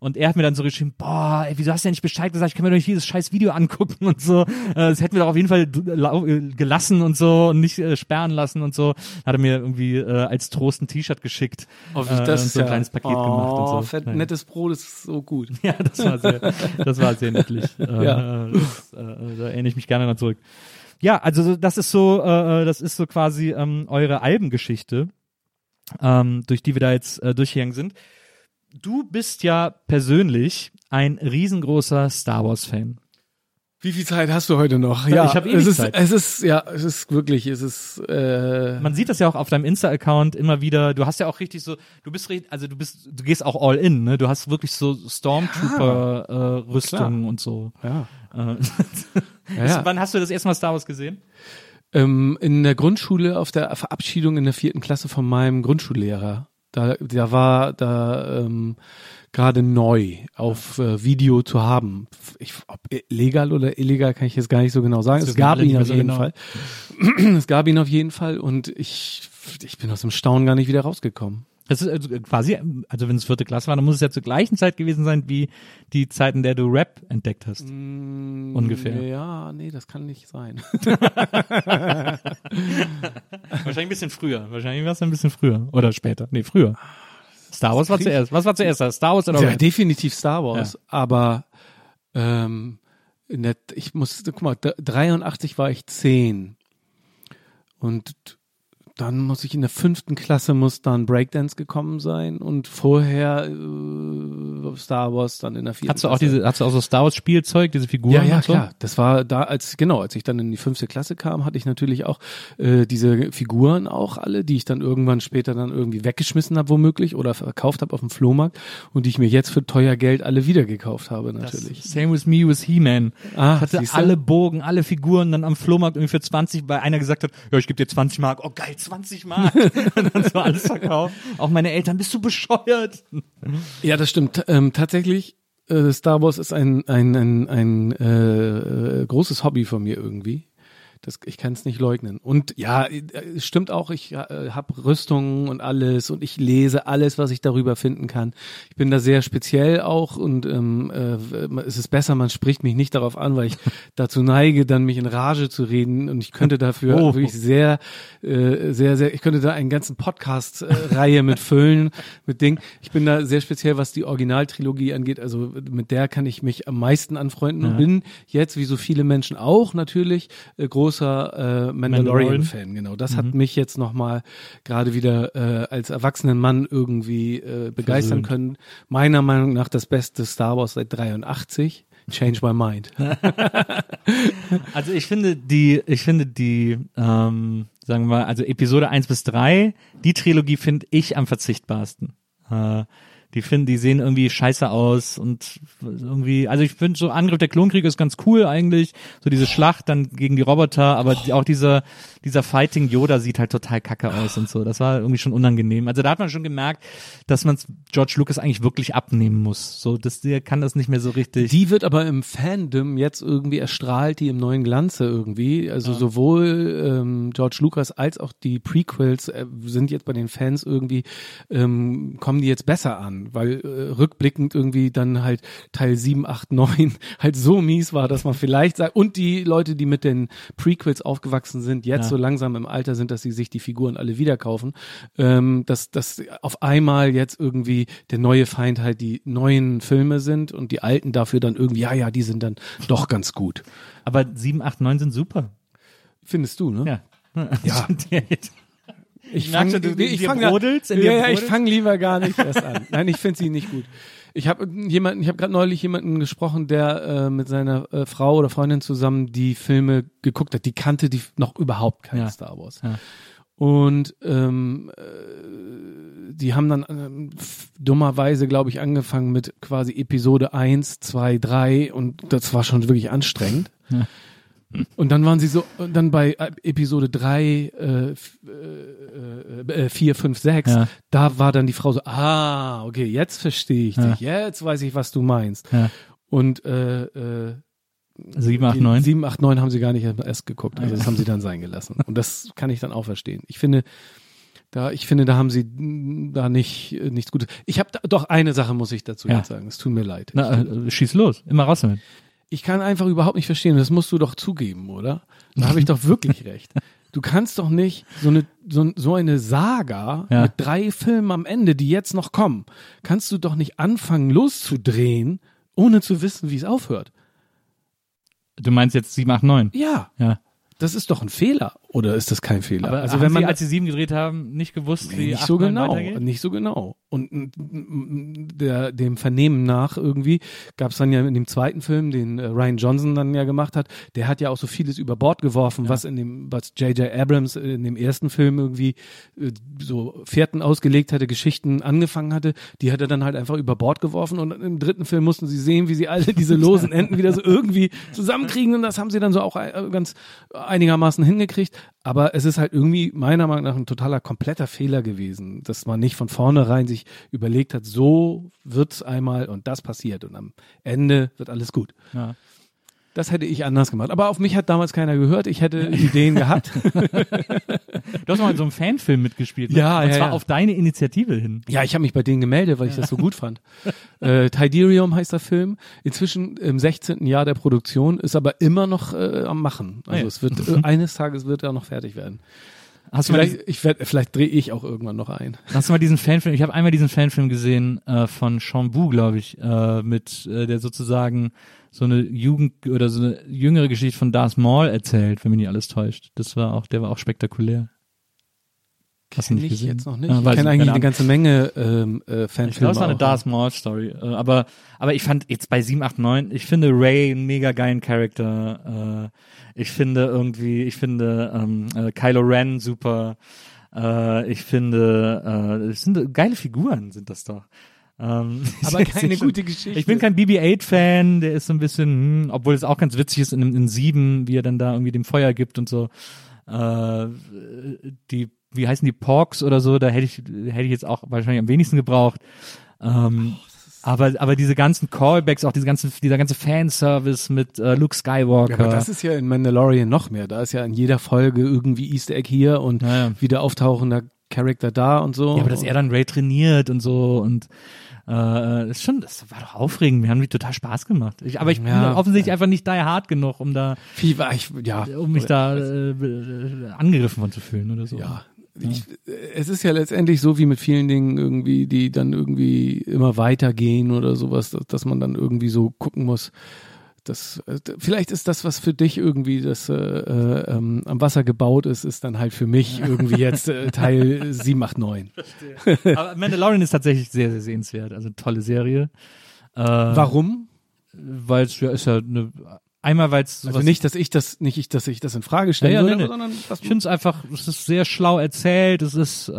Und er hat mir dann so geschrieben, boah, ey, wieso hast du ja nicht Bescheid gesagt? Ich kann mir doch nicht dieses scheiß Video angucken und so. Äh, Das hätten wir doch auf jeden Fall lau- äh, gelassen und so und nicht äh, sperren lassen und so. Hat er mir irgendwie äh, als Trost ein T-Shirt geschickt. Oh, äh, und so ein kleines Paket oh, gemacht und so. Fett, nettes Brot ist so gut. Ja, das war sehr, das war sehr niedlich. Äh, Ja. äh, das, äh, da erinnere ich mich gerne dran zurück. Ja, also so- das ist so, äh, das ist so quasi ähm, eure Albengeschichte, ähm, durch die wir da jetzt äh, durchgegangen sind. Du bist ja persönlich ein riesengroßer Star Wars Fan. Wie viel Zeit hast du heute noch? Ja, Ja, ich hab es ewig ist, Zeit. Es ist, ja, es ist wirklich, es ist, äh, Man sieht das ja auch auf deinem Insta-Account immer wieder. Du hast ja auch richtig so, du bist, richtig- also du bist, du gehst auch all in, ne? Du hast wirklich so Stormtrooper-Rüstungen und so. ja. Äh, Ja, ja. Wann hast du das erste Mal Star Wars gesehen? Ähm, in der Grundschule auf der Verabschiedung in der vierten Klasse von meinem Grundschullehrer. Da, da war da ähm, gerade neu auf äh, Video zu haben. Ich, ob legal oder illegal kann ich jetzt gar nicht so genau sagen. Es gab ihn auf jeden genau. Fall. es gab ihn auf jeden Fall und ich, ich bin aus dem Staunen gar nicht wieder rausgekommen. Das ist also quasi, also wenn es vierte Klasse war, dann muss es ja zur gleichen Zeit gewesen sein wie die Zeit, in der du Rap entdeckt hast. Ungefähr. Ja, nee, das kann nicht sein. Wahrscheinlich ein bisschen früher. Wahrscheinlich war es ein bisschen früher. Oder später. Nee, früher. Star Wars war zuerst. Was war zuerst? Star Wars oder Ja, Rap? definitiv Star Wars, aber ähm, in der, ich muss, guck mal, d- 83 war ich 10 und dann muss ich in der fünften Klasse muss dann Breakdance gekommen sein und vorher äh, Star Wars dann in der vierten Hast du auch Klasse. diese, hast du auch so Star Wars Spielzeug, diese Figuren Ja, ja, und so? klar. Das war da, als genau, als ich dann in die fünfte Klasse kam, hatte ich natürlich auch äh, diese Figuren auch alle, die ich dann irgendwann später dann irgendwie weggeschmissen habe, womöglich, oder verkauft habe auf dem Flohmarkt und die ich mir jetzt für teuer Geld alle wieder gekauft habe, natürlich. Same with me with He-Man. Ah, Ich hatte siehste? alle Bogen, alle Figuren dann am Flohmarkt irgendwie für 20, weil einer gesagt hat, ja, ich gebe dir 20 Mark. Oh geil, 20 Mark. und dann so alles verkauft. Auch meine Eltern, bist du bescheuert? Ja, das stimmt. Ähm, tatsächlich, äh, Star Wars ist ein, ein, ein, ein äh, äh, großes Hobby von mir irgendwie. Das, ich kann es nicht leugnen. Und ja, es stimmt auch, ich äh, habe Rüstungen und alles und ich lese alles, was ich darüber finden kann. Ich bin da sehr speziell auch und ähm, äh, es ist besser, man spricht mich nicht darauf an, weil ich dazu neige, dann mich in Rage zu reden und ich könnte dafür Oh. wirklich sehr, äh, sehr, sehr, ich könnte da einen ganzen Podcast-Reihe mit füllen, mit Dingen. Ich bin da sehr speziell, was die Originaltrilogie angeht. Also mit der kann ich mich am meisten anfreunden und bin jetzt, wie so viele Menschen auch natürlich, äh, großer äh, Mandalorian-Fan. Genau, das hat mich jetzt nochmal gerade wieder äh, als erwachsenen Mann irgendwie äh, begeistern können. Meiner Meinung nach das beste Star Wars seit 83. Change my mind. Also ich finde die, ich finde die, ähm, sagen wir mal, also Episode 1 bis 3, die Trilogie finde ich am verzichtbarsten. Äh, die finden, die sehen irgendwie scheiße aus und irgendwie, also ich finde so Angriff der Klonkriege ist ganz cool eigentlich, so diese Schlacht dann gegen die Roboter, aber die, auch dieser, dieser Fighting Yoda sieht halt total kacke aus und so. Das war irgendwie schon unangenehm. Also da hat man schon gemerkt, dass man George Lucas eigentlich wirklich abnehmen muss. So, das, der kann das nicht mehr so richtig. Die wird aber im Fandom jetzt irgendwie erstrahlt, die im neuen Glanze irgendwie. Also sowohl ähm, George Lucas als auch die Prequels äh, sind jetzt bei den Fans irgendwie, ähm, kommen die jetzt besser an, weil äh, rückblickend irgendwie dann halt Teil 7, 8, 9 halt so mies war, dass man vielleicht sagt, und die Leute, die mit den Prequels aufgewachsen sind, jetzt Ja. so langsam im Alter sind, dass sie sich die Figuren alle wieder kaufen, ähm, dass, dass auf einmal jetzt irgendwie der neue Feind halt die neuen Filme sind und die alten dafür dann irgendwie, ja, ja, die sind dann doch ganz gut. Aber 7, 8, 9 sind super. Findest du, ne? Ja. Ja. Ich fang, in ich dir fang, ja, ja, ich fange lieber gar nicht erst an. Nein, ich finde sie nicht gut. Ich habe jemanden, ich habe gerade neulich jemanden gesprochen, der äh, mit seiner äh, Frau oder Freundin zusammen die Filme geguckt hat. Die kannte die noch überhaupt kein Ja. Star Wars. Ja. Und ähm, äh, die haben dann ähm, dummerweise, glaube ich, angefangen mit quasi Episode 1, 2, 3 und das war schon wirklich anstrengend. Ja. Und dann waren sie so, und dann bei äh, Episode 3, äh, f- äh, äh, 4, 5, 6, Ja. da war dann die Frau so, ah, okay, jetzt verstehe ich Ja. dich, jetzt weiß ich, was du meinst. Ja. Und äh, äh, 7, 8, die 9. 7, 8, 9 haben sie gar nicht erst geguckt. Also das haben sie dann sein gelassen. Und das kann ich dann auch verstehen. Ich finde, da, ich finde, da haben sie da nicht nichts Gutes. Ich habe doch eine Sache muss ich dazu jetzt sagen. Es tut mir leid. Na, äh, schieß los, immer raus damit. Ich kann einfach überhaupt nicht verstehen. Das musst du doch zugeben, oder? Da habe ich doch wirklich recht. Du kannst doch nicht so eine so, so eine Saga Ja. mit drei Filmen am Ende, die jetzt noch kommen, kannst du doch nicht anfangen loszudrehen, ohne zu wissen, wie es aufhört. Du meinst jetzt 7, 8, 9. Ja, Ja. das ist doch ein Fehler. Oder ist das kein Fehler? Aber also wenn man Sie, als Sie 7 gedreht haben, nicht gewusst, wie Nee, 8, nicht so 9 genau, nicht so genau. Und der, dem Vernehmen nach irgendwie gab es dann ja in dem zweiten Film, den äh, Ryan Johnson dann ja gemacht hat, der hat ja auch so vieles über Bord geworfen, was in dem, was J.J. Abrams in dem ersten Film irgendwie äh, so Fährten ausgelegt hatte, Geschichten angefangen hatte, die hat er dann halt einfach über Bord geworfen und im dritten Film mussten sie sehen, wie sie alle diese losen Enden wieder so irgendwie zusammenkriegen und das haben sie dann so auch äh, ganz einigermaßen hingekriegt. Aber es ist halt irgendwie meiner Meinung nach ein totaler kompletter Fehler gewesen, dass man nicht von vornherein sich überlegt hat, so wird's einmal und das passiert und am Ende wird alles gut. Ja. Das hätte ich anders gemacht. Aber auf mich hat damals keiner gehört. Ich hätte Ideen gehabt. Du hast mal in so einem Fanfilm mitgespielt. Ne? Ja, Und ja, zwar ja. auf deine Initiative hin. Ja, ich habe mich bei denen gemeldet, weil ich das so gut fand. Äh, Tiderium heißt der Film. Inzwischen im 16. Jahr der Produktion, ist aber immer noch äh, am Machen. Also Ah, ja. es wird äh, eines Tages wird er noch fertig werden. Hast du mal, Vielleicht, ich werd, vielleicht drehe ich auch irgendwann noch ein. hast du mal diesen Fanfilm, ich habe einmal diesen Fanfilm gesehen äh, von Sean Bu, glaube ich, äh, mit äh, der sozusagen so eine Jugend oder so eine jüngere Geschichte von Darth Maul erzählt, wenn mich nicht alles täuscht. Das war auch, der war auch spektakulär. Hast du Kenn nicht ich gesehen? jetzt noch nicht. Ja, ich kenne eigentlich eine ganze Menge ähm, äh, Fanfilme. Ich glaube, es war eine auch. Darth Maul Story. Äh, aber, aber ich fand jetzt bei 7, 8, 9, ich finde Ray einen mega geilen Charakter. Äh, ich finde irgendwie, ich finde ähm, äh, Kylo Ren super. Äh, ich finde, äh, es sind geile Figuren, sind das doch. Ähm, Aber keine ich- gute Geschichte. Ich bin kein BB-8-Fan, der ist so ein bisschen, hm, obwohl es auch ganz witzig ist in, in 7, wie er dann da irgendwie dem Feuer gibt und so. Äh, die, wie heißen die Porks oder so, da hätte ich, hätte ich jetzt auch wahrscheinlich am wenigsten gebraucht. Ähm, Aber, aber diese ganzen Callbacks, auch diese ganzen, dieser ganze Fanservice mit äh, Luke Skywalker. Ja, aber das ist ja in Mandalorian noch mehr. Da ist ja in jeder Folge irgendwie Easter Egg hier und ja. wieder auftauchender Charakter da und so. ja, aber dass er dann Ray trainiert und so und äh, das ist schon, das war doch aufregend. Wir haben die total Spaß gemacht. Ich, aber ich bin Ja. offensichtlich einfach nicht die hard genug, um da, war ich, ja. um mich da äh, äh, angegriffen von zu fühlen oder so. Ja. Ich, es ist ja letztendlich so wie mit vielen Dingen irgendwie, die dann irgendwie immer weitergehen oder sowas, dass, dass man dann irgendwie so gucken muss. Das, äh, vielleicht ist das, was für dich irgendwie das äh, äh, ähm, am Wasser gebaut ist, ist dann halt für mich irgendwie jetzt äh, Teil 789. Aber Mandalorian ist tatsächlich sehr, sehr sehenswert. Also tolle Serie. Äh, Warum? Weil es ja ist ja eine, einmal weil es Also nicht, dass ich das, nicht ich, dass ich das in Frage stellen Ja, ja, nee, sondern Ich finde es einfach, es ist sehr schlau erzählt, es ist äh,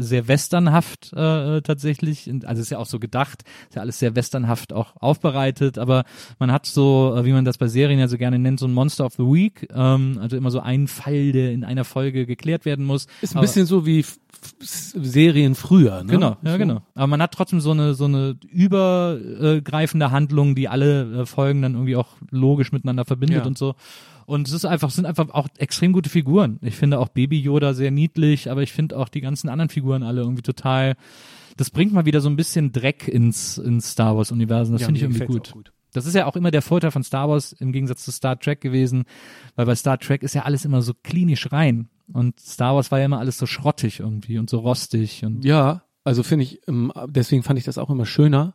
sehr westernhaft äh, tatsächlich, also es ist ja auch so gedacht, ist ja alles sehr westernhaft auch aufbereitet, aber man hat so, äh, wie man das bei Serien ja so gerne nennt, so ein Monster of the Week, ähm, also immer so ein Fall, der in einer Folge geklärt werden muss. ist ein aber, bisschen so wie Serien früher, ne? Genau, ja So. genau. Aber man hat trotzdem so eine so eine übergreifende Handlung, die alle äh, Folgen dann irgendwie auch logisch miteinander verbindet Ja. und so. Und es ist einfach, sind einfach auch extrem gute Figuren. Ich finde auch Baby Yoda sehr niedlich, aber ich finde auch die ganzen anderen Figuren alle irgendwie total. Das bringt mal wieder so ein bisschen Dreck ins, ins Star Wars Universum. Das Ja, finde ich irgendwie gut. gut. Das ist ja auch immer der Vorteil von Star Wars im Gegensatz zu Star Trek gewesen, weil bei Star Trek ist ja alles immer so klinisch rein. Und Star Wars war ja immer alles so schrottig irgendwie und so rostig und Ja, also finde ich, ähm, deswegen fand ich das auch immer schöner.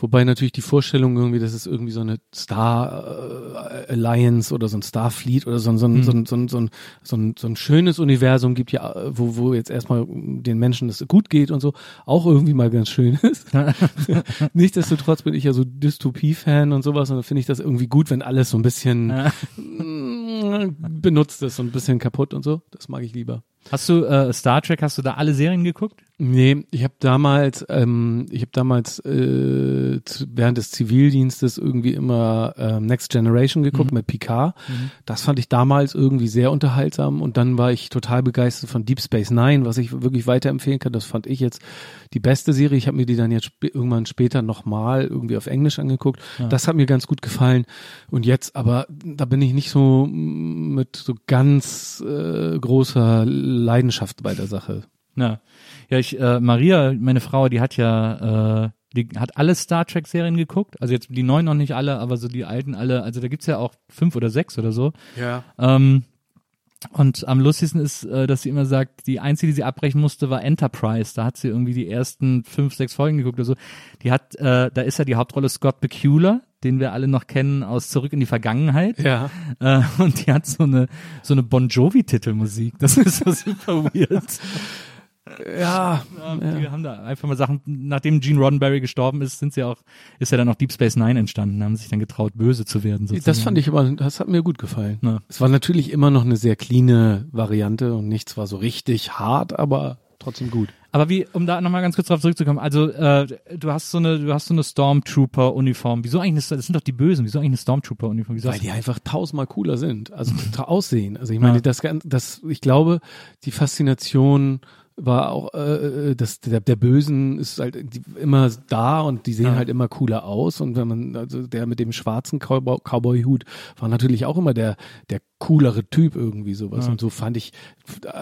Wobei natürlich die Vorstellung irgendwie, dass es irgendwie so eine Star äh, Alliance oder so ein Starfleet oder so, ein- so, ein, so, ein, so, ein, so, ein, so, ein, so ein schönes Universum gibt, ja, wo, wo jetzt erstmal den Menschen es gut geht und so, auch irgendwie mal ganz schön ist. Nichtsdestotrotz bin ich ja so Dystopie-Fan und sowas und dann finde ich das irgendwie gut, wenn alles so ein bisschen mm, benutzt ist und ein bisschen kaputt und so. Das mag ich lieber. Hast du äh, Star Trek, hast du da alle Serien geguckt? Nee, ich habe damals, ähm, ich habe damals äh, während des Zivildienstes irgendwie immer ähm, Next Generation geguckt mit Picard. Das fand ich damals irgendwie sehr unterhaltsam und dann war ich total begeistert von Deep Space Nine, was ich wirklich weiterempfehlen kann. Das fand ich jetzt die beste Serie. Ich habe mir die dann jetzt sp irgendwann später nochmal irgendwie auf Englisch angeguckt. Das hat mir ganz gut gefallen. Und jetzt, aber da bin ich nicht so mit so ganz äh, großer Leidenschaft bei der Sache. Ja, ja, ich, äh, Maria, meine Frau, die hat ja, äh, die hat alle Star Trek Serien geguckt, also jetzt die neuen noch nicht alle, aber so die alten alle, also da gibt's ja auch fünf oder sechs oder so. Ja. Ähm, und am lustigsten ist, äh, dass sie immer sagt, die einzige, die sie abbrechen musste, war Enterprise. Da hat sie irgendwie die ersten fünf, sechs Folgen geguckt oder so. Die hat, äh, da ist ja die Hauptrolle Scott Bakula, den wir alle noch kennen aus Zurück in die Vergangenheit. Ja. Äh, und die hat so eine so eine Bon Jovi Titelmusik. Das ist so super weird. Ja, Die haben da einfach mal Sachen, nachdem Gene Roddenberry gestorben ist, sind sie auch, ist ja dann auch Deep Space Nine entstanden, haben sich dann getraut, böse zu werden. Sozusagen. das fand ich aber, das hat mir gut gefallen. Ja. Es war natürlich immer noch eine sehr cleane Variante und nichts war so richtig hart, aber trotzdem gut. Aber wie, um da nochmal ganz kurz drauf zurückzukommen, also äh, du hast so eine, du hast so eine Stormtrooper-Uniform. Wieso eigentlich, eine, das sind doch die Bösen, wieso eigentlich eine Stormtrooper-Uniform? Wieso Weil die einfach tausendmal cooler sind. Also aussehen. Also ich meine, Ja. das, das, ich glaube, die Faszination war auch, äh, das, der, der Bösen ist halt immer da und die sehen Ja. halt immer cooler aus. Und wenn man, also der mit dem schwarzen Cowboy- Cowboy-Hut war natürlich auch immer der, der coolere Typ irgendwie sowas. Ja. Und so fand ich,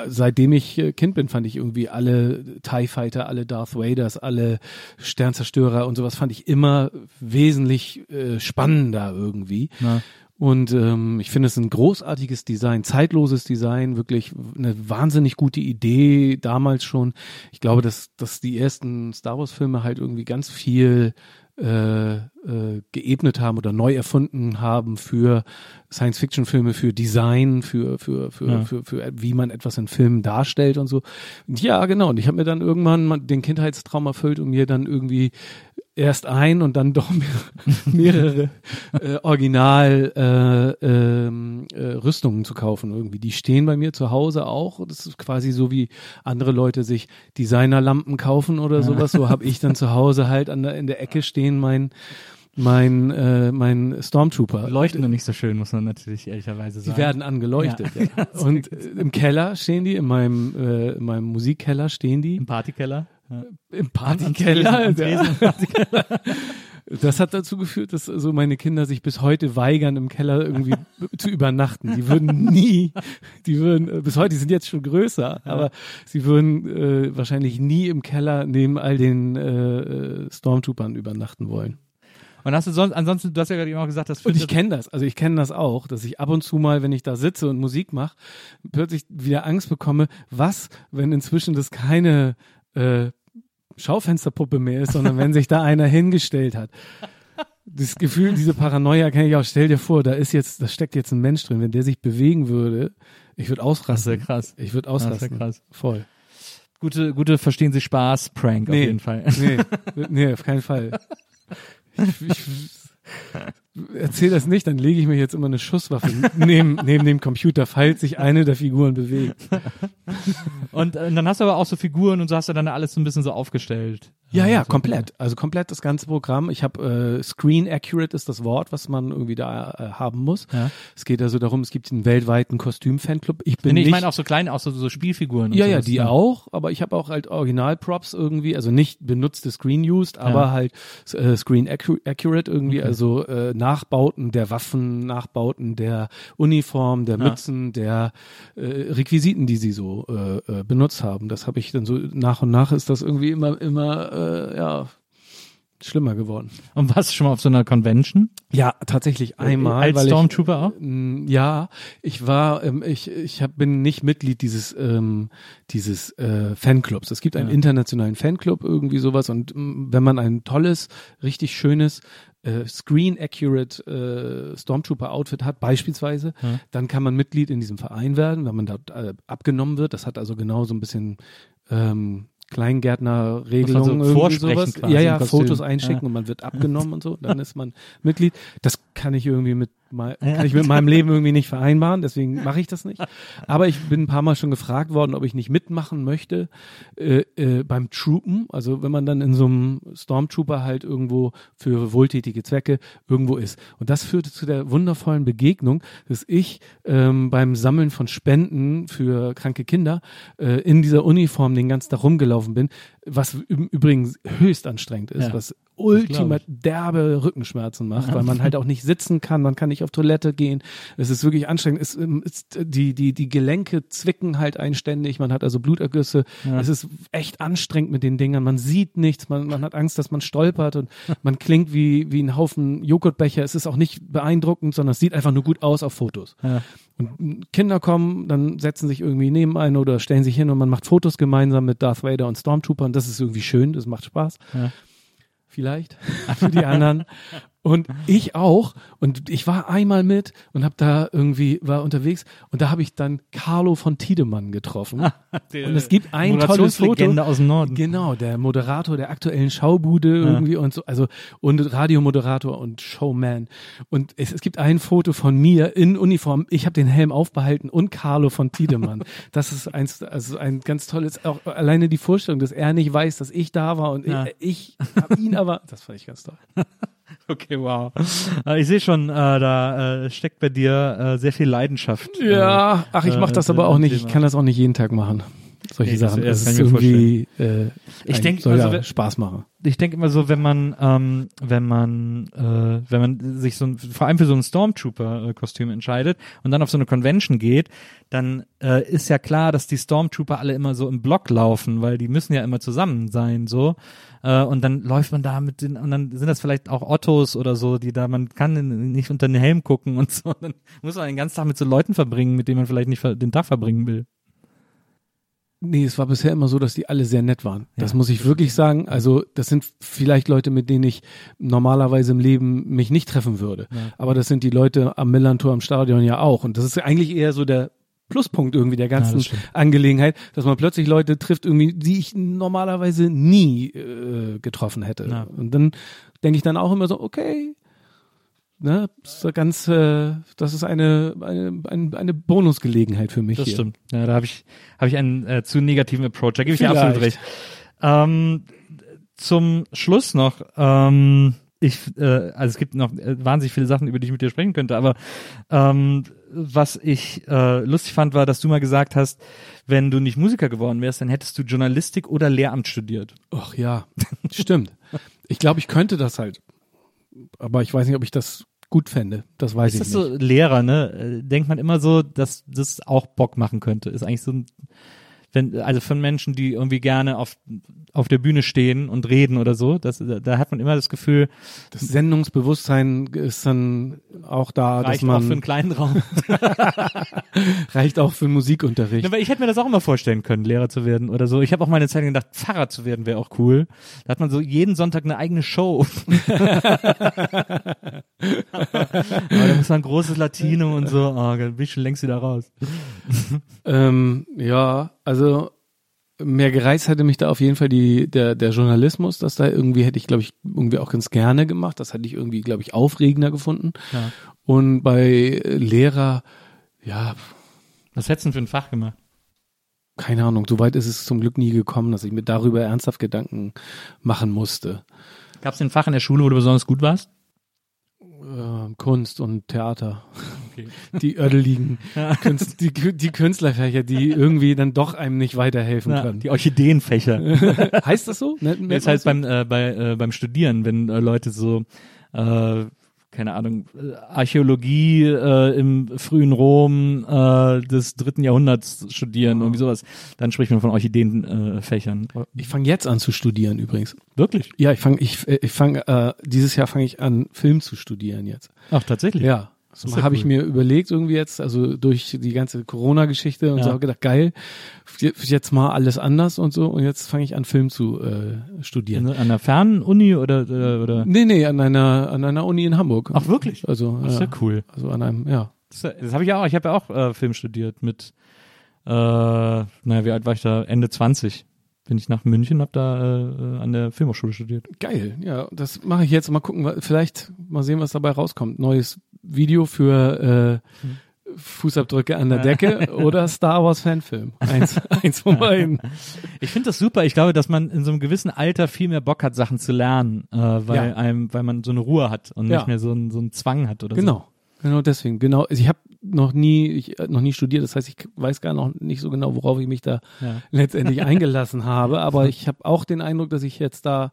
seitdem ich äh, Kind bin, fand ich irgendwie alle TIE Fighter, alle Darth Vaders, alle Sternzerstörer und sowas fand ich immer wesentlich äh, spannender irgendwie. Ja. Und ähm, ich finde es ein großartiges Design, zeitloses Design, wirklich eine wahnsinnig gute Idee damals schon. Ich glaube, dass, dass die ersten Star Wars-Filme halt irgendwie ganz viel äh, äh, geebnet haben oder neu erfunden haben für Science-Fiction-Filme, für Design, für für für, Ja. für für wie man etwas in Filmen darstellt und so. Und ja, genau. Und ich habe mir dann irgendwann den Kindheitstraum erfüllt und mir dann irgendwie erst ein und dann doch mehrere, mehrere äh, Original äh, ähm, äh, Rüstungen zu kaufen irgendwie. Die stehen bei mir zu Hause auch. Das ist quasi so wie andere Leute sich Designerlampen kaufen oder sowas. So habe ich dann zu Hause halt an der, in der Ecke stehen mein mein äh, mein Stormtrooper. leuchten noch nicht so schön, muss man natürlich ehrlicherweise Die sagen. werden angeleuchtet. Ja. Und äh, im Keller stehen die, in meinem, äh, in meinem Musikkeller stehen die. Im Partykeller. Im Partykeller. Das hat dazu geführt, dass so meine Kinder sich bis heute weigern, im Keller irgendwie zu übernachten. Die würden nie, die würden, äh, bis heute, die sind jetzt schon größer, aber sie würden äh, wahrscheinlich nie im Keller neben all den äh, äh, Stormtroopern übernachten wollen. Und hast du sonst, ansonsten, du hast ja gerade eben auch gesagt, das Und ich kenne das, also ich kenne das auch, dass ich ab und zu mal, wenn ich da sitze und Musik mache, plötzlich wieder Angst bekomme, was, wenn inzwischen das keine äh, Schaufensterpuppe mehr ist, sondern wenn sich da einer hingestellt hat. Das Gefühl, diese Paranoia kenne ich auch. Stell dir vor, da ist jetzt, da steckt jetzt ein Mensch drin. Wenn der sich bewegen würde, ich würde ausrasten. Das wär krass. Ich würde Das wär ausrasten. krass. Voll. gute, gute Verstehen Sie Spaß, Prank auf Nee. jeden Fall. Nee, nee, auf keinen Fall. Ich, ich, erzähl das nicht, dann lege ich mir jetzt immer eine Schusswaffe neben, neben dem Computer, falls sich eine der Figuren bewegt. Und äh, dann hast du aber auch so Figuren und so hast du dann alles so ein bisschen so aufgestellt. Ja, ja, so. komplett. Also komplett das ganze Programm. Ich habe äh, Screen Accurate ist das Wort, was man irgendwie da äh, haben muss. Ja. Es geht also darum, es gibt einen weltweiten Kostüm-Fanclub. Ich bin Nee, ich nicht meine auch so kleine, auch so, so Spielfiguren. Und Ja, ja, sowas, die ne? auch, aber ich habe auch halt Original-Props irgendwie, also nicht benutzte Screen used, aber halt äh, Screen accu accurate irgendwie, also äh, Nachbauten der Waffen, Nachbauten der Uniform, der Ja. Mützen, der äh, Requisiten, die sie so äh, äh, benutzt haben. Das habe ich dann so nach und nach ist das irgendwie immer, immer, äh, ja, schlimmer geworden. Und warst du schon mal auf so einer Convention? Ja, tatsächlich einmal, Als Stormtrooper auch? Mm, Ja, ich war, ähm, ich, ich hab, bin nicht Mitglied dieses, ähm, dieses äh, Fanclubs. Es gibt einen Ja. internationalen Fanclub, irgendwie sowas. Und mm, wenn man ein tolles, richtig schönes, äh, screen-accurate äh, Stormtrooper-Outfit hat, beispielsweise, Ja. dann kann man Mitglied in diesem Verein werden, wenn man dort äh, abgenommen wird. Das hat also genau so ein bisschen ähm, Kleingärtner-Regelungen, Muss man so irgendwie vorsprechen sowas. Ja, ja. Fotos einschicken Ja. und man wird abgenommen und so. Dann ist man Mitglied. Das kann ich irgendwie mit kann ich mit meinem Leben irgendwie nicht vereinbaren, deswegen mache ich das nicht. Aber ich bin ein paar Mal schon gefragt worden, ob ich nicht mitmachen möchte äh, äh, beim Troopen. Also wenn man dann in so einem Stormtrooper halt irgendwo für wohltätige Zwecke irgendwo ist. Und das führte zu der wundervollen Begegnung, dass ich ähm, beim Sammeln von Spenden für kranke Kinder äh, in dieser Uniform den ganzen Tag rumgelaufen bin, was im Übrigen höchst anstrengend ist, Ja. was ultimat derbe Rückenschmerzen macht, weil man halt auch nicht sitzen kann, man kann nicht auf Toilette gehen. Es ist wirklich anstrengend. Es ähm, ist, die, die, die Gelenke zwicken halt einständig, man hat also Blutergüsse. Ja. Es ist echt anstrengend mit den Dingern. Man sieht nichts, man, man hat Angst, dass man stolpert und man klingt wie, wie ein Haufen Joghurtbecher. Es ist auch nicht beeindruckend, sondern es sieht einfach nur gut aus auf Fotos. Ja. Und Kinder kommen, dann setzen sich irgendwie neben einen oder stellen sich hin und man macht Fotos gemeinsam mit Darth Vader und Stormtrooper und das ist irgendwie schön, das macht Spaß. Ja. Vielleicht für die anderen. Und ich auch. Und ich war einmal mit und habe da irgendwie, war unterwegs und da habe ich dann Carlo von Tiedemann getroffen. und es gibt ein tolles Foto. Aus dem Norden. Genau, der Moderator der aktuellen Schaubude irgendwie und so, also und Radiomoderator und Showman. Und es, es gibt ein Foto von mir in Uniform. Ich habe den Helm aufbehalten und Carlo von Tiedemann. das ist eins, also ein ganz tolles, auch alleine die Vorstellung, dass er nicht weiß, dass ich da war und Ja. ich, ich habe ihn aber, das fand ich ganz toll. Okay, wow. Äh, Ich sehe schon, äh, da äh, steckt bei dir äh, sehr viel Leidenschaft. Ja, ach, ich mache das aber auch nicht. Ich kann das auch nicht jeden Tag machen. Solche Nee, Sachen. das ist irgendwie, äh, Ich denk, soll also ja Spaß machen. ich denke immer so, wenn man, ähm, wenn man, äh, wenn man sich so ein, vor allem für so ein Stormtrooper-Kostüm entscheidet und dann auf so eine Convention geht, dann äh, ist ja klar, dass die Stormtrooper alle immer so im Block laufen, weil die müssen ja immer zusammen sein, so. Äh, und dann läuft man da mit den, und dann sind das vielleicht auch Ottos oder so, die da, man kann nicht unter den Helm gucken und so. Dann muss man den ganzen Tag mit so Leuten verbringen, mit denen man vielleicht nicht den Tag verbringen will. Nee, es war bisher immer so, dass die alle sehr nett waren. Das Ja, muss ich wirklich sagen. Also das sind vielleicht Leute, mit denen ich normalerweise im Leben mich nicht treffen würde. Ja. Aber das sind die Leute am Millantor am Stadion ja auch. Und das ist eigentlich eher so der Pluspunkt irgendwie der ganzen das stimmt. Angelegenheit, dass man plötzlich Leute trifft, irgendwie, die ich normalerweise nie äh, getroffen hätte. Ja. Und dann denke ich dann auch immer so, okay, ne, das ist ganz, äh, das ist eine, eine, eine, eine Bonusgelegenheit für mich Das hier. stimmt. Ja, da habe ich, habe ich einen äh, zu negativen Approach. Da gebe ich dir absolut recht. Ähm, zum Schluss noch, ähm, ich, äh, also es gibt noch äh, wahnsinnig viele Sachen, über die ich mit dir sprechen könnte, aber ähm, was ich äh, lustig fand, war, dass du mal gesagt hast, wenn du nicht Musiker geworden wärst, dann hättest du Journalistik oder Lehramt studiert. Ach ja, stimmt. Ich glaube, ich könnte das halt. Aber ich weiß nicht, ob ich das gut fände. Das weiß Ist ich das nicht. so Lehrer, ne? Äh, Denkt man immer so, dass das auch Bock machen könnte. Ist eigentlich so ein, wenn, also von Menschen, die irgendwie gerne auf, auf der Bühne stehen und reden oder so, das, da hat man immer das Gefühl, Das Sendungsbewusstsein ist dann auch da, dass reicht auch man für einen kleinen Raum. reicht auch für einen Musikunterricht. Ja, ich hätte mir das auch immer vorstellen können, Lehrer zu werden oder so. Ich habe auch mal eine Zeit gedacht, Pfarrer zu werden wäre auch cool. Da hat man so jeden Sonntag eine eigene Show. Aber da muss man ein großes Latinum und so. Oh, bin ich schon längst wieder raus. Ähm, ja, also mehr gereizt hätte mich da auf jeden Fall die, der, der Journalismus, das da irgendwie hätte ich, glaube ich, irgendwie auch ganz gerne gemacht. Das hätte ich irgendwie, glaube ich, aufregender gefunden. Ja. Und bei Lehrer, ja, Was hättest du denn für ein Fach gemacht? keine Ahnung, so weit ist es zum Glück nie gekommen, dass ich mir darüber ernsthaft Gedanken machen musste. Gab es ein Fach in der Schule, wo du besonders gut warst? Äh, Kunst und Theater. Okay. Die ödeligen Künst, die, die Künstlerfächer, die irgendwie dann doch einem nicht weiterhelfen Ja, können. die Orchideenfächer. heißt das so? Das heißt so? beim, äh, bei, äh, beim Studieren, wenn äh, Leute so, äh, keine Ahnung, äh, Archäologie äh, im frühen Rom äh, des dritten Jahrhunderts studieren, irgendwie sowas, dann spricht man von Orchideenfächern. Äh, Fächern. Ich fange jetzt an zu studieren übrigens. Wirklich? Ja, ich fange, ich, äh, ich fange, äh, dieses Jahr fange ich an, Film zu studieren jetzt. Ach, tatsächlich? Ja. Das ja habe ich cool. mir überlegt irgendwie jetzt, also durch die ganze Corona-Geschichte und Ja. so habe gedacht, geil, jetzt mal alles anders und so und jetzt fange ich an, Film zu äh, studieren. An einer Fernuni oder, oder, oder? Nee, nee, an einer, an einer Uni in Hamburg. Ach, wirklich? Also, Das ist ja cool. also an einem, ja. Das, das habe ich ja auch. Ich habe ja auch äh, Film studiert mit, äh, naja, wie alt war ich da? Ende 20. Bin ich nach München, habe da äh, an der Filmhochschule studiert. Geil, ja, das mache ich jetzt. Mal gucken, vielleicht mal sehen, was dabei rauskommt. Neues Video für äh, Fußabdrücke an der Decke oder Star Wars Fanfilm. Eins, eins von beiden. Ich finde das super. Ich glaube, dass man in so einem gewissen Alter viel mehr Bock hat, Sachen zu lernen, äh, weil Ja. einem, weil man so eine Ruhe hat und Ja. nicht mehr so einen, so einen Zwang hat oder Genau, genau deswegen. Genau, also ich habe noch nie, ich äh, noch nie studiert. Das heißt, ich weiß gar noch nicht so genau, worauf ich mich da. Ja. letztendlich eingelassen habe. Aber ich habe auch den Eindruck, dass ich jetzt da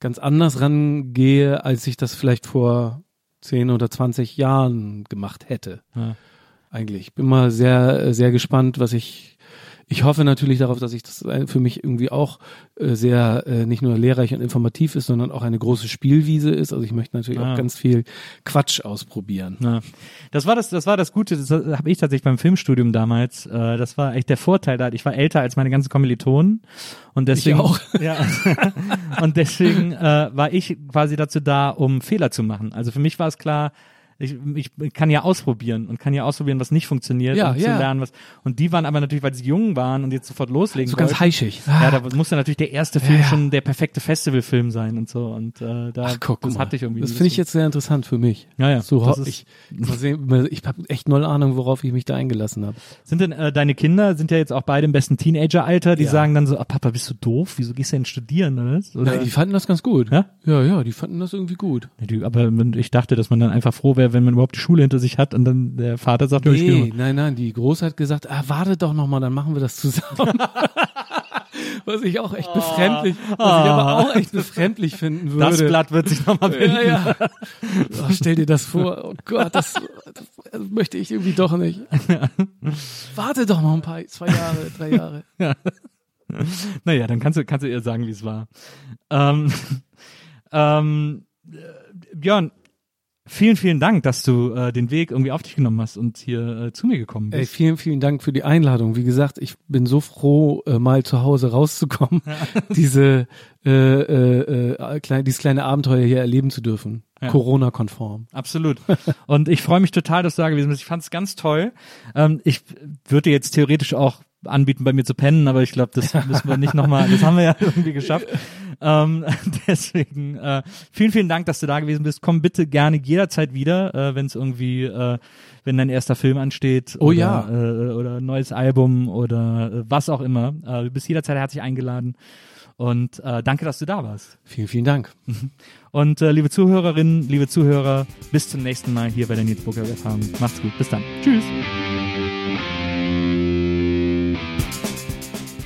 ganz anders rangehe, als ich das vielleicht vor 10 oder 20 Jahren gemacht hätte. Ja. eigentlich. Ich bin mal sehr, sehr gespannt, was ich. Ich hoffe natürlich darauf, dass ich das für mich irgendwie auch äh, sehr äh, nicht nur lehrreich und informativ ist, sondern auch eine große Spielwiese ist. Also ich möchte natürlich Ah. auch ganz viel Quatsch ausprobieren. Ja. Das war das, das war das Gute, das habe ich tatsächlich beim Filmstudium damals. Äh, das war echt der Vorteil da. Ich war älter als meine ganzen Kommilitonen und deswegen auch. Ja. und deswegen äh, war ich quasi dazu da, um Fehler zu machen. Also für mich war es klar. Ich, ich kann ja ausprobieren und kann ja ausprobieren, was nicht funktioniert Ja, und zu ja. lernen, was. Und die waren aber natürlich, weil sie jung waren und jetzt sofort loslegen So ganz heischig. Ja, da musste natürlich der erste Film Ja, ja. schon der perfekte Festivalfilm sein und so. Und äh, da Ach, guck, das hatte ich irgendwie. Das finde ich jetzt sehr interessant für mich. Ja, ja. So, ich, mal sehen, ich habe echt null Ahnung, worauf ich mich da eingelassen habe. Sind denn äh, deine Kinder sind ja jetzt auch beide im besten Teenageralter, die Ja. sagen dann so, ah, Papa, bist du doof? Wieso gehst du denn studieren oder? was? oder? Nein, die fanden das ganz gut. Ja? Ja, ja, die fanden das irgendwie gut. Ja, die, aber ich dachte, dass man dann einfach froh wäre, wenn man überhaupt die Schule hinter sich hat und dann der Vater sagt, ja, ich Nee, nein, nein, die Große hat gesagt, ah, warte doch noch mal, dann machen wir das zusammen. Was ich auch echt befremdlich, was ich aber auch echt befremdlich finden würde. Das Blatt wird sich nochmal wenden. Ja, ja. Oh, stell dir das vor. Oh Gott, das, das möchte ich irgendwie doch nicht. Warte doch noch ein paar, zwei Jahre, drei Jahre. Naja, dann kannst du, kannst du ihr sagen, wie es war. Ähm, ähm, äh, Björn, vielen, vielen Dank, dass du äh, den Weg irgendwie auf dich genommen hast und hier äh, zu mir gekommen Ey, bist. vielen, vielen Dank für die Einladung. Wie gesagt, ich bin so froh, äh, mal zu Hause rauszukommen, diese, äh, äh, äh, klein, dieses kleine Abenteuer hier erleben zu dürfen. Ja. Corona-konform. Absolut. Und ich freue mich total, dass du da gewesen bist. Ich fand es ganz toll. Ähm, ich würde jetzt theoretisch auch anbieten, bei mir zu pennen, aber ich glaube, das müssen wir nicht nochmal, das haben wir ja irgendwie geschafft. Ähm, deswegen äh, vielen, vielen Dank, dass du da gewesen bist. Komm bitte gerne jederzeit wieder, äh, wenn es irgendwie, äh, wenn dein erster Film ansteht. Oh oder, ja. Äh, oder ein neues Album oder äh, was auch immer. Äh, du bist jederzeit herzlich eingeladen. Und äh, danke, dass du da warst. Vielen, vielen Dank. Und äh, liebe Zuhörerinnen, liebe Zuhörer, bis zum nächsten Mal hier bei der Nils Burger Erfahrung. Macht's gut. Bis dann. Tschüss.